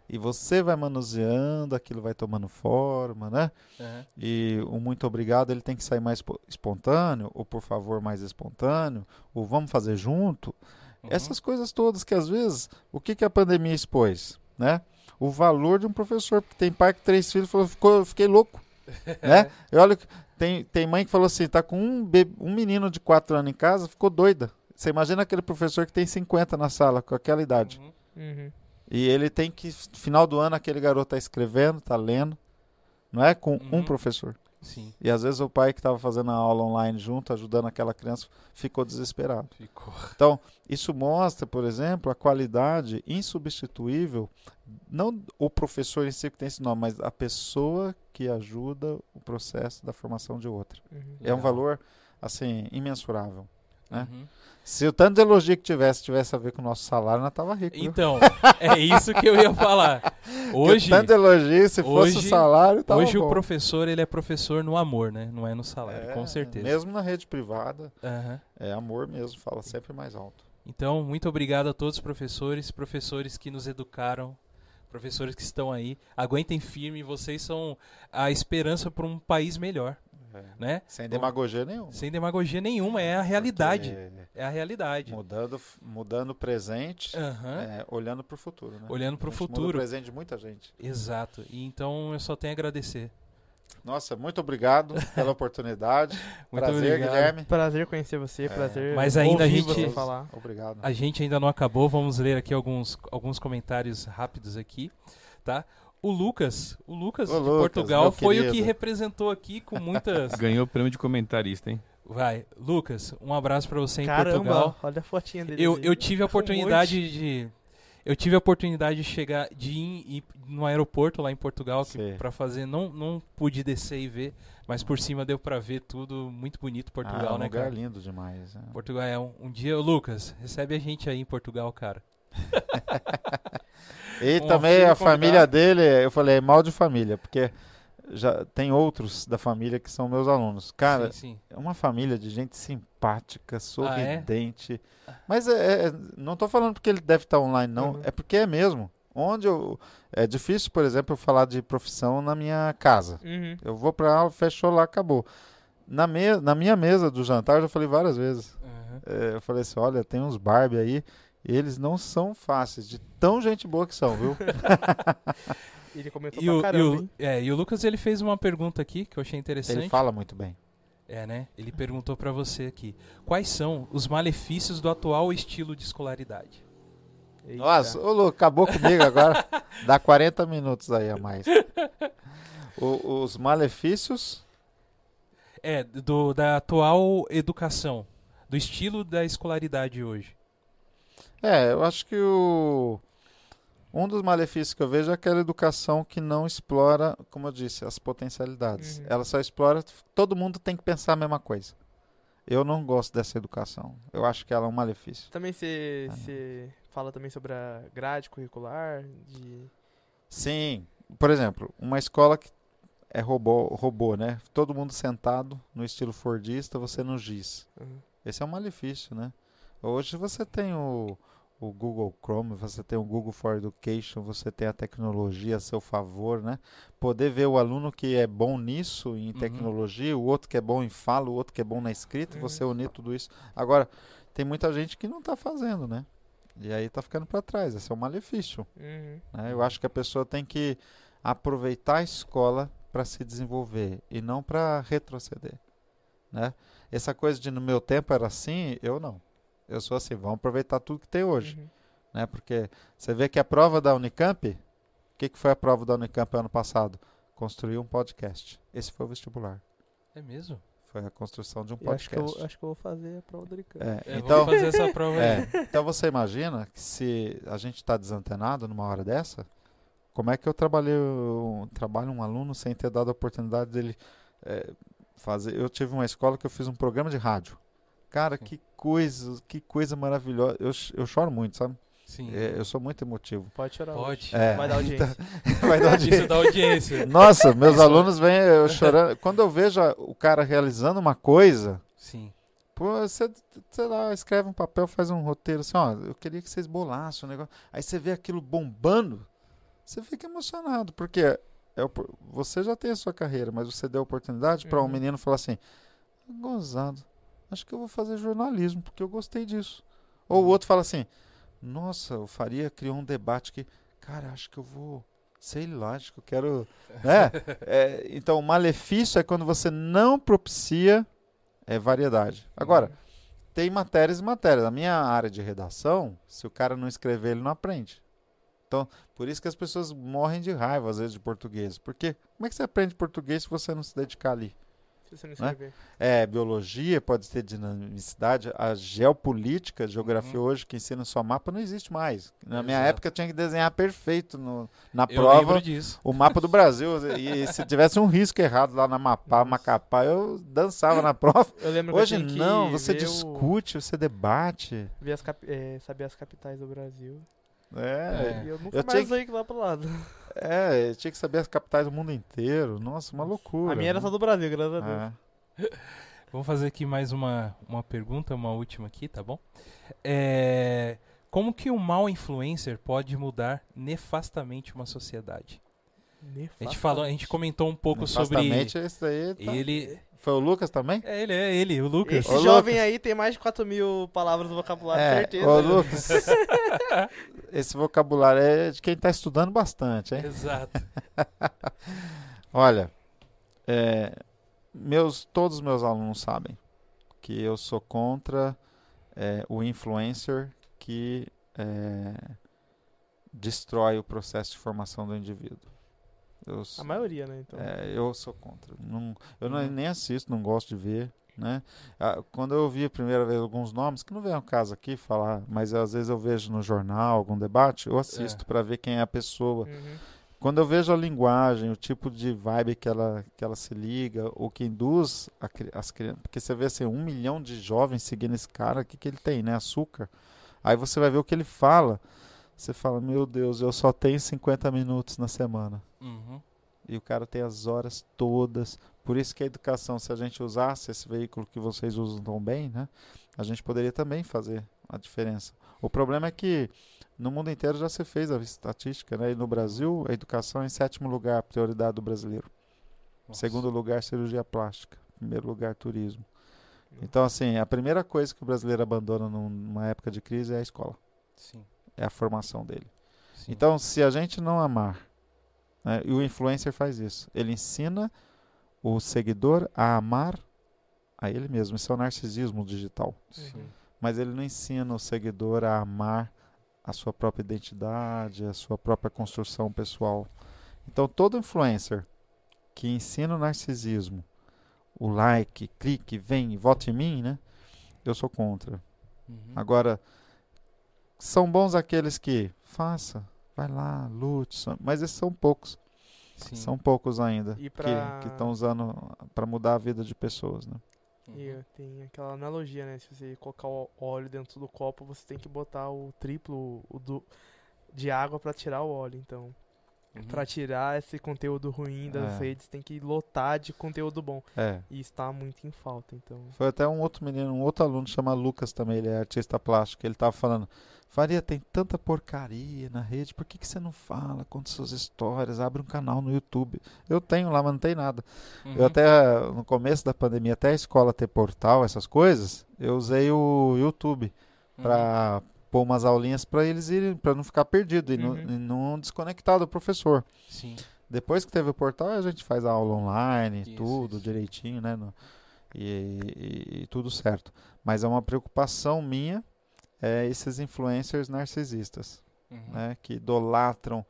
E você vai manuseando, aquilo vai tomando forma, né? Aham. E o muito obrigado ele tem que sair mais espo- espontâneo, ou por favor mais espontâneo, ou vamos fazer junto. Uhum. Essas coisas todas que às vezes, o que, que a pandemia expôs, né? O valor de um professor, porque tem pai que três filhos falou, ficou, eu fiquei louco, né? Eu olho, tem, tem mãe que falou assim, tá com um, be- um menino de quatro anos em casa, ficou doida. Você imagina aquele professor que tem 50 na sala, com aquela idade. Uhum. E ele tem que, final do ano, aquele garoto tá escrevendo, tá lendo, não é? Com um Uhum. professor. Sim, E às vezes o pai que estava fazendo a aula online junto, ajudando aquela criança, ficou desesperado. ficou. Então, isso mostra, por exemplo, a qualidade insubstituível, não o professor em si que tem esse nome, mas a pessoa que ajuda o processo da formação de outra. Uhum. É um valor, assim, imensurável. Né? Uhum. Se o tanto de elogio que tivesse tivesse a ver com o nosso salário, nós tava rico. viu? Então, é isso que eu ia falar. Hoje, tanto elogio, se fosse hoje- o salário, tava hoje bom. o professor ele é professor no amor, né? Não é no salário, É, com certeza. Mesmo na rede privada, Aham. é amor mesmo, fala sempre mais alto. Então, muito obrigado a todos os professores, professores que nos educaram, professores que estão aí. Aguentem firme, vocês são a esperança para um país melhor, né? Sem demagogia nenhuma. Sem demagogia nenhuma, é a realidade. Porque É a realidade. Mudando, mudando o presente, Aham. é, olhando para o futuro. Né? Olhando para o gente muda futuro. o presente de muita gente. Exato. E então eu só tenho a agradecer. Nossa, muito obrigado pela oportunidade. Muito Prazer, obrigado. Guilherme. Prazer conhecer você, É. prazer Mas ainda a gente- você falar. Obrigado. A gente ainda não acabou, vamos ler aqui alguns, alguns comentários rápidos aqui, tá? O Lucas, o Lucas Ô, de Lucas, Portugal foi o que querido. representou aqui com muitas. Ganhou o prêmio de comentarista, hein? Vai, Lucas, um abraço pra você em Caramba, Portugal. olha a fotinha dele. Eu, eu tive a Um oportunidade de Eu tive a oportunidade de chegar, de ir, ir no aeroporto lá em Portugal para fazer. Não, não pude descer e ver, mas por cima deu pra ver tudo. Muito bonito Portugal, ah, é um né, lugar cara? lindo demais. né? Portugal é um, um dia, Lucas, recebe a gente aí em Portugal, cara. E Um também a família dele, eu falei, é mal de família, porque já tem outros da família que são meus alunos. Cara, sim, sim. é uma família de gente simpática, Ah, é? sorridente. Mas é, é- não tô falando porque ele deve estar online, não. Uhum. É porque é mesmo. Onde eu. É difícil, por exemplo, eu falar de profissão na minha casa. Uhum. Eu vou pra aula, fechou lá, acabou. Na, me, na minha mesa do jantar, eu já falei várias vezes. Aham. É, eu falei assim: olha, tem uns Barbie aí. Eles não são fáceis, de tão gente boa que são, viu? Ele comentou E pra o, e, caramba, o, hein? é, e o Lucas ele fez uma pergunta aqui que eu achei Ele interessante. fala muito bem. É, né? Ele perguntou pra você aqui: quais são os malefícios do atual estilo de escolaridade? Eita. Nossa, ô Lu, acabou comigo agora. Dá 40 minutos aí a mais. O- os malefícios. É, do, da atual educação, do estilo da escolaridade hoje. É, eu acho que o. Um dos malefícios que eu vejo é aquela educação que não explora, como eu disse, as potencialidades. Uhum. Ela só explora. Todo mundo tem que pensar a mesma coisa. Eu não gosto dessa educação. Eu acho que ela é um malefício. Também você Ah, você fala também sobre a grade curricular, de... Sim. Por exemplo, uma escola que é robô, robô, né? Todo mundo sentado no estilo Fordista, você no giz. Uhum. Esse é um malefício, né? Hoje você tem o, o Google Chrome, você tem o Google for Education, você tem a tecnologia a seu favor, né? Poder ver o aluno que é bom nisso, em Uhum. tecnologia, o outro que é bom em fala, o outro que é bom na escrita, Uhum. você unir tudo isso. Agora, tem muita gente que não está fazendo, né? E aí está ficando para trás. Esse é um malefício. Uhum. né? Eu acho que a pessoa tem que aproveitar a escola para se desenvolver e não para retroceder, né? Essa coisa de no meu tempo era assim, eu não. Eu sou assim, vamos aproveitar tudo que tem hoje, Uhum. né? Porque você vê que a prova da Unicamp, o que, que foi a prova da Unicamp ano passado? Construir um podcast. Esse foi o vestibular. É mesmo? Foi a construção de um Eu acho, que eu, podcast. acho que eu vou fazer a prova do Unicamp. É, É, então, fazer essa prova aí. É, então você imagina que se a gente está desantenado numa hora dessa, como é que eu trabalhei, eu trabalho um aluno sem ter dado a oportunidade dele é, fazer. Eu tive uma escola que eu fiz um programa de rádio. Cara, Sim. que coisa, que coisa maravilhosa. Eu, eu choro muito, sabe? Sim. É, eu sou muito emotivo. Pode chorar. Pode. É, Vai dar audiência. Vai dar Isso audiência. da audiência. Nossa, meus Isso- alunos vêm eu chorando. Quando eu vejo a- o cara realizando uma coisa, Sim. Pô, você, sei lá, escreve um papel, faz um roteiro assim, ó, eu queria que vocês bolassem o negócio. Aí você vê aquilo bombando, você fica emocionado, porque é, opor- você já tem a sua carreira, mas você deu a oportunidade para um Uhum. menino falar assim, gozado, acho que eu vou fazer jornalismo, porque eu gostei disso. Ou o outro fala assim, nossa, o Faria criou um debate que, cara, acho que eu vou, sei lá, acho que eu quero... né? É, então, o malefício é quando você não propicia é, variedade. Agora, tem matérias e matérias. Na minha área de redação, se o cara não escrever, ele não aprende. Então, por isso que as pessoas morrem de raiva, às vezes, de português. Porque como é que você aprende português se você não se dedicar ali? Se você não Né? escrever. É, biologia pode ter dinamicidade, a geopolítica, a geografia hoje, que ensina só mapa, não existe mais. Na minha Exato. época, eu tinha que desenhar perfeito no- na Eu prova o mapa do Brasil. E se tivesse um risco errado lá na Mapá. Macapá, eu dançava na prova. Eu lembro que Hoje não, você ver o- discute, você debate. as cap- é, saber as capitais do Brasil. É, E eu nunca Eu mais tinha usei lá pro lado. é, tinha que saber as capitais do mundo inteiro. Nossa, uma loucura. A minha era só do Brasil, graças a Deus. É. Vamos fazer aqui mais uma, uma pergunta, uma última aqui, tá bom? É, como que um mau influencer pode mudar nefastamente uma sociedade? A gente falou, a gente comentou um pouco sobre esse daí tá- ele. Foi o Lucas também? É ele, é ele, o Lucas. Esse Ô, jovem Lucas. aí tem mais de 4 mil palavras no vocabulário, é, certeza. ô Lucas. esse vocabulário é de quem está estudando bastante, hein? Exato. Olha, é, meus, todos os meus alunos sabem que eu sou contra é, o influencer que é, destrói o processo de formação do indivíduo. Eu, A maioria, né? Então. é, eu sou contra. Não, eu não, Uhum. nem assisto, não gosto de ver. Né? Ah, quando eu ouvi a primeira vez alguns nomes, que não vem ao caso aqui falar, mas às vezes eu vejo no jornal algum debate, eu assisto É. para ver quem é a pessoa. Uhum. Quando eu vejo a linguagem, o tipo de vibe que ela, que ela se liga, ou que induz a as crianças. Porque você vê assim, um milhão de jovens seguindo esse cara, o que, que ele tem, né? Açúcar. Aí você vai ver o que ele fala. Você fala, meu Deus, eu só tenho 50 minutos na semana. Uhum. E o cara tem as horas todas. Por isso que a educação, se a gente usasse esse veículo que vocês usam tão bem, né? A gente poderia também fazer a diferença. O problema é que no mundo inteiro já se fez a estatística, né? E no Brasil, a educação é em sétimo lugar, a prioridade do brasileiro. Nossa. Segundo lugar, cirurgia plástica. Primeiro lugar, turismo. Então, assim, a primeira coisa que o brasileiro abandona num- numa época de crise é a escola. Sim. É a formação dele. sim. Então, se a gente não amar, né, e o influencer faz isso, ele ensina o seguidor a amar a ele mesmo. Isso é o narcisismo digital. Sim. Mas ele não ensina o seguidor a amar a sua própria identidade, a sua própria construção pessoal. Então, todo influencer que ensina o narcisismo, o like, clique, vem, vote em mim, né? Eu sou contra. Uhum. Agora, são bons aqueles que faça, vai lá, lute, mas esses são poucos. Sim. São poucos ainda E que pra- que estão usando para mudar a vida de pessoas, né? Uhum. E tem aquela analogia, né? Se você colocar o óleo dentro do copo, você tem que botar o triplo o do, de água pra tirar o óleo. Então, Uhum. pra tirar esse conteúdo ruim das É. redes, tem que lotar de conteúdo bom. É. E está muito em falta, então. Foi até um outro menino, um outro aluno chama Lucas também, ele é artista plástico, ele tava falando, Faria, tem tanta porcaria na rede, por que, que você não fala, conta suas histórias, abre um canal no YouTube? Eu tenho lá, mas não tem nada. Uhum. Eu até, no começo da pandemia, até a escola ter portal, essas coisas, eu usei o YouTube Uhum. para pôr umas aulinhas para eles irem, para não ficar perdido e, não, Uhum. e não desconectar do professor. Sim. Depois que teve o portal, a gente faz a aula online, Isso, tudo isso. direitinho, né? no- e, e- e tudo certo. Mas é uma preocupação minha, é esses influencers narcisistas, Uhum. né? Que idolatram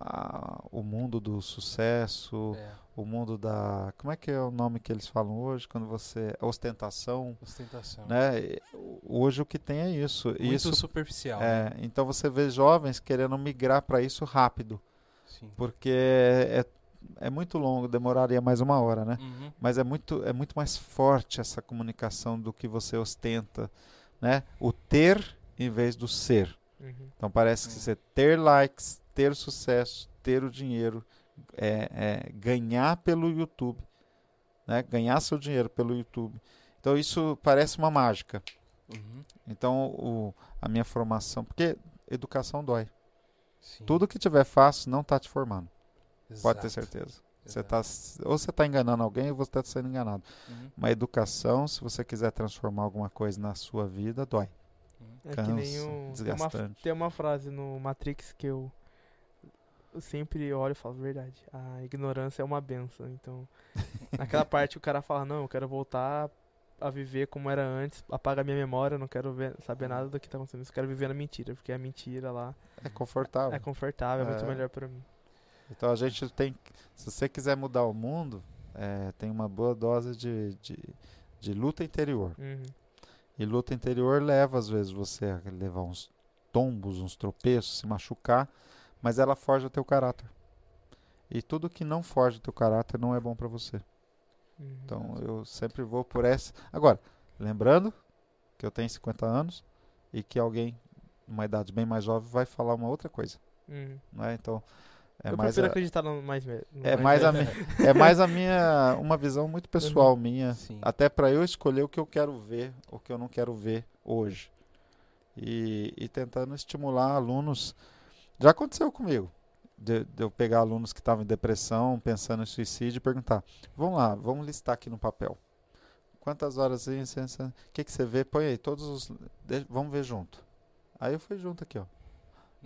a- o mundo do sucesso, É. o mundo da... Como é que é o nome que eles falam hoje? Quando você... Ostentação, Ostentação. né? Hoje o que tem é isso. Muito isso superficial. né? é, então você vê jovens querendo migrar para isso rápido, Sim. porque é, é muito longo, demoraria mais uma hora, né? Uhum. Mas é muito, é muito mais forte essa comunicação do que você ostenta, né? O ter em vez do ser. Uhum. Então parece que Hum. você ter likes, ter sucesso, ter o dinheiro, é, é ganhar pelo YouTube, né? Ganhar seu dinheiro pelo YouTube. Então isso parece uma mágica. Uhum. Então o, a minha formação, porque educação dói. Sim. Tudo que tiver fácil não está te formando. Pode ter Exato. certeza. Você Exato. tá, ou você está enganando alguém ou você está sendo enganado. Uhum. Uma educação, se você quiser transformar alguma coisa na sua vida, dói. É que Cansa, nem o, tem, uma, desgastante. tem uma frase no Matrix que eu, eu sempre olho e falo, verdade, a ignorância é uma benção. Então, naquela parte o cara fala, não, eu quero voltar a viver como era antes, apaga minha memória, não quero ver, saber nada do que tá acontecendo, eu quero viver na mentira, porque a mentira lá É confortável. é confortável, é muito É. melhor pra mim. Então a gente tem. Se você quiser mudar o mundo, é, tem uma boa dose de, de, de luta interior. Uhum. E luta interior leva, às vezes, você a levar uns tombos, uns tropeços, se machucar, mas ela forja teu caráter. E tudo que não forja teu caráter não é bom para você. Uhum. Então eu sempre vou por essa. Agora, lembrando que eu tenho 50 anos e que alguém, numa idade bem mais jovem, vai falar uma outra coisa. Uhum. Não é? Então, é eu mais, prefiro a, acreditar no mais no é mais a, velho. mi- é mais a minha, uma visão muito pessoal minha, Sim. até para eu escolher o que eu quero ver, o que eu não quero ver hoje. E, e tentando estimular alunos. Já aconteceu comigo. De, de eu pegar alunos que estavam em depressão, pensando em suicídio e perguntar: vamos lá, vamos listar aqui no papel. Quantas horas o que, que você vê? Põe aí, todos os. de- vamos ver junto. Aí eu fui junto aqui, ó.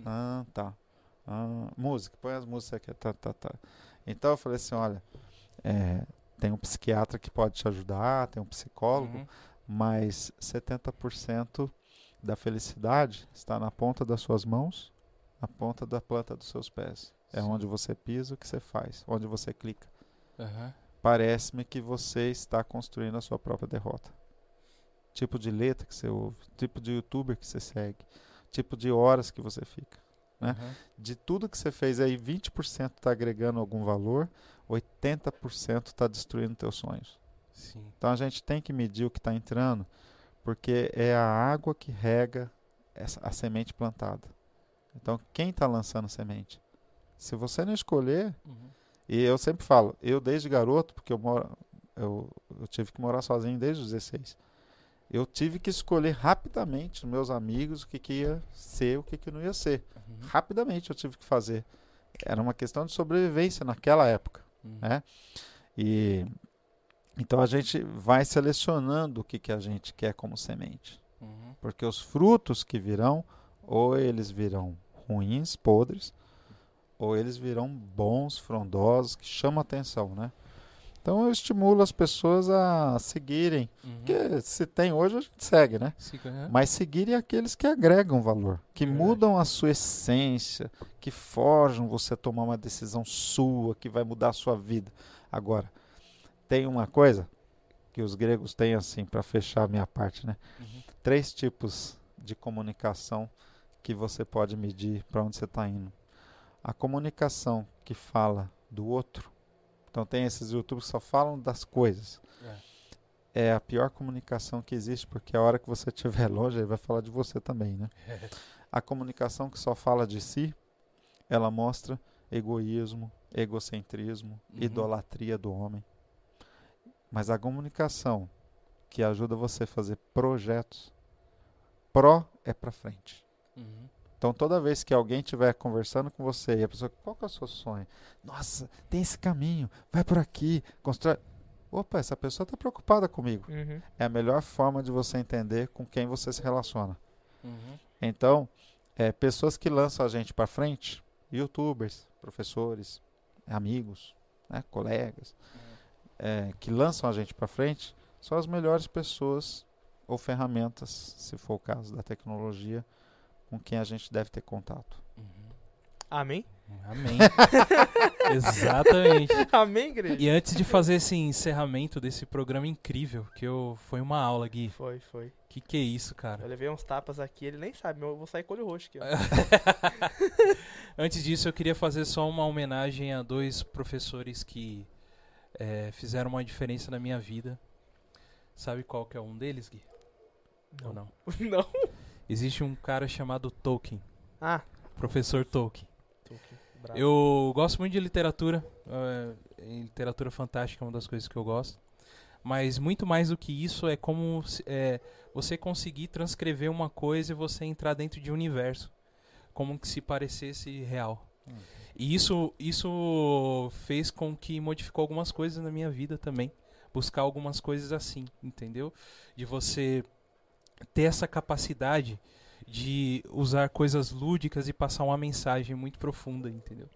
Ah, tá. Ah, música, põe as músicas aqui. Tá, tá, tá. Então eu falei assim: olha, é, tem um psiquiatra que pode te ajudar, tem um psicólogo, Uhum. mas 70% da felicidade está na ponta das suas mãos, na ponta da planta dos seus pés. É Sim. onde você pisa, o que você faz, onde você clica. Aham. parece-me que você está construindo a sua própria derrota. Tipo de letra que você ouve, tipo de youtuber que você segue, tipo de horas que você fica. Né? Uhum. De tudo que você fez aí, 20% está agregando algum valor, 80% está destruindo teus sonhos. Sim. Então a gente tem que medir o que está entrando, porque é a água que rega essa, a semente plantada. Então quem está lançando semente? Se você não escolher, Uhum. e eu sempre falo, eu desde garoto, porque eu, moro, eu, eu tive que morar sozinho desde os 16. Eu tive que escolher rapidamente os meus amigos o que, que ia ser o que, que não ia ser. Uhum. Rapidamente eu tive que fazer. Era uma questão de sobrevivência naquela época. Uhum. né? E então a gente vai selecionando o que, que a gente quer como semente. Uhum. Porque os frutos que virão, ou eles virão ruins, podres, ou eles virão bons, frondosos, que chamam atenção, né? Então eu estimulo as pessoas a seguirem. Uhum. Porque se tem hoje, a gente segue, né? Siga, né? Mas seguirem aqueles que agregam valor, que Verdade. mudam a sua essência, que forjam você a tomar uma decisão sua, que vai mudar a sua vida. Agora, tem uma coisa que os gregos têm assim, para fechar a minha parte, né? Uhum. Três tipos de comunicação que você pode medir para onde você está indo. A comunicação que fala do outro. Então tem esses youtubers que só falam das coisas é a pior comunicação que existe, porque a hora que você estiver longe, ele vai falar de você também, né? A comunicação que só fala de si, ela mostra egoísmo, egocentrismo, Uhum. idolatria do homem. Mas a comunicação que ajuda você a fazer projetos, pró é para frente. Uhum. Então, toda vez que alguém estiver conversando com você e a pessoa, qual que é o seu sonho? Nossa, tem esse caminho, vai por aqui, constrói. Opa, essa pessoa está preocupada comigo. Uhum. É a melhor forma de você entender com quem você se relaciona. Uhum. Então, é, pessoas que lançam a gente para frente, youtubers, professores, amigos, né, colegas, é, que lançam a gente para frente, são as melhores pessoas ou ferramentas, se for o caso da tecnologia, com quem a gente deve ter contato. Uhum. Amém? Amém. Exatamente. Amém, igreja? E antes de fazer esse encerramento desse programa incrível, que eu foi uma aula, Gui. Foi, foi. Que que é isso, cara? Eu levei uns tapas aqui, ele nem sabe, eu vou sair com o olho roxo aqui. Antes disso, eu queria fazer só uma homenagem a dois professores que eh, fizeram uma diferença na minha vida. Sabe qual que é um deles, Gui? Ou não? Não. Existe um cara chamado Tolkien, Ah, professor Tolkien. aqui. Bravo. Eu gosto muito de literatura. eh, literatura fantástica é uma das coisas que eu gosto. Mas muito mais do que isso é como é, você conseguir transcrever uma coisa e você entrar dentro de um universo. Como que se parecesse real. Hum. E isso, isso fez com que modificou algumas coisas na minha vida também. Buscar algumas coisas assim, entendeu? De você ter essa capacidade de usar coisas lúdicas e passar uma mensagem muito profunda, entendeu?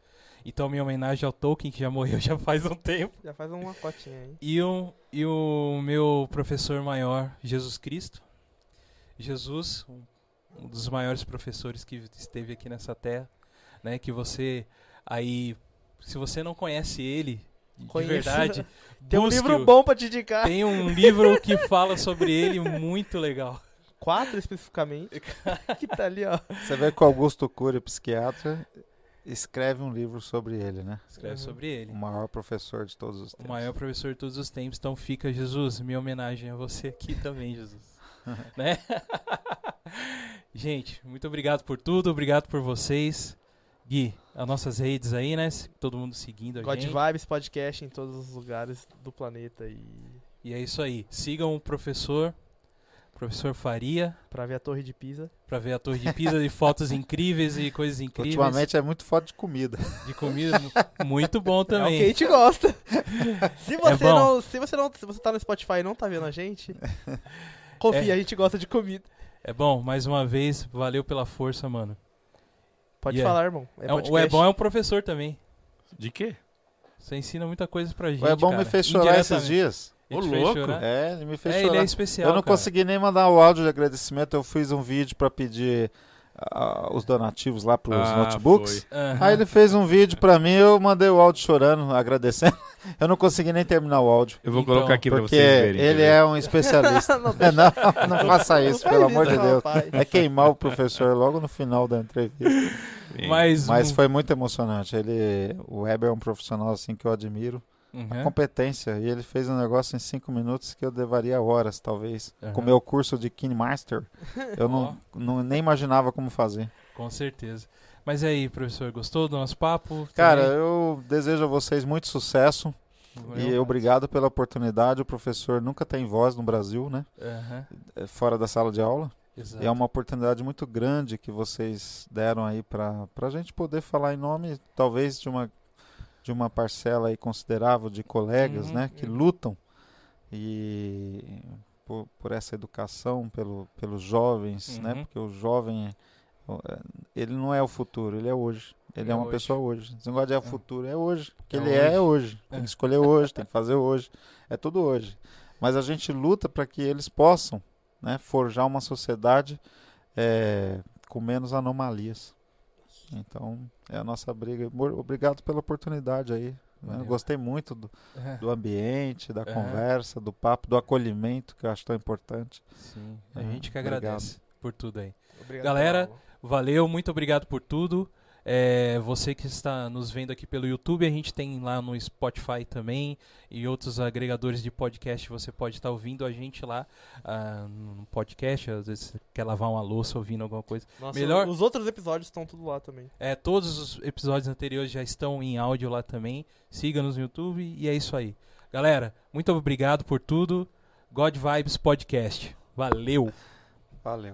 Então, minha homenagem ao Tolkien, que já morreu já faz um tempo. Já faz uma cotinha aí. E o, e o meu professor maior, Jesus Cristo. Jesus, um, dos maiores professores que esteve aqui nessa terra, né? Que você aí, se você não conhece ele de Conheço. verdade, Tem um livro bom pra te indicar. Tem um livro que fala sobre ele muito legal. Quatro especificamente. que tá ali, ó. Você vê que o Augusto Cury, psiquiatra, escreve um livro sobre ele, né? Escreve Uhum. sobre ele. O maior professor de todos os O tempos. maior professor de todos os tempos. Então fica, Jesus, minha homenagem a você aqui também, Jesus. né? Gente, muito obrigado por tudo, obrigado por vocês. Gui, as nossas redes aí, né? Todo mundo seguindo a God gente. Vibes Podcast em todos os lugares do planeta e E é isso aí. Sigam o professor, professor Faria, pra ver a Torre de Pisa. pra ver a Torre de Pisa de fotos incríveis e coisas incríveis. Ultimamente é muito foto de comida. De comida mu- muito bom É o que a também. gente gosta. se você bom. não, se você não, se você tá no Spotify e não tá vendo a gente, confia, É. a gente gosta de comida. É bom, mais uma vez, valeu pela força, mano. Pode E é- falar, irmão. É É, o é bom é um professor também. De quê? Você ensina muita coisa pra gente. O é bom cara. me fez chorar esses dias. Ô, louco. chorar? É, ele me fez É, chorar. ele é especial. eu não cara. consegui nem mandar o áudio de agradecimento. Eu fiz um vídeo para pedir ah, os donativos lá para os Ah, notebooks. Aham. Aí ele fez um vídeo pra mim, eu mandei o áudio chorando, agradecendo. Eu não consegui nem terminar o áudio. Eu vou Então, colocar aqui pra Porque vocês verem. ele é um especialista. Não, não, não faça isso, Não pelo amor de Deus. É queimar o professor logo no final da entrevista. Mas, Mas foi muito emocionante. Ele, o Weber é um profissional assim que eu admiro. Uhum. Competência. E ele fez um negócio em cinco minutos que eu levaria horas, talvez. Aham. Com o meu curso de King Master, eu não, não nem imaginava como fazer. Com certeza. Mas e aí, professor, gostou do nosso papo? Cara, Também? eu desejo a vocês muito sucesso. E Eu- obrigado pela oportunidade. O professor nunca tem voz no Brasil, né? É, Fora da sala de aula. exato. E é uma oportunidade muito grande que vocês deram aí para a gente poder falar em nome, talvez, de uma, de uma parcela aí considerável de colegas, Uhum, né? Que uhum. lutam e por, por essa educação, pelo, pelos jovens, né? Uhum. Porque o jovem, é, ele não é o futuro, ele é hoje. Ele é, É uma hoje. pessoa hoje. Esse negócio de é o futuro, é hoje. O que É ele é, é hoje. É. Tem que escolher hoje, tem que fazer hoje. É tudo hoje. Mas a gente luta para que eles possam né, forjar uma sociedade é, com menos anomalias. Então, é a nossa briga. Obrigado pela oportunidade aí. né? Gostei muito do, É, do ambiente, da Aham. conversa, do papo, do acolhimento, que eu acho tão importante. Sim, a gente que obrigado. agradece por tudo aí. Obrigado Galera. Valeu, muito obrigado por tudo. É, você que está nos vendo aqui pelo YouTube, a gente tem lá no Spotify também e outros agregadores de podcast. Você pode estar ouvindo a gente lá ah, no podcast. Às vezes você quer lavar uma louça ouvindo alguma coisa. Nossa, melhor- Os outros episódios estão tudo lá também. É, todos os episódios anteriores já estão em áudio lá também. Siga-nos no YouTube e é isso aí. Galera, muito obrigado por tudo. God Vibes Podcast. Valeu! Valeu.